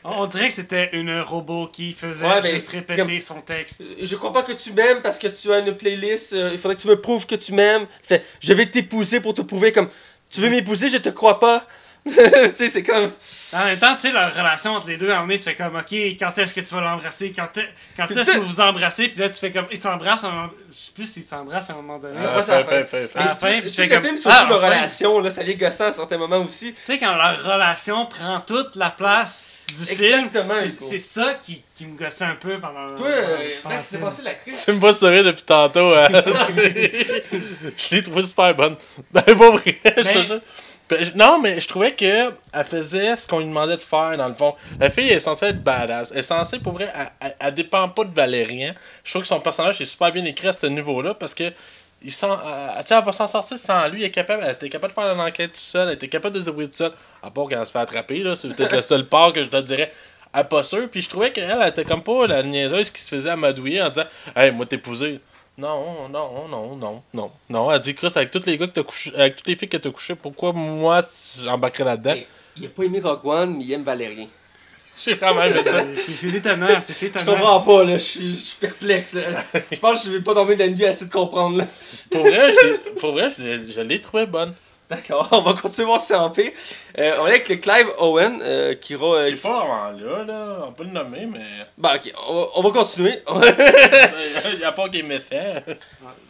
On, dirait que c'était une robot qui faisait
Ouais, ben,
juste répéter
comme-
son texte.
Je crois pas que tu m'aimes parce que tu as une playlist. euh, il faudrait que tu me prouves que tu m'aimes. Fait, je vais t'épouser pour te prouver comme. Tu veux m'épouser, je te crois pas. tu sais, c'est comme.
En même temps, tu sais, leur relation entre les deux, à un moment donné, tu fais comme, OK, quand est-ce que tu vas l'embrasser? Quand, est- quand est-ce
tu-
que vous vous embrassez? Puis là, tu fais comme, ils s'embrassent à un moment... Je sais plus s'ils s'embrassent à un moment donné.
Ça
Ah,
passe à la
fait,
fin?
fait, fait,
À la
fait.
fin, puis tu fais comme,
film, surtout
ah,
leur
enfin.
relation, là, ça vient gossant à certains moments aussi?
Tu sais, quand leur relation prend toute la place du
Exactement,
film, c'est c'est ça qui, qui me gossait un peu pendant.
Toi, euh,
pendant
Max,
le
t'es
film.
passé l'actrice.
Tu me vois sourire depuis tantôt. hein. je l'ai trouvé super bonne. Ben, pas vrai, je te
Mais-
jure. Ben, je- Non, mais je trouvais que elle faisait ce qu'on lui demandait de faire, dans le fond. La fille est censée être badass. Elle est censée, pour vrai, elle, elle, elle dépend pas de Valérien. Je trouve que son personnage est super bien écrit à ce niveau-là parce que. Il sent, elle, tu sais, elle va s'en sortir sans lui. Elle, est capable, elle était capable de faire l'enquête tout seul. Elle était capable de se débrouiller tout seul. À part quand elle se fait attraper. là C'est peut-être le seul part que je te dirais à pas sûr. Puis je trouvais qu'elle elle était comme pas la niaiseuse qui se faisait amadouiller en disant Hey, moi t'épouser. Non, non, non, non, non. Non, elle dit Chris, avec tous les gars que t'as couché, avec toutes les filles que t'as couché, pourquoi moi j'embarquerais là-dedans
Il a pas aimé Rogue One, mais il aime Valérien.
J'ai vraiment aimé ça.
C'est c'est étonnant, c'est
Je
étonnant.
comprends pas, là. Je suis je perplexe, là. Je pense que je vais pas dormir de la nuit assez de comprendre, là.
Pour vrai, je l'ai- pour vrai, je l'ai- je trouvé bonne.
D'accord, on va continuer voir si c'est en paix. Euh, on est avec le Clive Owen, euh, qui ira. euh,
Il est pas vraiment là, là. On peut le nommer, mais.
Bah, ok, on va, on va continuer.
Il y a pas qu'il est méfiant.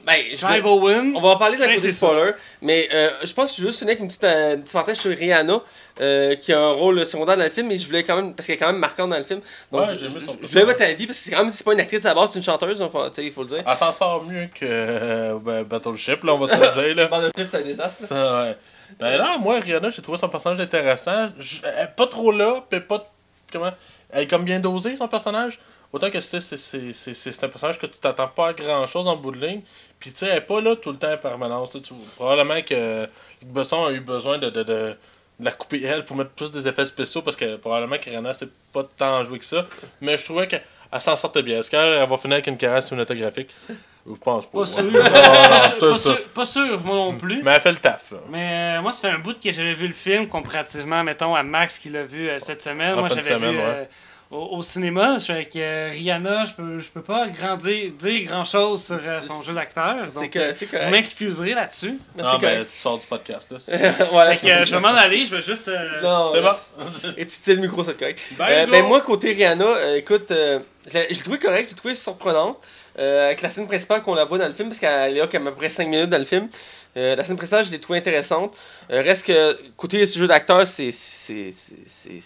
ben, je vais-
Drive Owen.
On va en parler de la côté spoiler, mais euh, je pense que je vais juste finir avec une petite, euh, une petite parenthèse sur Rihanna, euh, qui a un rôle secondaire dans le film, mais je voulais quand même, parce qu'elle est quand même marquante dans le film. Donc,
Ouais,
je, je-
son
je voulais
personnage.
votre avis, parce que c'est quand même, c'est pas une actrice à la base, c'est une chanteuse, il faut le dire.
Elle s'en sort mieux que euh, ben, Battleship, là, on va se le dire, là.
Chips, c'est un désastre.
Ça, ouais. Ben là, moi, Rihanna, j'ai trouvé son personnage intéressant. Elle est pas trop là, puis pas. Comment Elle est comme bien dosée, son personnage. Autant que c'est, un personnage que tu t'attends pas à grand chose en bout de ligne. Puis tu sais, elle est pas là tout le temps en permanence. Tu probablement que Besson a eu besoin de, de, de, de la couper elle pour mettre plus des effets spéciaux parce que probablement que Rihanna c'est pas tant joué que ça. Mais je trouvais qu'elle elle s'en sortait bien. Est-ce qu'elle va finir avec une carrière cinématographique? Je pense pas.
Pas sûr.
Non, non,
Pas
ça,
sûr, pas
ça.
sûr- pas sûr, moi non plus.
Mais elle fait le taf. là.
Mais euh, moi, ça fait un bout que j'avais vu le film comparativement, mettons, à Max qui l'a vu euh, cette semaine.
En
moi, j'avais vu
ouais.
euh, au, au cinéma. Je suis avec euh, Rihanna. Je peux, je peux pas grandir, dire grand-chose sur euh, son jeu d'acteur.
C'est
Donc,
que-
euh,
c'est
je m'excuserai là-dessus.
Non,
Ah, ben, tu sors du podcast, là.
Fait que, euh, je vais m'en aller. Je vais juste. euh,
Non,
c'est bon.
Et tu tiens le micro, c'est correct.
Ben,
ben, moi, côté Rihanna, écoute, je l'ai je l'ai trouvé correct, je l'ai trouvé surprenante. Euh, avec la scène principale qu'on la voit dans le film, parce qu'elle est là comme à peu près 5 minutes dans le film. Euh, la scène principale, je l'ai trouvée intéressante. Euh, reste que, côté ce jeu d'acteur, c'est-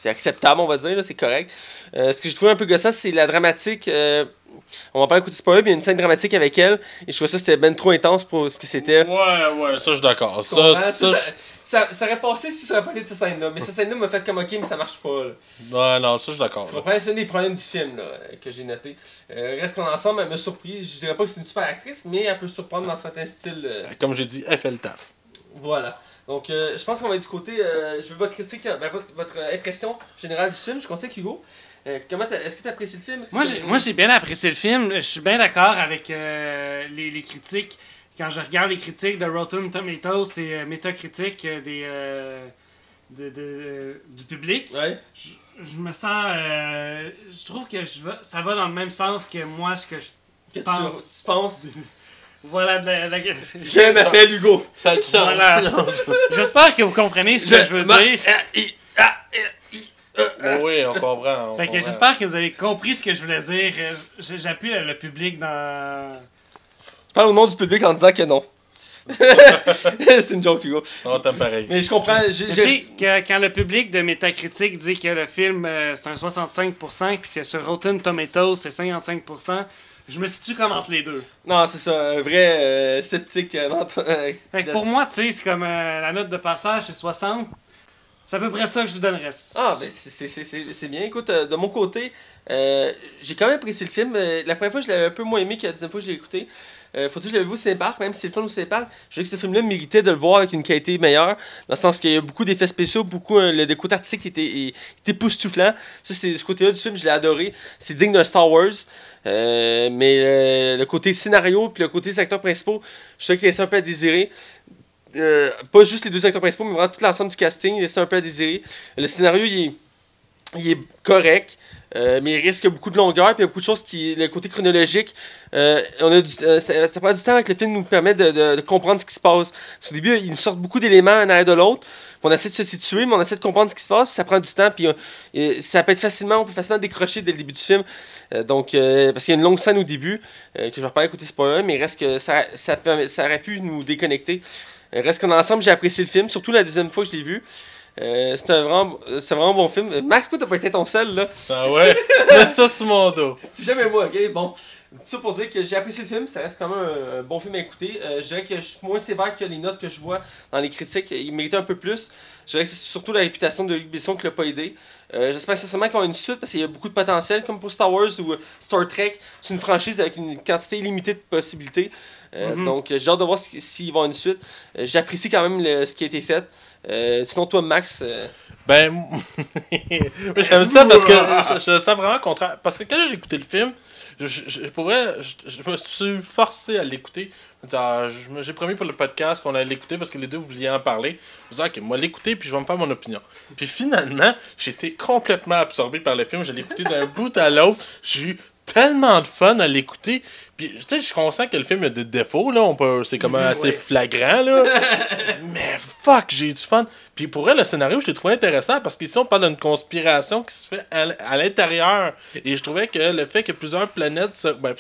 acceptable, on va dire, c'est correct. Ce que j'ai trouvé un peu gossant, c'est la dramatique. on va parler côté spoiler, mais il y a une scène dramatique avec elle. Et je trouvais ça c'était ben trop intense pour ce que c'était.
Ouais, ouais, ça, je suis d'accord. Ça, Ça,
ça, ça aurait passé si ça aurait pas été de cette scène-là. Mais cette scène-là m'a fait comme ok, mais ça marche pas. là.
ouais, non, ça, je suis d'accord.
Tu comprends? C'est un des problèmes du film là, euh, que j'ai noté. Euh, reste qu'on ensemble, elle m'a surpris. Je dirais pas que c'est une super actrice, mais elle peut surprendre dans certains styles. euh,
Comme j'ai dit, elle fait le taf.
voilà. Donc, euh, je pense qu'on va être du côté. euh, je veux votre critique, euh, ben, votre, votre impression générale du film. Je conseille Hugo. Euh, comment Est-ce que tu as apprécié le film?
Moi, j'ai, moi, j'ai bien apprécié le film. Je suis bien d'accord avec euh, les, les critiques. Quand je regarde les critiques de Rotten Tomatoes et euh, Metacritic euh, des, euh, de- de- euh, du public,
Ouais.
je, je me sens. euh, je trouve que je ça va dans le même sens que moi, ce que je
Que tu,
pense.
tu penses?
Voilà, de la- la-
Je m'appelle Hugo.
Ça a du sens.
Voilà. J'espère que vous comprenez ce que je, veux
ma-
dire.
oui, on comprend. on
Fait que
comprend.
j'espère que vous avez compris ce que je voulais dire. J'appuie le public dans.
Je parle au nom du public en disant que non. c'est une joke, Hugo.
On t'aime pareil.
Mais je comprends.
Tu sais, que- quand le public de Metacritic dit que le film euh, c'est un 65% puis que sur Rotten Tomatoes c'est 55%, je me situe comme entre les deux.
Non, c'est ça, un vrai euh, sceptique. euh,
Fait que pour moi, tu sais, c'est comme euh, la note de passage c'est 60. C'est à peu près ça que je vous donnerais.
Ah, ben c'est- c'est- c'est c'est- c'est bien. Écoute, euh, de mon côté, euh, j'ai quand même apprécié le film. Euh, la première fois, je l'avais un peu moins aimé que la deuxième fois que je l'ai écouté. Euh, faut dire que je vu au Cinépark, même si le fun au Cinépark. Je trouvais que ce film-là méritait de le voir avec une qualité meilleure, dans le sens qu'il y a beaucoup d'effets spéciaux, beaucoup euh, le, le côté artistique qui était, était époustouflant. Ça, c'est ce côté-là du film, je l'ai adoré. C'est digne d'un Star Wars. Euh, mais le côté scénario puis le côté des acteurs principaux, je trouvais qu'il laissait un peu à désirer. Pas juste les deux acteurs principaux, mais vraiment tout l'ensemble du casting, il laissait un peu à désirer. Le scénario, il est correct, euh, mais il risque beaucoup de longueur, puis il y a beaucoup de choses qui. Le côté chronologique, euh, on a euh, ça, prend du temps que le film nous permet de, comprendre ce qui se passe. Parce qu'au début, il nous sort beaucoup d'éléments un arrière de l'autre. on essaie de se situer, mais on essaie de comprendre ce qui se passe, puis ça prend du temps, puis ça peut être facilement, on peut facilement décrocher dès le début du film. Donc, parce qu'il y a une longue scène au début, que je vais pas écouter spoiler, mais il reste que ça, ça, ça aurait pu nous déconnecter. reste qu'en ensemble, j'ai apprécié le film, surtout la deuxième fois que je l'ai vu. Euh, c'est un vraiment, c'est vraiment bon film. Max, pourquoi t'as pas été ton seul là?
Ah ouais, mets ça sur mon dos.
C'est jamais moi, ok? Bon. Ça pour dire que j'ai apprécié le film, ça reste quand même un, bon film à écouter. Euh, je dirais que je suis moins sévère que les notes que je vois dans les critiques. Il méritait un peu plus. Je dirais que c'est surtout la réputation de Luc Besson qui l'a pas aidé. Euh, j'espère sincèrement y aura une suite parce qu'il y a beaucoup de potentiel, comme pour Star Wars ou Star Trek. C'est une franchise avec une quantité illimitée de possibilités. Mm-hmm. Donc j'ai hâte de voir s'il va y avoir une suite. J'apprécie quand même ce qui a été fait. Euh, sinon, toi, Max. Euh,
ben, j'aime ça parce que je, sens vraiment contraire. Parce que quand j'ai écouté le film, je, je, pourrais, je, me suis forcé à l'écouter. J'ai promis pour le podcast qu'on allait l'écouter parce que les deux vouliez en parler. Je me disais, ok, moi l'écouter puis je vais me faire mon opinion. Puis finalement, j'étais complètement absorbé par le film. Je l'ai écouté d'un bout à l'autre. J'ai eu tellement de fun à l'écouter. Puis, tu sais, je suis conscient que le film a des défauts, là. On peut, c'est comme assez flagrant, là. Mais fuck, j'ai eu du fun. Puis pour elle, le scénario, je l'ai trouvé intéressant parce qu'ici, on parle d'une conspiration qui se fait à, l'intérieur. Et je trouvais que le fait que plusieurs planètes, ben,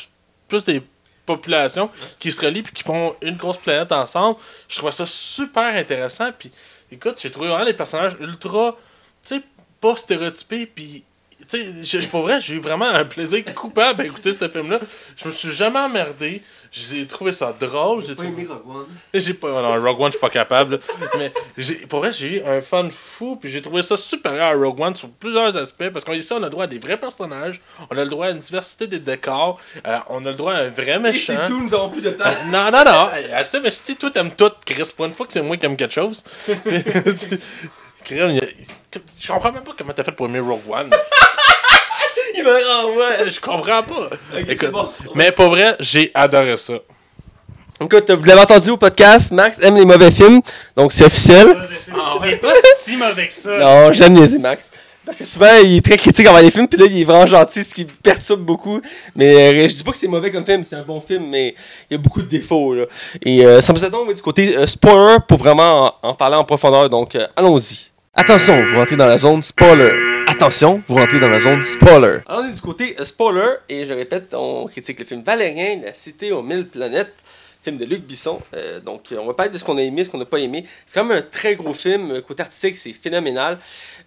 plus des populations qui se relient puis qui font une grosse planète ensemble, je trouvais ça super intéressant. Puis écoute, j'ai trouvé vraiment les personnages ultra, tu sais, pas stéréotypés puis tu sais, pour vrai, j'ai eu vraiment un plaisir coupable à écouter ce film-là. Je me suis jamais emmerdé. J'ai trouvé ça drôle. J'ai pas
aimé Rogue One?
J'ai pas. Non, Rogue One, je suis pas capable. mais pour vrai, j'ai eu un fun fou. Puis j'ai trouvé ça supérieur à Rogue One sur plusieurs aspects. Parce qu'ici, on a le droit à des vrais personnages. On a le droit à une diversité des décors. Euh, on a le droit à un vrai méchant. Et
c'est tout, nous avons plus de temps?
Non, non, non. Assez, mais si toi, t'aimes tout, Chris, pour une fois que c'est moi qui aime quelque chose. Je comprends même pas comment t'as fait pour aimer Rogue One.
Il me renvoie.
Je comprends pas. Mais pour vrai, j'ai adoré ça.
Écoute, vous l'avez entendu au podcast, Max aime les mauvais films, donc c'est officiel.
Ah, est pas si mauvais que ça.
Non, j'aime les Max. Parce que souvent, il est très critique envers les films, puis là, il est vraiment gentil, ce qui perturbe beaucoup. Mais euh, je dis pas que c'est mauvais comme film, c'est un bon film, mais il y a beaucoup de défauts. Là. Et euh, ça me faisait donc du côté euh, spoiler pour vraiment en, parler en profondeur, donc allons-y. Attention, vous rentrez dans la zone spoiler. Attention, vous rentrez dans la zone spoiler. Alors, on est du côté euh, spoiler, et je répète, on critique le film Valérien, La cité aux mille planètes, film de Luc Bisson. Euh, donc, on va parler de ce qu'on a aimé, ce qu'on n'a pas aimé. C'est quand même un très gros film. Côté artistique, c'est phénoménal.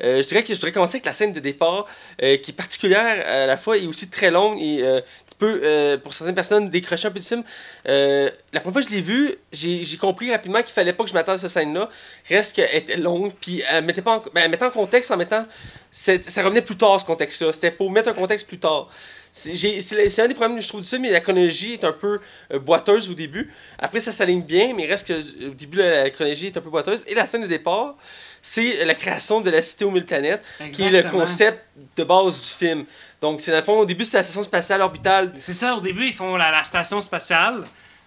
Euh, je dirais que je voudrais commencer avec la scène de départ, qui est particulière à la fois et aussi très longue et peut, euh, pour certaines personnes, décrocher un peu du film. Euh, la première fois que je l'ai vu, j'ai compris rapidement qu'il fallait pas que je m'attende à cette scène-là. Reste qu'elle était longue, puis elle mettait pas en, ben, elle mettait en contexte en mettant. Ça revenait plus tard, ce contexte-là. C'était pour mettre un contexte plus tard. C'est un des problèmes que je trouve du film, mais la chronologie est un peu euh, boiteuse au début. Après, ça s'aligne bien, mais reste que au début, la, chronologie est un peu boiteuse. Et la scène de départ, c'est la création de la cité aux mille planètes, qui est le concept de base du film. Donc, c'est dans le fond, au début, c'est la station spatiale orbitale.
C'est ça, au début, ils font la, station spatiale.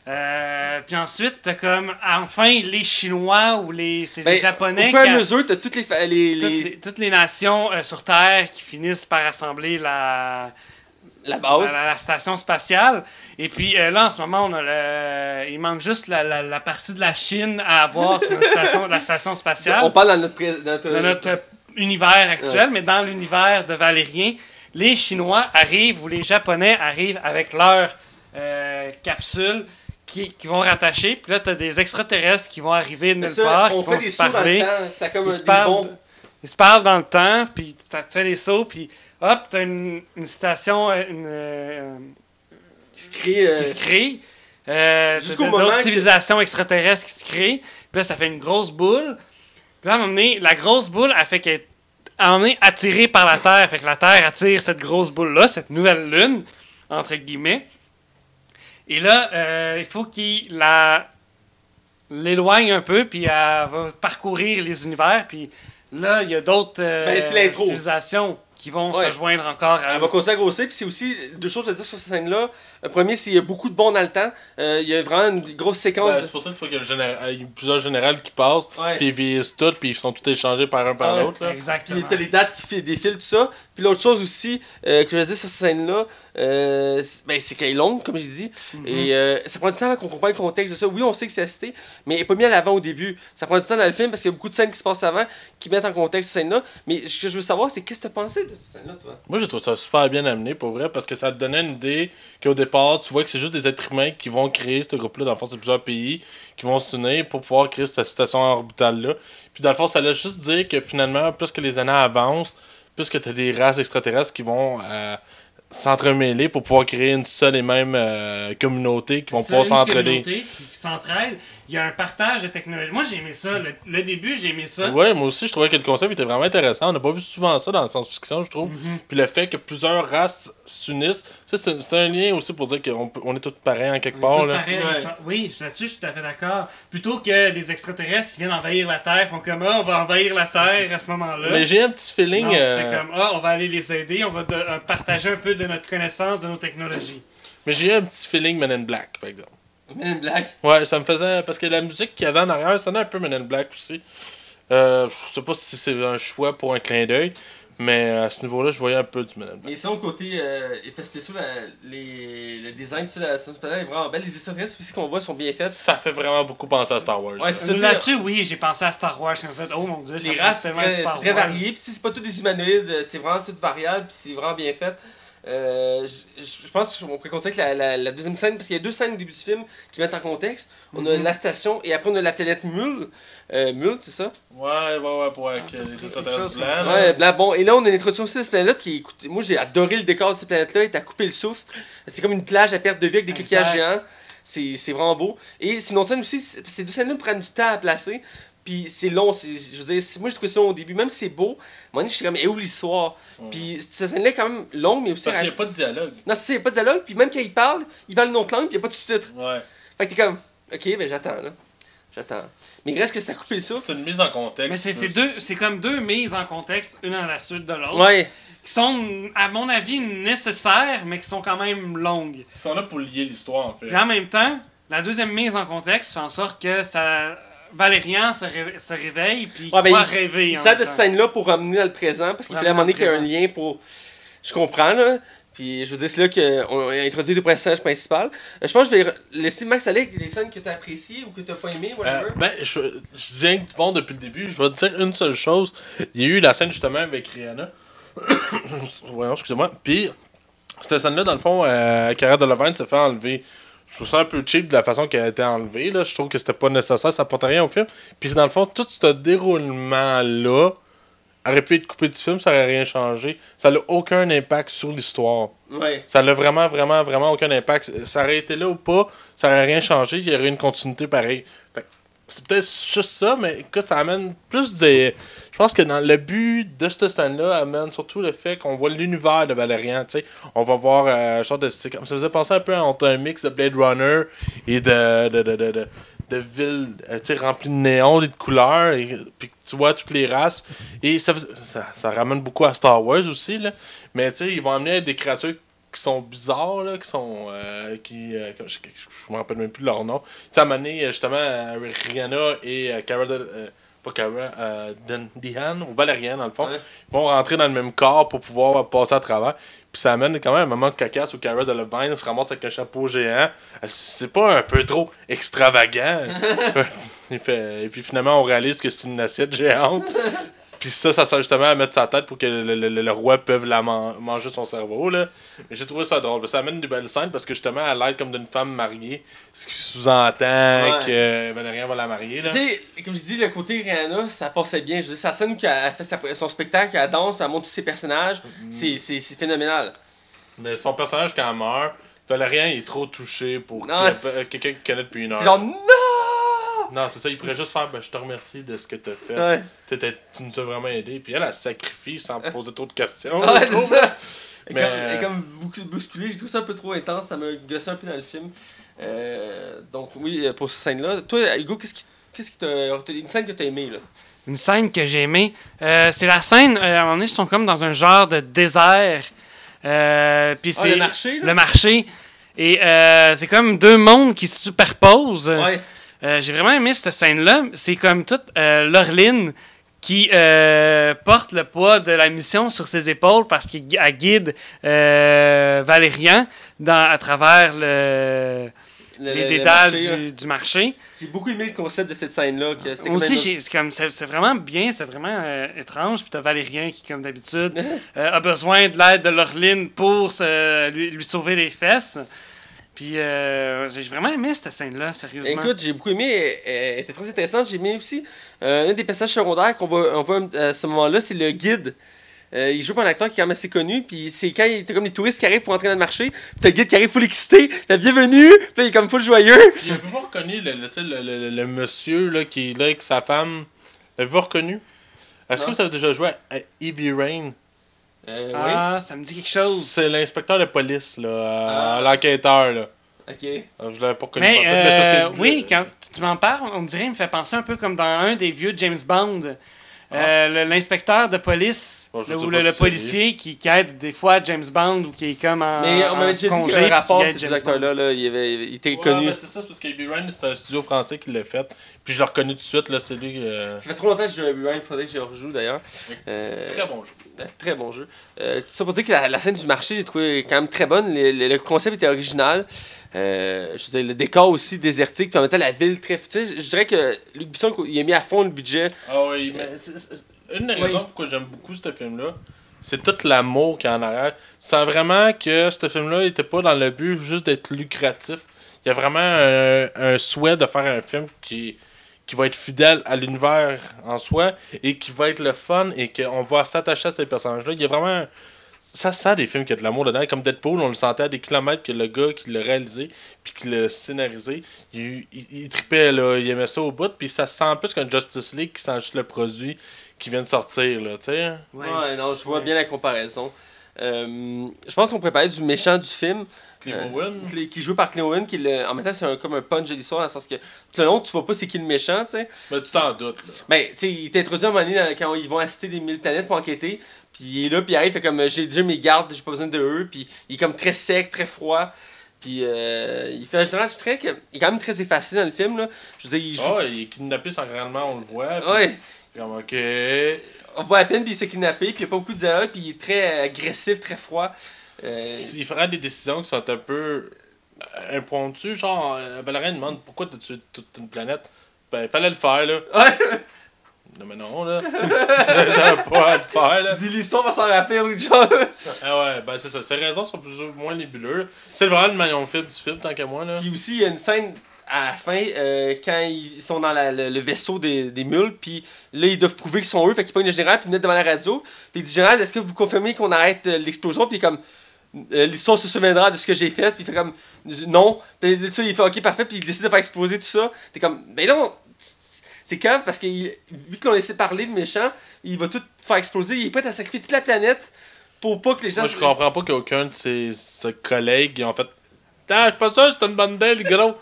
Euh, puis ensuite, t'as comme, enfin, les Chinois ou les, c'est les ben, Japonais.
Au fur et à mesure, t'as toutes les, les,
Toutes, les, nations euh, sur Terre qui finissent par assembler la,
la base.
La, station spatiale. Et puis euh, là, en ce moment, on a le... il manque juste la, la, partie de la Chine à avoir sur station, la station spatiale.
On parle dans notre,
dans notre... univers actuel, mais dans l'univers de Valérien, les Chinois arrivent ou les Japonais arrivent avec leur euh, capsule qui, qui, vont rattacher. Puis là, tu as des extraterrestres qui vont arriver de nulle part, qui vont se parler.
ils, se parlent,
ils se parlent dans le temps, puis tu fais des sauts, puis hop, tu as une, une, station euh, une, euh,
qui se crée.
Qui se crée. Euh, d'autres civilisations extraterrestres qui se créent. Puis là, ça fait une grosse boule. Puis là, à un moment donné, la grosse boule, elle fait qu'elle on est attiré par la Terre. Fait que la Terre attire cette grosse boule-là, cette nouvelle lune, entre guillemets. Et là, euh, il faut qu'il la l'éloigne un peu, puis elle va parcourir les univers. Puis là, il y a d'autres euh, ben, civilisations qui vont se joindre encore
à Elle va continuer à grossir, puis c'est aussi deux choses à dire sur cette scène-là. Le premier, c'est qu'il y a beaucoup de bons dans le temps. Euh, il y a vraiment une grosse séquence.
c'est pour ça qu'il faut qu'il y ait plusieurs générales qui passent, puis ils vieillissent toutes, puis ils sont tous échangés par un par l'autre.
Exactement.
Puis t'as les dates qui défilent, tout ça. Puis l'autre chose aussi euh, que je veux dire sur cette scène-là, euh, c'est- ben, c'est qu'elle est longue, comme j'ai dit.
Mhm.
Et euh, ça prend du temps avant qu'on comprenne le contexte de ça. Oui, on sait que c'est assisté, mais elle n'est pas mis à l'avant au début. Ça prend du temps dans le film parce qu'il y a beaucoup de scènes qui se passent avant qui mettent en contexte cette scène-là. Mais ce que je veux savoir, c'est qu'est-ce que tu as pensé de cette scène-là, toi?
Moi, je trouve ça super bien amené, pour vrai, parce que ça te donnait une idée qu'au départ, tu vois que c'est juste des êtres humains qui vont créer ce groupe-là. Dans le fond, c'est plusieurs pays qui vont s'unir pour pouvoir créer cette station orbitale-là. Puis, dans le fond, ça allait juste dire que finalement, plus que les années avancent, plus que tu as des races extraterrestres qui vont euh, s'entremêler pour pouvoir créer une seule et même euh, communauté qui vont pouvoir
une
s'entraider.
communauté qui, qui s'entraide. Il y a un partage de technologie. Moi, j'ai aimé ça. Le, le début, j'ai aimé ça.
Ouais, moi aussi, je trouvais que le concept était vraiment intéressant. On n'a pas vu souvent ça dans la science-fiction, je trouve.
Mhm.
Puis le fait que plusieurs races s'unissent, ça, c'est c'est un lien aussi pour dire qu'on on est tous pareils en quelque
On
part. Là.
pareils.
Ouais.
Oui, là-dessus, je suis tout à fait d'accord. Plutôt que des extraterrestres qui viennent envahir la Terre, font comme ah, on va envahir la Terre à ce moment-là.
Mais j'ai un petit feeling.
Non, tu
euh,
fais comme ah, on va aller les aider, on va de- euh, partager un peu de notre connaissance, de nos technologies.
Mais j'ai un petit feeling Men in Black, par exemple.
Men in Black.
Ouais, ça me faisait. Parce que la musique qu'il y avait en arrière, ça donnait un peu Men in Black aussi. Euh, je sais pas si c'est un choix pour un clin d'œil, mais à ce niveau-là, je voyais un peu du Men in Black.
Mais sinon, côté euh, effets spéciaux, la- les, le design de la spatiale est vraiment belle. Les extraterrestres aussi qu'on voit sont bien faits.
Ça fait vraiment beaucoup penser à Star Wars.
Ouais, ça.
Là-dessus, oui, j'ai pensé à Star Wars. En fait, oh mon dieu, ça
les
fait
races, c'est très,
Star
très
Wars.
varié. Puis si c'est pas tous des humanoïdes, euh, c'est vraiment tout variable. Puis c'est vraiment bien fait. Euh, je je pense qu'on pourrait considérer que la, la- la deuxième scène, parce qu'il y a deux scènes au début du film qui mettent en contexte. On a
Mhm.
la station et après on a la planète Mule. Euh, Mule, c'est ça?
Ouais, ouais, ouais, pour avec euh, les extraterrestres blancs. là.
Ouais, blanc. Bon, et là on a une introduction aussi de cette planète qui, écoute, moi j'ai adoré le décor de cette planète-là. Il t'a coupé le souffle. C'est comme une plage à perte de vue avec des
Exact.
coquillages géants. C'est c'est vraiment beau. Et c'est une autre scène aussi, ces deux scènes-là prennent du temps à placer. Puis c'est long, c'est- je veux dire, moi je trouvé ça au début, même si c'est beau, donné, je suis comme, et où l'histoire? Puis cette scène-là est quand même longue, mais aussi.
Parce qu'il n'y a pas de dialogue.
Non, c'est il y a pas de dialogue, puis même quand il parle, il parle une autre langue, puis il n'y a pas de sous-titres.
Ouais.
Fait que t'es comme, ok, ben j'attends, là. J'attends. Mais il reste que ça a coupé le souffle.
C'est une mise en contexte.
Mais c'est deux, c'est comme deux mises en contexte, une à la suite de l'autre,
Ouais.
qui sont, à mon avis, nécessaires, mais qui sont quand même longues.
Ils sont là pour lier l'histoire, en fait.
Puis en même temps, la deuxième mise en contexte fait en sorte que ça, Valérian se, ré- se réveille puis
Ouais, ben, il-
rêver.
Il de cette scène-là pour ramener dans le présent, parce qu'il moment donné qu'il y ait un lien pour. Je comprends, là. Puis je veux dire, c'est là qu'on a introduit le personnage principal. Euh, je pense que je vais laisser Max aller avec des scènes que tu as appréciées ou que tu n'as pas aimées, whatever.
Euh, ben, je, je disais que bon depuis le début. Je vais te dire une seule chose. Il y a eu la scène justement avec Rihanna. Voyons, excusez-moi. Puis, cette scène-là, dans le fond, euh, Cara Delevingne se fait enlever. Je trouve ça un peu cheap de la façon qu'elle a été enlevée. Là. Je trouve que c'était pas nécessaire, ça apportait rien au film. Puis, dans le fond, tout ce déroulement-là aurait pu être coupé du film, ça aurait rien changé. Ça n'a aucun impact sur l'histoire.
Ouais.
Ça n'a vraiment, vraiment, vraiment aucun impact. Ça aurait été là ou pas, ça aurait rien changé, il y aurait une continuité pareille. Fait que C'est peut-être juste ça, mais écoute, ça amène plus des. Je pense que dans le but de ce stand-là, amène surtout le fait qu'on voit l'univers de Valérian. tu sais. On va voir euh, genre de. Ça faisait penser un peu entre un mix de Blade Runner et de. de, de, de, de de villes euh, remplies de néons et de couleurs, et puis tu vois toutes les races. Et ça, ça, ça ramène beaucoup à Star Wars aussi, là. Mais ils vont amener des créatures qui sont bizarres, là, qui sont. euh, qui, euh, je, je me rappelle même plus leur nom. Tu sais, à un moment donné, euh, justement, Rihanna et Cara. de- pas Cara, Dehan, ou Valérian, dans le fond,
Ouais.
vont rentrer dans le même corps pour pouvoir passer à travers. Puis ça amène quand même un moment cocasse où Cara Delevingne se ramasse avec un chapeau géant. C'est pas un peu trop extravagant? Il fait- Et puis finalement, on réalise que c'est une assiette géante. Puis ça, ça sert justement à mettre sa tête pour que le, le- le- roi puisse la man- manger son cerveau. Là. Mais j'ai trouvé ça drôle. Ça amène des belles scènes parce que justement, elle a l'air comme d'une femme mariée. Ce qui sous-entend
Ouais.
que Valérien va la marier. Là.
Tu sais, comme je dis, le côté Rihanna, ça passait bien. Je veux dire, sa scène où elle fait sa- son spectacle, elle danse, puis elle montre tous ses personnages,
Mm.
c'est- phénoménal.
Mais son personnage, quand elle meurt, Valérien il est trop touché pour quelqu'un qui connaît depuis une heure.
C'est genre, non!
Non, c'est ça, il pourrait juste faire ben, je te remercie de ce que tu as fait.
Ouais,
tu nous as vraiment aidé. Puis elle, elle sacrifie sans poser trop de questions.
Ouais, c'est ça. Et
Mais-
comme, et comme beaucoup bousculé, j'ai trouvé ça un peu trop intense, ça m'a gossé un peu dans le film. Euh, donc, oui, pour cette scène-là. Toi, Hugo, qu'est-ce qui qu'est-ce qui t'a. t'as- Une scène que t'as aimée, là
Une scène que j'ai aimée, euh, c'est la scène, euh, à un moment donné, ils sont comme dans un genre de désert. Euh, puis
Ah,
c'est
le marché, là?
le marché. Et euh, c'est comme deux mondes qui se superposent.
Ouais.
Euh, j'ai vraiment aimé cette scène-là. C'est comme toute euh, Laureline qui euh, porte le poids de la mission sur ses épaules parce qu'il guide euh, Valérian dans, à travers le,
Le-
les
le marché, là.
du, du marché.
J'ai beaucoup aimé le concept de cette scène-là. que
aussi, c'est comme c'est c'est vraiment bien, c'est vraiment euh, étrange. Puis t'as Valérien qui, comme d'habitude, euh, a besoin de l'aide de Laureline pour lui sauver les fesses. Puis euh, j'ai vraiment aimé cette scène-là, sérieusement.
Écoute, j'ai beaucoup aimé. Elle, elle était très intéressante. J'ai aimé aussi euh, un des personnages secondaires qu'on voit, on voit euh, à ce moment-là, c'est le guide. Euh, il joue par un acteur qui est quand même assez connu, puis c'est quand il était comme les touristes qui arrivent pour entrer dans le marché, puis t'as le guide qui arrive full excité, t'as bienvenue, puis là, il est comme full joyeux.
Puis avez-vous reconnu le, le, tu sais, le, le- le- le monsieur là, qui est là avec sa femme Avez-vous reconnu? Est-ce que vous avez déjà joué à E.B. Rain?
Euh,
ah, ça me dit quelque chose.
C'est l'inspecteur de police, là,
Ah.
euh, l'enquêteur. là.
oui. Ok.
Je l'avais pas reconnu.
Mais
parce
euh,
que je-
oui, quand tu m'en parles, on dirait, il me fait penser un peu comme dans un des vieux James Bond. Euh, le- L'inspecteur de police,
Bon,
le- ou
pas
le, policier qui, qui aide des fois James Bond ou qui est comme en,
Mais on
en
m'avait déjà dit
congé,
qu'il y un rapport, ces acteurs-là, là, il, avait, il était
Ouais,
connu.
mais c'est ça, c'est parce qu'E.B. Rain, c'est un studio français qui l'a fait. Puis je l'ai reconnu tout de suite, là, c'est lui. euh,
Ça fait trop longtemps que je joue à Rewind, il faudrait que je rejoue d'ailleurs. Euh,
Très bon jeu.
Très bon jeu. Euh, tout ça pour dire que la, la scène du marché, j'ai trouvé quand même très bonne. Le, le- le concept était original. Euh, je veux dire, le décor aussi désertique, puis en même temps la ville très. Sais, je dirais que Luc Bisson, il a mis à fond le budget.
Ah oui, mais c'est- une des
Oui.
raisons pourquoi j'aime beaucoup ce film-là, c'est tout l'amour qu'il y a en arrière. Tu sens vraiment que ce film-là n'était pas dans le but juste d'être lucratif. Il y a vraiment un, un souhait de faire un film qui, qui va être fidèle à l'univers en soi et qui va être le fun et qu'on va s'attacher à ces personnages-là. Il y a vraiment. un- Ça sent des films qui ont de l'amour dedans. Comme Deadpool, on le sentait à des kilomètres que le gars qui l'a réalisé puis qui l'a scénarisé, il, il, il tripait, là, il aimait ça au bout. Puis ça se sent plus qu'un Justice League qui sent juste le produit qui vient de sortir. Là, tu sais.
Ouais.
Ouais, non, je vois
Ouais.
bien la comparaison. Euh, je pense qu'on pourrait parler du méchant du film,
Clint
Euh,
Owen.
Clé- qui est joué par Clint Owen, qui est le- en même temps c'est un- comme un punch de l'histoire, dans le sens que tout le long tu vois pas c'est qui le méchant, tu sais.
Mais tu t'en doutes. Là.
Ben, tu sais, il est introduit à un moment donné dans- quand ils vont assister des mille planètes pour enquêter. Puis il est là, puis il arrive, fait comme euh, j'ai déjà mes gardes, j'ai pas besoin de eux. Puis il est comme très sec, très froid. Puis euh, il fait un général très. que- Il est quand même très effacé dans le film, là. Je veux dire, il joue.
Ah, il est kidnappé sans réellement on le voit. puis
ouais,
Comme, ok.
on voit à peine, puis il s'est kidnappé, puis il y a pas beaucoup de dialogue, puis il est très agressif, très froid. Euh,
Il fera des décisions qui sont un peu euh, impromptues. Genre, euh, Valérien demande pourquoi t'as tué toute une planète? Ben, il fallait le faire, là.
Ouais,
Non, mais non, là. C'était pas à le faire, là.
dis l'histoire va s'en rappeler, genre.
Ah ouais, ben c'est ça. Ses raisons sont plus ou moins nébuleuses. C'est vraiment le maillon faible du film, tant qu'à moi, là.
Puis aussi, il y a une scène à la fin, euh, quand ils sont dans la- le, le vaisseau des, des mules, puis là, ils doivent prouver qu'ils sont eux, fait qu'ils pognent le général, puis ils mettent devant la radio, puis il dit Général, est-ce que vous confirmez qu'on arrête euh, l'explosion Puis comme L'histoire se souviendra de ce que j'ai fait, puis il fait comme Non. Puis tu sais, il fait Ok, parfait, puis il décide de faire exploser tout ça. T'es comme Ben non c'est cave parce que vu que l'on laissé parler le méchant, il va tout faire exploser. Il est prêt à sacrifier toute la planète pour pas que les gens.
Moi, je comprends pas qu'aucun de ses, ses collègues ont fait. Ah, je suis pas sûr c'est une bonne idée, le gros.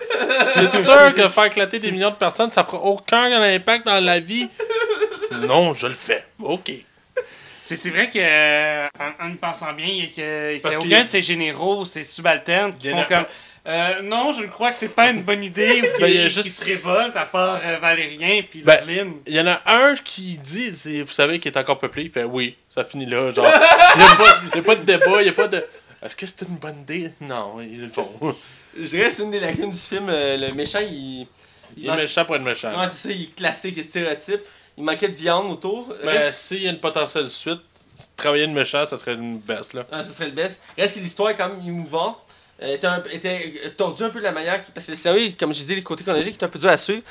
T'es sûr que faire éclater des millions de personnes, ça fera aucun impact dans la vie? Non, je le fais. Ok.
C'est c'est vrai que euh, en, en y pensant bien, il y a, que- aucun
a-
de ces généraux, ces subalternes qui
Il y en
font
a
comme
un-
euh, non, je ne crois que c'est pas une bonne idée ou qui,
Ben, il y a
qui
juste-
se révolte à part euh, Valérien puis
Ben. Il y en a un qui dit, c'est- vous savez, qu'il est encore peuplé. Il fait oui, ça finit là. Genre, il n'y a, pas- il y a pas de débat, il n'y a pas de. Est-ce que c'est une bonne idée? Non, ils le font.
Je dirais que c'est une des lacunes du film. euh, le méchant, il.
Il est méchant pour être méchant.
Ouais, c'est ça, il est classique, il est stéréotype. Il manquait de viande autour.
Mais
Reste-
s'il y a une potentielle suite, travailler le méchant, ça serait une baisse, là.
Ah, ça serait le best. Reste que l'histoire est quand même émouvante. Euh, était, un- était euh, tordu un peu de la manière. qui- Parce que le scénario, comme je disais, les côtés chronologiques est un peu dur à suivre.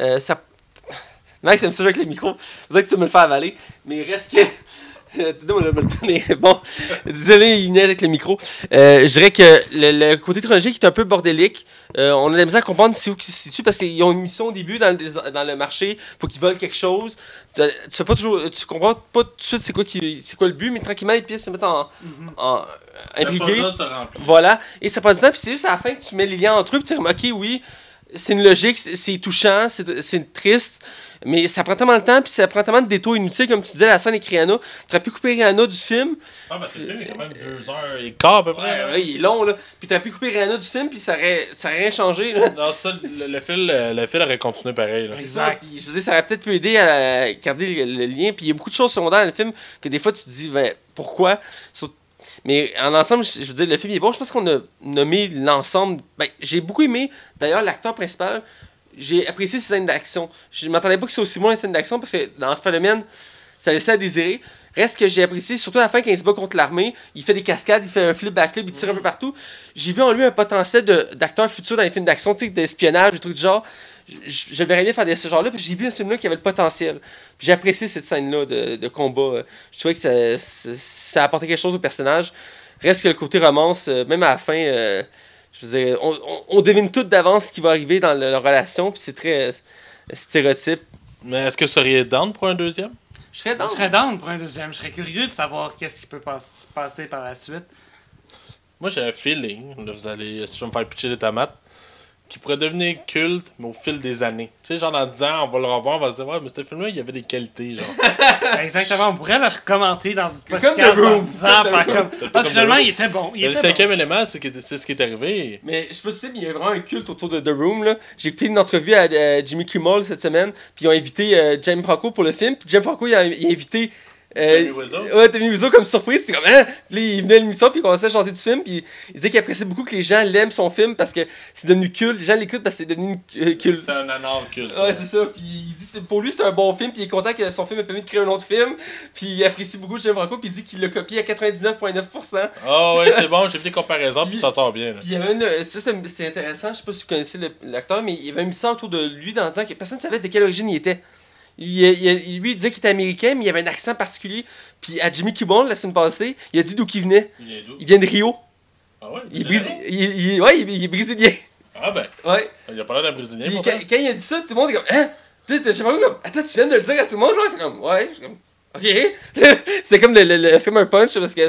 Euh, ça... Max aime ça avec le micro. C'est vrai que tu me le fais avaler. Mais reste que. Bon, désolé, il niaise avec le micro. Euh, je dirais que le, le côté chronologique est un peu bordélique. Euh, on a de la misère à comprendre où ils se situent parce qu'ils ont une mission au début dans le, dans le marché. faut qu'ils volent quelque chose. Tu, tu sais pas toujours, tu comprends pas tout de suite c'est quoi, qui- c'est quoi le but, mais tranquillement les pièces se mettent en, en
se remplit.
Voilà. Et ça prend du temps, puis c'est juste à la fin que tu mets les liens entre eux, puis tu dis, ok, oui, c'est une logique, c'est- touchant, c'est c'est triste, mais ça prend tellement de temps, puis ça prend tellement de détours inutiles, comme tu disais, la scène avec Rihanna. Tu aurais pu couper Rihanna du film.
Ah, ben, c'est quand même deux heures et quart à peu près. hein.
Ouais, il est long, là. Puis tu aurais pu couper Rihanna du film, puis ça aurait, ça aurait rien changé, là.
Non, ça, le, le fil, le, le fil aurait continué pareil. Là.
Exact.
ça, puis je veux dire, ça aurait peut-être pu aider à garder le, le lien. Puis il y a beaucoup de choses secondaires dans le film que des fois tu te dis, ben, pourquoi? Mais en ensemble, je je veux dire, le film est bon. Je pense qu'on a nommé l'ensemble. Ben, j'ai beaucoup aimé, d'ailleurs, l'acteur principal. J'ai apprécié ses scènes d'action. Je m'attendais pas que ce soit aussi bon les scènes d'action parce que dans Spider-Man, ça laissait à désirer. Reste que j'ai apprécié, surtout à la fin, quand il se bat contre l'armée, il fait des cascades, il fait un flip backflip, il tire un peu partout. J'ai vu en lui un potentiel d'acteur futur dans les films d'action, tu sais, d'espionnage, des trucs du genre. Je, je le verrais bien faire de ce genre-là, puis j'ai vu un film-là qui avait le potentiel. Puis j'ai apprécié cette scène-là de, de combat. Je trouvais que ça, ça, ça apportait quelque chose au personnage. Reste que le côté romance, euh, même à la fin, euh, je veux dire, on, on- on devine tout d'avance ce qui va arriver dans le- leur relation, puis c'est très euh, stéréotype.
Mais est-ce que vous seriez down pour un deuxième?
Je serais dans.
Je serais down pour un deuxième. Je serais curieux de savoir qu'est-ce qui peut pas- se passer par la suite.
Moi, j'ai un feeling, là, vous allez, si je vais me faire pitcher des tomates, qui pourrait devenir culte, mais au fil des années. Tu sais, genre dans 10 ans, on va le revoir, on va se dire, ouais, mais ce film-là, il y avait des qualités, genre.
Exactement. On pourrait le recommenter dans le
Comme
podcast
The
dans
Room.
10 ans, par comme,
Comme
Ah, finalement, il était bon. Il
le
était
cinquième élément, c'est que- c'est ce qui est arrivé.
Mais je sais pas si il y a vraiment un culte autour de The Room. là. J'ai écouté une entrevue à euh, Jimmy Kimmel cette semaine, puis ils ont invité euh, James Franco pour le film. Puis James Franco, il a, il a invité. Euh,
Tommy Wiseau?
Ouais, Tommy Wiseau comme surprise. Puis comme, hein? Puis il venait à l'émission, puis il commençait à changer du film. Puis il disait qu'il appréciait beaucoup que les gens l'aiment son film parce que c'est devenu culte. Les gens l'écoutent parce que c'est devenu euh, culte.
C'est un anard culte.
Ouais, c'est ça. Puis il dit que pour lui, c'est un bon film. Puis il est content que son film ait permis de créer un autre film. Puis il apprécie beaucoup James Franco. Puis il dit qu'il l'a copié à 99,9%.
Ah ouais, c'est bon, j'ai vu des comparaisons, puis ça sort bien. là.
Puis il y avait une. Ça, c'est intéressant. Je sais pas si vous connaissez l'acteur, mais il y avait mis ça autour de lui dans disant que personne ne savait de quelle origine il était. Il, il- lui, il disait qu'il était américain, mais il avait un accent particulier. Puis à Jimmy Kimmel, la semaine passée, il a dit d'où qu'il venait.
Il vient d'où?
Il vient de Rio.
Ah ouais
Il est, il, il- ouais, il, est brésilien.
Ah ben,
Ouais.
il a l'air d'un Brésilien.
Puis quand, quand il a dit ça, tout le monde est comme Hein? Puis là, j'ai pas comme Attends, tu viens de le dire à tout le monde, genre? Comme Ouais. Je suis comme Ok. c'est comme, le, le- le- comme un punch parce que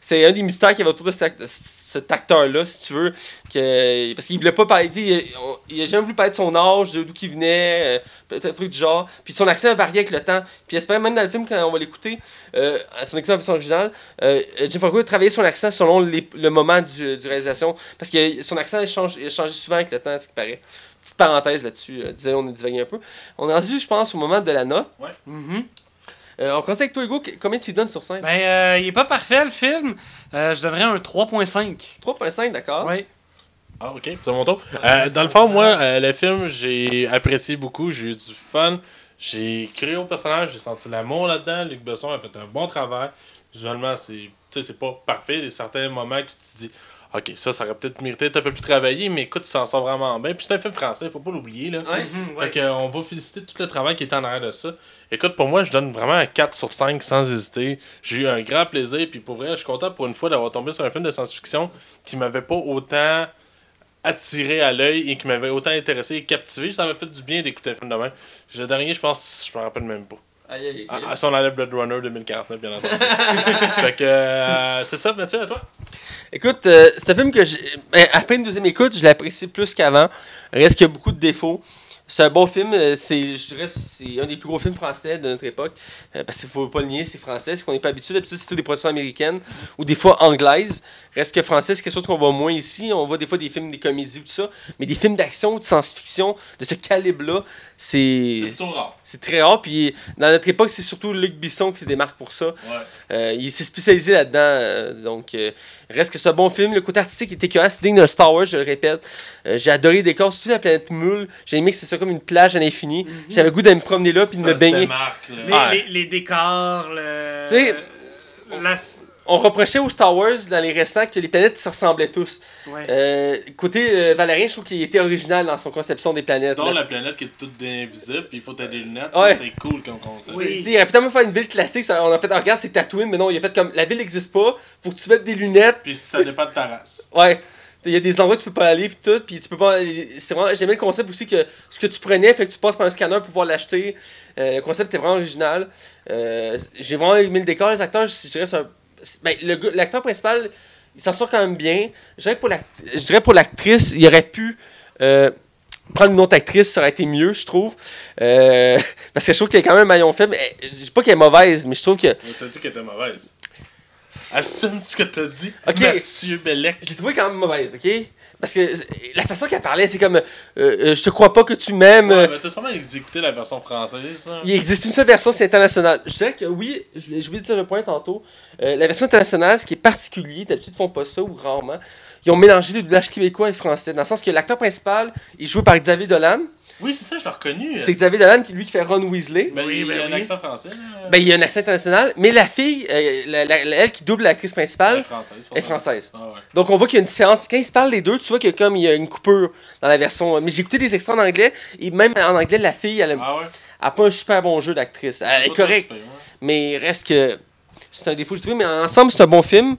c'est- un des mystères qu'il y avait autour de cet, cet acteur-là, si tu veux. Que, parce qu'il voulait pas parler. Il, on- il a jamais voulu parler de son âge, d'où il venait, euh, peut-être un truc du genre. Puis son accent a varié avec le temps. Puis j'espère même dans le film, quand on va l'écouter, euh, à son écoute en version originale, euh, Jim Franco a travaillé son accent selon les- le moment du, du réalisation. Parce que son accent il change, il a changé souvent avec le temps, ce qui paraît. Petite parenthèse là-dessus, euh, désolé, on a divagué un peu. On est rendu, je pense, au moment de la note.
Mhm.
Euh, on commence avec toi, Hugo. Combien tu lui donnes sur 5
Ben, euh, il est pas parfait, le film. Euh, je donnerais un 3.5.
3.5, d'accord.
Oui.
Ah, ok, c'est mon tour. Euh, dans le fond, moi, euh, le film, j'ai apprécié beaucoup, j'ai eu du fun. J'ai créé au personnage, j'ai senti l'amour là-dedans. Luc Besson a fait un bon travail. Visuellement, c'est tu sais, c'est pas parfait. Il y a certains moments que tu te dis, ok, ça, ça aurait peut-être mérité d'être un peu plus travaillé, mais écoute, ça s'en sort vraiment bien. Puis c'est un film français, faut pas l'oublier. là.
Ouais.
Mhm,
Fait
ouais.
que, euh, on va féliciter tout le travail qui est en arrière de ça. Écoute, pour moi, je donne vraiment un 4 sur 5 sans hésiter. J'ai eu un grand plaisir, puis pour vrai, je suis content pour une fois d'avoir tombé sur un film de science-fiction qui m'avait pas autant attiré à l'œil et qui m'avait autant intéressé et captivé. Ça m'a fait du bien d'écouter un film de même. Le dernier, je pense, je me rappelle même pas.
Aïe, aïe,
Ah,
aïe.
ah, si on enlève Blood Runner 2049, bien entendu. fait que, euh, c'est ça, Mathieu, à toi?
Écoute, euh, c'est un film que j'ai. ben, à peine deuxième écoute, je l'apprécie plus qu'avant. Reste qu'il y a beaucoup de défauts. C'est un bon film. euh, C'est, je dirais, c'est un des plus gros films français de notre époque. Euh, parce qu'il faut pas le nier, c'est français. C'est qu'on n'est pas habitué. D'habitude, c'est tout des productions américaines ou des fois anglaises. Reste que français, c'est quelque chose qu'on voit moins ici. On voit des fois des films, des comédies, tout ça. Mais des films d'action, de science-fiction, de ce calibre-là, c'est.
C'est plutôt rare.
C'est très rare. Puis dans notre époque, c'est surtout Luc Bisson qui se démarque pour ça.
Ouais.
Euh, il s'est spécialisé là-dedans. euh, donc, euh, reste que c'est un bon film. Le côté artistique était écœurant. C'est digne d'un Star Wars, je le répète. Euh, j'ai adoré les décors, surtout la planète Moule. J'ai aimé que c'est ça comme une plage à l'infini. J'avais le goût d'aller me promener là puis de
Ça
me baigner.
Les,
Ah.
les- les décors, le.
Tu sais,
la-
On reprochait aux Star Wars dans les récents que les planètes se ressemblaient tous.
ouais.
Euh, côté euh, Valérien, je trouve qu'il était original dans son conception des planètes.
Dans la planète qui est toute invisible, puis il faut t'aider des lunettes,
Ouais.
c'est cool comme concept.
Oui.
Il aurait tellement faire une ville classique. On a fait, ah, regarde, c'est Tatooine, mais non, il a fait comme la ville n'existe pas. Faut que tu mettes des lunettes.
Puis ça dépend de ta race.
Ouais. Il y a des endroits où tu peux pas aller puis tout, puis tu peux pas. C'est vraiment. J'aimais le concept aussi que ce que tu prenais, fait que tu passes par un scanner pour pouvoir l'acheter. Euh, le concept était vraiment original. Euh, J'ai vraiment aimé le décor. Les acteurs, je dirais, c'est un- c'est- ben, l'acteur principal, il s'en sort quand même bien. Je dirais pour l'actrice, il aurait pu. euh, prendre une autre actrice, ça aurait été mieux, je trouve. Euh, parce que je trouve qu'elle est quand même un maillon faible. Eh, Je dis pas qu'elle est mauvaise, mais je trouve que.
On t'a dit qu'elle était mauvaise. Assume ce que t'as dit,
Ok.
Mathieu Bellec.
J'ai trouvé quand même mauvaise, ok? Parce que euh, la façon qu'elle parlait, c'est comme euh, euh, Je te crois pas que tu m'aimes.
Ouais, mais t'as sûrement dû écouter la version française, ça.
Il existe une seule version, c'est international. Je dirais que oui, je de dire le point tantôt. euh, la version internationale, ce qui est particulier, d'habitude ils font pas ça ou rarement, ils ont mélangé le doublage québécois et français. Dans le sens que l'acteur principal est joué par Xavier Dolan.
Oui, c'est ça, je l'ai reconnu.
C'est Xavier Dolan qui lui qui fait Ron Weasley.
Ben,
Oui,
il y
ben
a un
oui.
accent français. là.
Ben, il y a un accent international, mais la fille, euh, la- la- la- elle qui double l'actrice
est
principale,
française.
est française.
Ah ouais.
Donc on voit qu'il y a une séance. Quand ils se parlent les deux, tu vois que comme il y a une coupure dans la version. Mais j'ai écouté des extraits en anglais, et même en anglais, la fille, elle a,
Ah ouais.
a pas un super bon jeu d'actrice. Elle est correcte.
ouais.
Mais il reste que c'est un défaut que j'ai trouvé. Mais ensemble, c'est un bon film.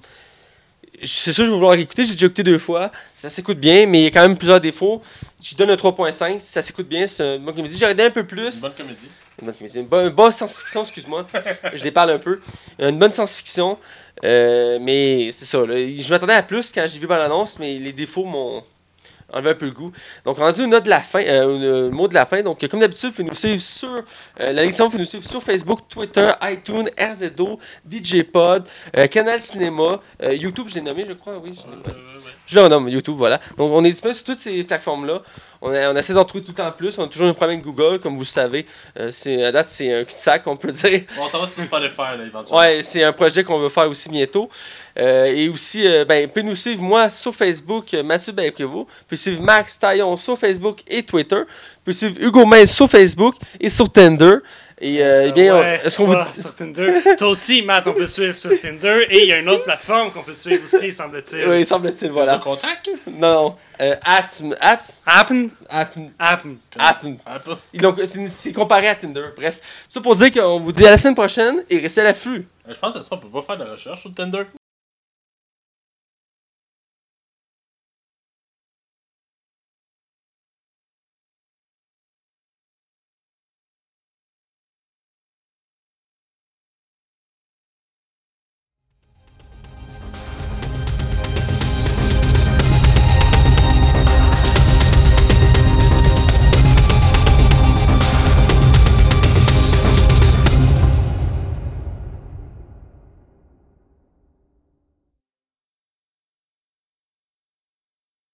C'est sûr, je vais vouloir écouter. J'ai déjà écouté deux fois. Ça s'écoute bien, mais il y a quand même plusieurs défauts. Je donne un 3.5. Ça s'écoute bien. C'est une bonne comédie. J'aurais donné un peu
Une
plus.
bonne comédie.
Une bonne comédie. Une bonne, une bonne science-fiction, excuse-moi. je les parle un peu. Une bonne science-fiction. Euh, mais c'est ça. là. Je m'attendais à plus quand j'ai vu l'annonce, mais les défauts m'ont enlevé un peu le goût. Donc, rendu au de la fin, euh, mot de la fin. Donc, comme d'habitude, vous pouvez nous suivre sur euh, la vous nous suivre sur Facebook, Twitter, iTunes, RZO, DJ Pod, euh, Canal Cinéma, euh, YouTube, je l'ai nommé, je crois. Oui, je je le renomme, YouTube, voilà. Donc, on est disponible sur toutes ces plateformes-là. On, a- on essaie d'en trouver tout le temps plus. On a toujours un problème avec Google, comme vous le savez. Euh, c'est, à date, c'est un cul-de-sac, on peut dire.
Bon, ça va sur Spotify, là, éventuellement.
Ouais, c'est un projet qu'on veut faire aussi bientôt. Euh, et aussi, euh, ben, vous pouvez nous suivre, moi, sur Facebook, euh, Mathieu. Vous pouvez suivre Max Taillon sur Facebook et Twitter. Vous pouvez suivre Hugo Mail sur Facebook et sur Tinder. Et, euh, eh bien,
Ouais,
est-ce qu'on vous
pas
dit...
sur Tinder. Toi aussi, Matt, on peut suivre sur Tinder. Et il y a une autre plateforme qu'on peut suivre aussi, semble-t-il.
Oui, semble-t-il,
Voilà. contact?
Non. Euh, apps, apps,
Happen.
apps.
Apple.
Ils l'ont- C'est c'est comparé à Tinder. Bref, ça pour dire qu'on vous dit à la semaine prochaine et restez à l'affût.
Je pense que ça, on peut pas faire de recherche sur Tinder.